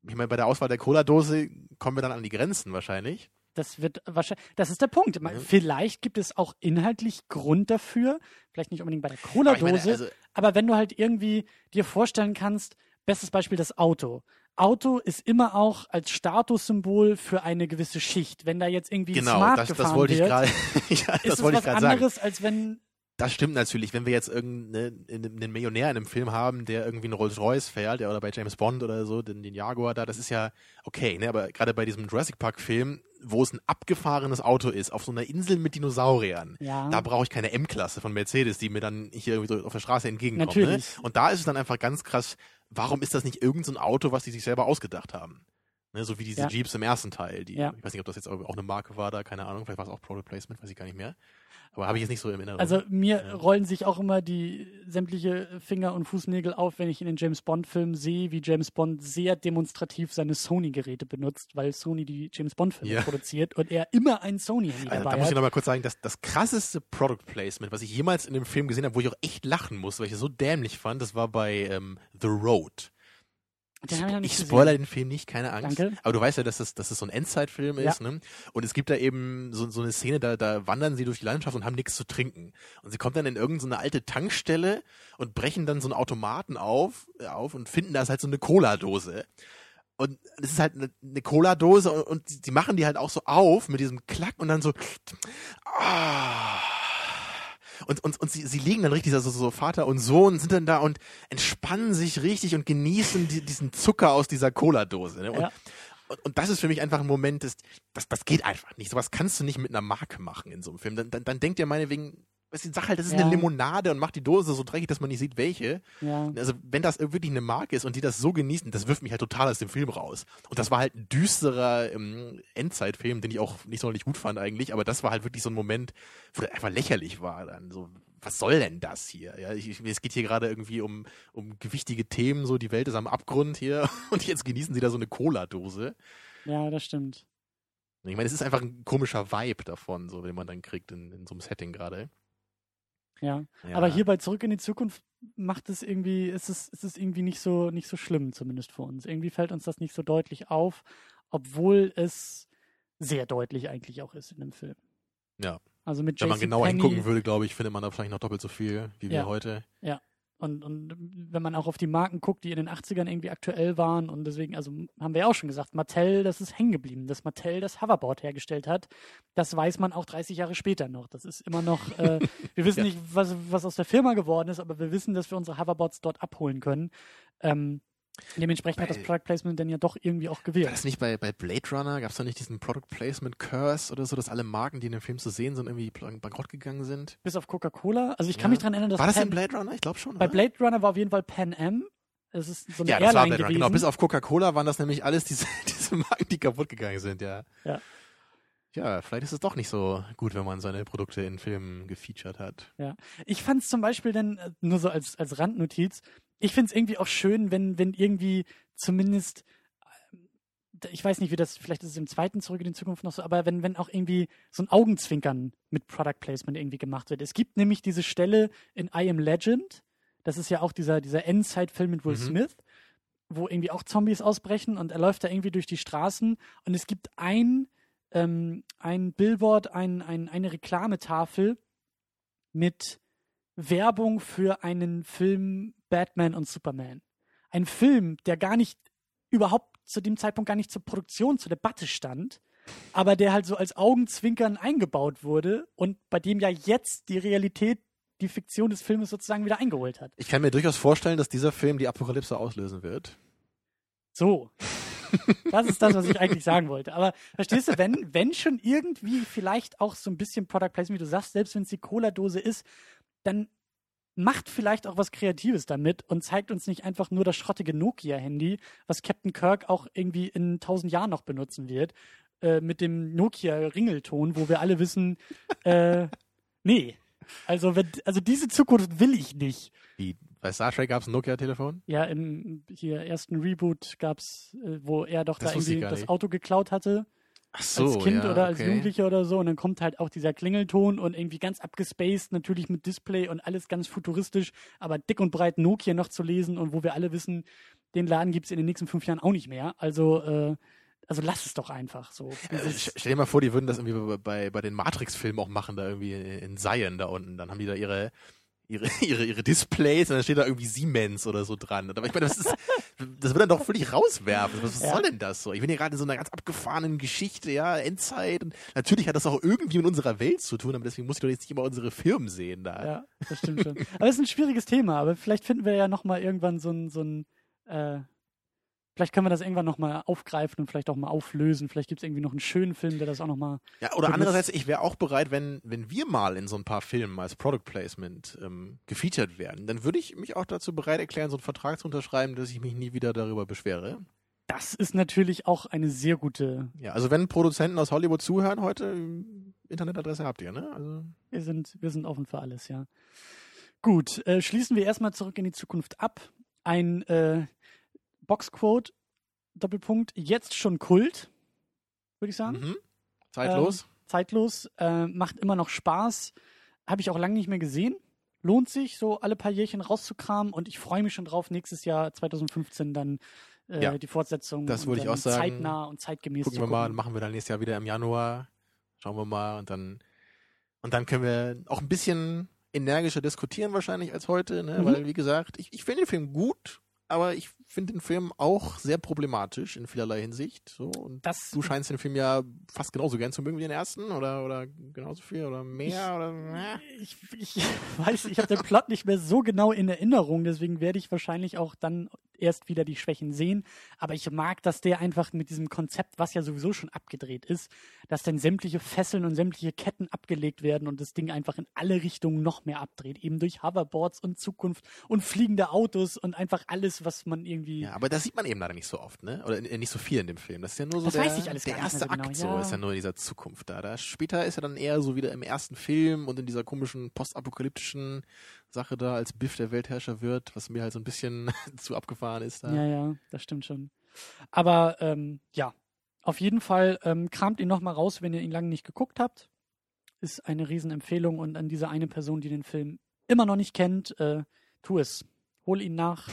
Ich meine, bei der Auswahl der Cola-Dose kommen wir dann an die Grenzen wahrscheinlich. Das wird wahrscheinlich, das ist der Punkt. Ja. Vielleicht gibt es auch inhaltlich Grund dafür, vielleicht nicht unbedingt bei der Aber Cola-Dose, also, aber wenn du halt irgendwie dir vorstellen kannst, bestes Beispiel das Auto. Auto ist immer auch als Statussymbol für eine gewisse Schicht. Wenn da jetzt irgendwie genau, Smart das, das gefahren wollte ich wird, gerade, [LAUGHS] ja, ist das es wollte was ich gerade sagen. anderes, als wenn Das stimmt natürlich. Wenn wir jetzt irgendeinen einen Millionär in einem Film haben, der irgendwie einen Rolls-Royce fährt, ja, oder bei James Bond oder so, den, den Jaguar da, das ist ja okay, ne? Aber gerade bei diesem Jurassic Park-Film, wo es ein abgefahrenes Auto ist, auf so einer Insel mit Dinosauriern, ja, da brauche ich keine M-Klasse von Mercedes, die mir dann hier irgendwie so auf der Straße entgegenkommt. Ne? Und da ist es dann einfach ganz krass, warum ist das nicht irgendein so ein Auto, was die sich selber ausgedacht haben? Ne, so wie diese Ja. Jeeps im ersten Teil. Die, Ja. Ich weiß nicht, ob das jetzt auch auch eine Marke war da, keine Ahnung, vielleicht war es auch Product Placement, weiß ich gar nicht mehr. Aber habe ich jetzt nicht so im Inneren. Also mir Ja. rollen sich auch immer die sämtliche Finger- und Fußnägel auf, wenn ich in den James Bond-Filmen sehe, wie James Bond sehr demonstrativ seine Sony-Geräte benutzt, weil Sony die James Bond-Filme Ja. produziert und er immer ein Sony-Handy Also, da dabei muss ich hat. noch mal kurz sagen, dass das krasseste Product Placement, was ich jemals in dem Film gesehen habe, wo ich auch echt lachen musste, weil ich es so dämlich fand, das war bei ähm, The Road. Den ich ich spoiler den Film nicht, keine Angst. Danke. Aber du weißt ja, dass das, dass das so ein Endzeitfilm Ja. ist, ne? Und es gibt da eben so, so eine Szene, da, da wandern sie durch die Landschaft und haben nichts zu trinken. Und sie kommen dann in irgendeine alte Tankstelle und brechen dann so einen Automaten auf, äh, auf und finden da ist halt so eine Cola-Dose. Und es ist halt eine, eine Cola-Dose und, und sie machen die halt auch so auf mit diesem Klack und dann so. Ah. Und, und, und sie, sie liegen dann richtig, also so Vater und Sohn sind dann da und entspannen sich richtig und genießen die, diesen Zucker aus dieser Cola-Dose. Ne? Und, Ja. und, und das ist für mich einfach ein Moment, das, das, das geht einfach nicht. Sowas kannst du nicht mit einer Marke machen in so einem Film. Dann, dann, dann denkt ihr meinetwegen, weißt du, sag halt, das ist Ja. eine Limonade und macht die Dose so dreckig, dass man nicht sieht, welche. Ja. Also, wenn das wirklich eine Marke ist und die das so genießen, das wirft mich halt total aus dem Film raus. Und das war halt ein düsterer ähm, Endzeitfilm, den ich auch nicht sonderlich gut fand eigentlich, aber das war halt wirklich so ein Moment, wo der einfach lächerlich war dann. So, was soll denn das hier? Ja, ich, ich, es geht hier gerade irgendwie um, um gewichtige Themen, so die Welt ist am Abgrund hier [LAUGHS] und jetzt genießen sie da so eine Cola-Dose. ja, das stimmt. Ich meine, es ist einfach ein komischer Vibe davon, so, den man dann kriegt in, in so einem Setting gerade. Ja. Ja. Aber hier bei Zurück in die Zukunft macht es irgendwie, ist es, ist es irgendwie nicht so, nicht so schlimm, zumindest für uns. Irgendwie fällt uns das nicht so deutlich auf, obwohl es sehr deutlich eigentlich auch ist in dem Film. Ja. Also mit Wenn man genauer hingucken würde, glaube ich, findet man da wahrscheinlich noch doppelt so viel wie wir Ja. Und, und wenn man auch auf die Marken guckt, die in den 80ern irgendwie aktuell waren und deswegen, also haben wir ja auch schon gesagt, Mattel, das ist hängen geblieben, dass Mattel das Hoverboard hergestellt hat, das weiß man auch 30 Jahre später noch. Das ist immer noch, äh, [LAUGHS] wir wissen Ja. nicht, was, was aus der Firma geworden ist, aber wir wissen, dass wir unsere Hoverboards dort abholen können. Ähm, dementsprechend hat das Bei- Product Placement dann ja doch irgendwie auch War gewählt. das nicht bei, bei Blade Runner? Gab es da nicht diesen Product Placement Curse oder so, dass alle Marken, die in dem Film zu sehen sind, irgendwie bankrott gegangen sind? Bis auf Coca-Cola. Also ich kann Ja. mich daran erinnern, dass War das Pan, in Blade Runner? Ich glaube schon. bei oder? Blade Runner war auf jeden Fall Pan Am. Es ist so eine ja, das war Airline Blade Runner. Genau, bis auf Coca-Cola waren das nämlich alles diese, [LAUGHS] diese Marken, die kaputt gegangen sind, ja. Ja. Ja, vielleicht ist es doch nicht so gut, wenn man seine Produkte in Filmen gefeatured hat. Ich fand es zum Beispiel dann, äh, nur so als, als Randnotiz, ich finde es irgendwie auch schön, wenn, wenn irgendwie zumindest, äh, ich weiß nicht, wie das, vielleicht ist es im zweiten Zurück in die Zukunft noch so, aber wenn, wenn auch irgendwie so ein Augenzwinkern mit Product Placement irgendwie gemacht wird. Es gibt nämlich diese Stelle in I Am Legend, das ist ja auch dieser, dieser Endzeit-Film mit Will Mhm. Smith, wo irgendwie auch Zombies ausbrechen und er läuft da irgendwie durch die Straßen und es gibt ein, ähm, ein Billboard, ein, ein, eine Reklametafel mit Werbung für einen Film Batman und Superman. Ein Film, der gar nicht überhaupt zu dem Zeitpunkt gar nicht zur Produktion, zur Debatte stand, aber der halt so als Augenzwinkern eingebaut wurde und bei dem ja jetzt die Realität die Fiktion des Filmes sozusagen wieder eingeholt hat. Ich kann mir durchaus vorstellen, dass dieser Film die Apokalypse auslösen wird. So. Das ist das, was ich eigentlich sagen wollte. Aber verstehst du, wenn, wenn schon irgendwie vielleicht auch so ein bisschen Product Placement, wie du sagst, selbst wenn es die Cola-Dose ist, dann macht vielleicht auch was Kreatives damit und zeigt uns nicht einfach nur das schrottige Nokia-Handy, was Captain Kirk auch irgendwie in tausend Jahren noch benutzen wird, äh, mit dem Nokia-Ringelton, wo wir alle wissen, [LAUGHS] äh, nee. Also, wenn, also diese Zukunft will ich nicht. Wie, bei Star Trek gab es ein Nokia-Telefon? Ja, im hier ersten Reboot gab's, äh, wo er doch Das da irgendwie das. Auto geklaut hatte so, als Kind ja, oder als okay. Jugendlicher oder so. Und dann kommt halt auch dieser Klingelton und irgendwie ganz abgespaced, natürlich mit Display und alles ganz futuristisch, aber dick und breit Nokia noch zu lesen und wo wir alle wissen, den Laden gibt's in den nächsten fünf Jahren auch nicht mehr. Also, äh, also lass es doch einfach so. St- Stell dir mal vor, die würden das irgendwie bei, bei, den Matrix-Filmen auch machen, da irgendwie in, Zion da unten. Dann haben die da ihre, ihre, [LAUGHS] ihre, ihre Displays und dann steht da irgendwie Siemens oder so dran. Aber ich meine, das ist, das wird dann doch völlig rauswerfen. Was, was Ja. soll denn das so? Ich bin hier gerade in so einer ganz abgefahrenen Geschichte, ja, Endzeit. Und natürlich hat das auch irgendwie mit unserer Welt zu tun, aber deswegen muss ich doch jetzt nicht immer unsere Firmen sehen da. Ja, das stimmt schon. Aber es ist ein schwieriges Thema, aber vielleicht finden wir ja nochmal irgendwann so ein, so ein äh, vielleicht können wir das irgendwann nochmal aufgreifen und vielleicht auch mal auflösen. Vielleicht gibt's irgendwie noch einen schönen Film, der das auch nochmal. Ja, oder Benutzt- andererseits, ich wäre auch bereit, wenn, wenn wir mal in so ein paar Filmen als Product Placement ähm, gefeatured werden, dann würde ich mich auch dazu bereit erklären, so einen Vertrag zu unterschreiben, dass ich mich nie wieder darüber beschwere. Das ist natürlich auch eine sehr gute. Ja, also wenn Produzenten aus Hollywood zuhören heute, Internetadresse habt ihr, ne? Also, Wir sind, wir sind offen für alles, ja. Gut, äh, schließen wir erstmal zurück in die Zukunft ab. Ein äh, Boxquote, Doppelpunkt, jetzt schon Kult, würde ich sagen. mhm. zeitlos. zeitlos, äh, macht immer noch Spaß. Habe ich auch lange nicht mehr gesehen. Lohnt sich, so alle paar Jährchen rauszukramen und ich freue mich schon drauf, nächstes Jahr 2015 dann äh, Ja, die Fortsetzung. das würde ich auch sagen. Zeitnah und zeitgemäß Gucken zu wir mal, gucken. machen wir dann nächstes Jahr wieder im Januar. Schauen wir mal und dann und dann können wir auch ein bisschen energischer diskutieren wahrscheinlich als heute, ne? Mhm. Weil wie gesagt, ich, ich finde den Film gut, aber ich finde den Film auch sehr problematisch in vielerlei Hinsicht. So und Das, du scheinst den Film ja fast genauso gern zu mögen wie den ersten oder oder genauso viel oder mehr oder äh. ich, ich [LAUGHS] weiß, ich habe den Plot nicht mehr so genau in Erinnerung, deswegen werde ich wahrscheinlich auch dann erst wieder die Schwächen sehen. Aber ich mag, dass der einfach mit diesem Konzept, was ja sowieso schon abgedreht ist, dass dann sämtliche Fesseln und sämtliche Ketten abgelegt werden und das Ding einfach in alle Richtungen noch mehr abdreht. Eben durch Hoverboards und Zukunft und fliegende Autos und einfach alles, was man irgendwie. Ja, aber das sieht man eben leider nicht so oft, ne? Oder äh, nicht so viel in dem Film. Das ist ja nur so Das der, weiß ich alles der erste so genau, Akt, so ja. ist ja nur dieser Zukunft da. da. Später ist er dann eher so wieder im ersten Film und in dieser komischen postapokalyptischen Sache da, als Biff der Weltherrscher wird, was mir halt so ein bisschen [LAUGHS] zu abgefahren ist da. Ja, ja, das stimmt schon. Aber ähm, ja, auf jeden Fall ähm, kramt ihn nochmal raus, wenn ihr ihn lange nicht geguckt habt. Ist eine Riesenempfehlung und an diese eine Person, die den Film immer noch nicht kennt, äh, tu es. Hol ihn nach.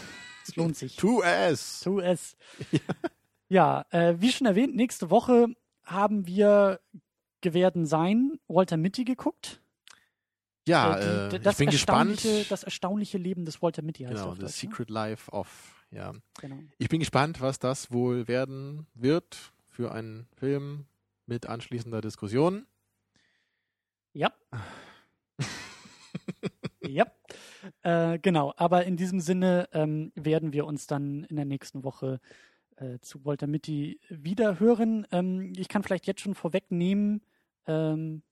Es lohnt sich. Tu es! Tu es. Ja, äh, wie schon erwähnt, nächste Woche haben wir Gewerden sein Walter Mitty geguckt. Ja, Äh, die- äh, das ich bin gespannt. Das erstaunliche Leben des Walter Mitty heißt Genau, The Deutsch, ne? Secret Life of, ja. Genau. Ich bin gespannt, was das wohl werden wird für einen Film mit anschließender Diskussion. Ja. [LAUGHS] ja. Äh, genau, aber in diesem Sinne ähm, werden wir uns dann in der nächsten Woche äh, zu Walter Mitty wieder hören. Ähm, ich kann vielleicht jetzt schon vorwegnehmen, ähm,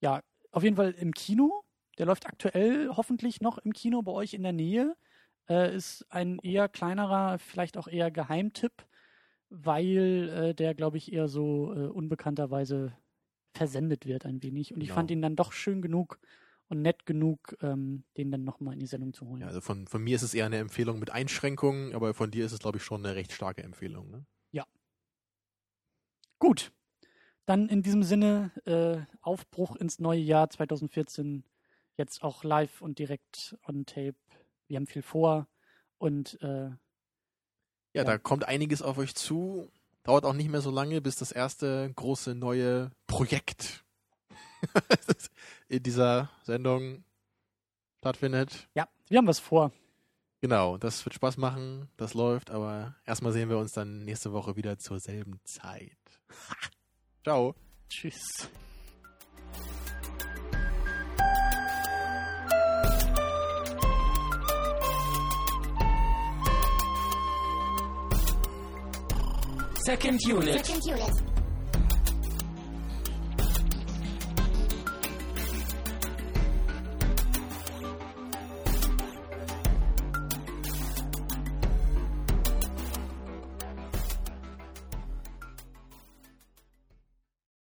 ja, auf jeden Fall im Kino. Der läuft aktuell hoffentlich noch im Kino bei euch in der Nähe. Äh, ist ein eher kleinerer, vielleicht auch eher Geheimtipp, weil äh, der, glaube ich, eher so äh, unbekannterweise versendet wird ein wenig. Und ich Genau. fand ihn dann doch schön genug und nett genug, ähm, den dann nochmal in die Sendung zu holen. Ja, also von, von mir ist es eher eine Empfehlung mit Einschränkungen, aber von dir ist es, glaube ich, schon eine recht starke Empfehlung. Ne? Gut. Dann in diesem Sinne äh, Aufbruch ins neue Jahr 2014. Jetzt auch live und direkt on tape. Wir haben viel vor und äh, Ja, Ja. da kommt einiges auf euch zu. Dauert auch nicht mehr so lange, bis das erste große neue Projekt [LAUGHS] in dieser Sendung stattfindet. ja, wir haben was vor. Genau, das wird Spaß machen, das läuft, aber erstmal sehen wir uns dann nächste Woche wieder zur selben Zeit. [LAUGHS] Ciao. Tschüss. Second unit. Second unit.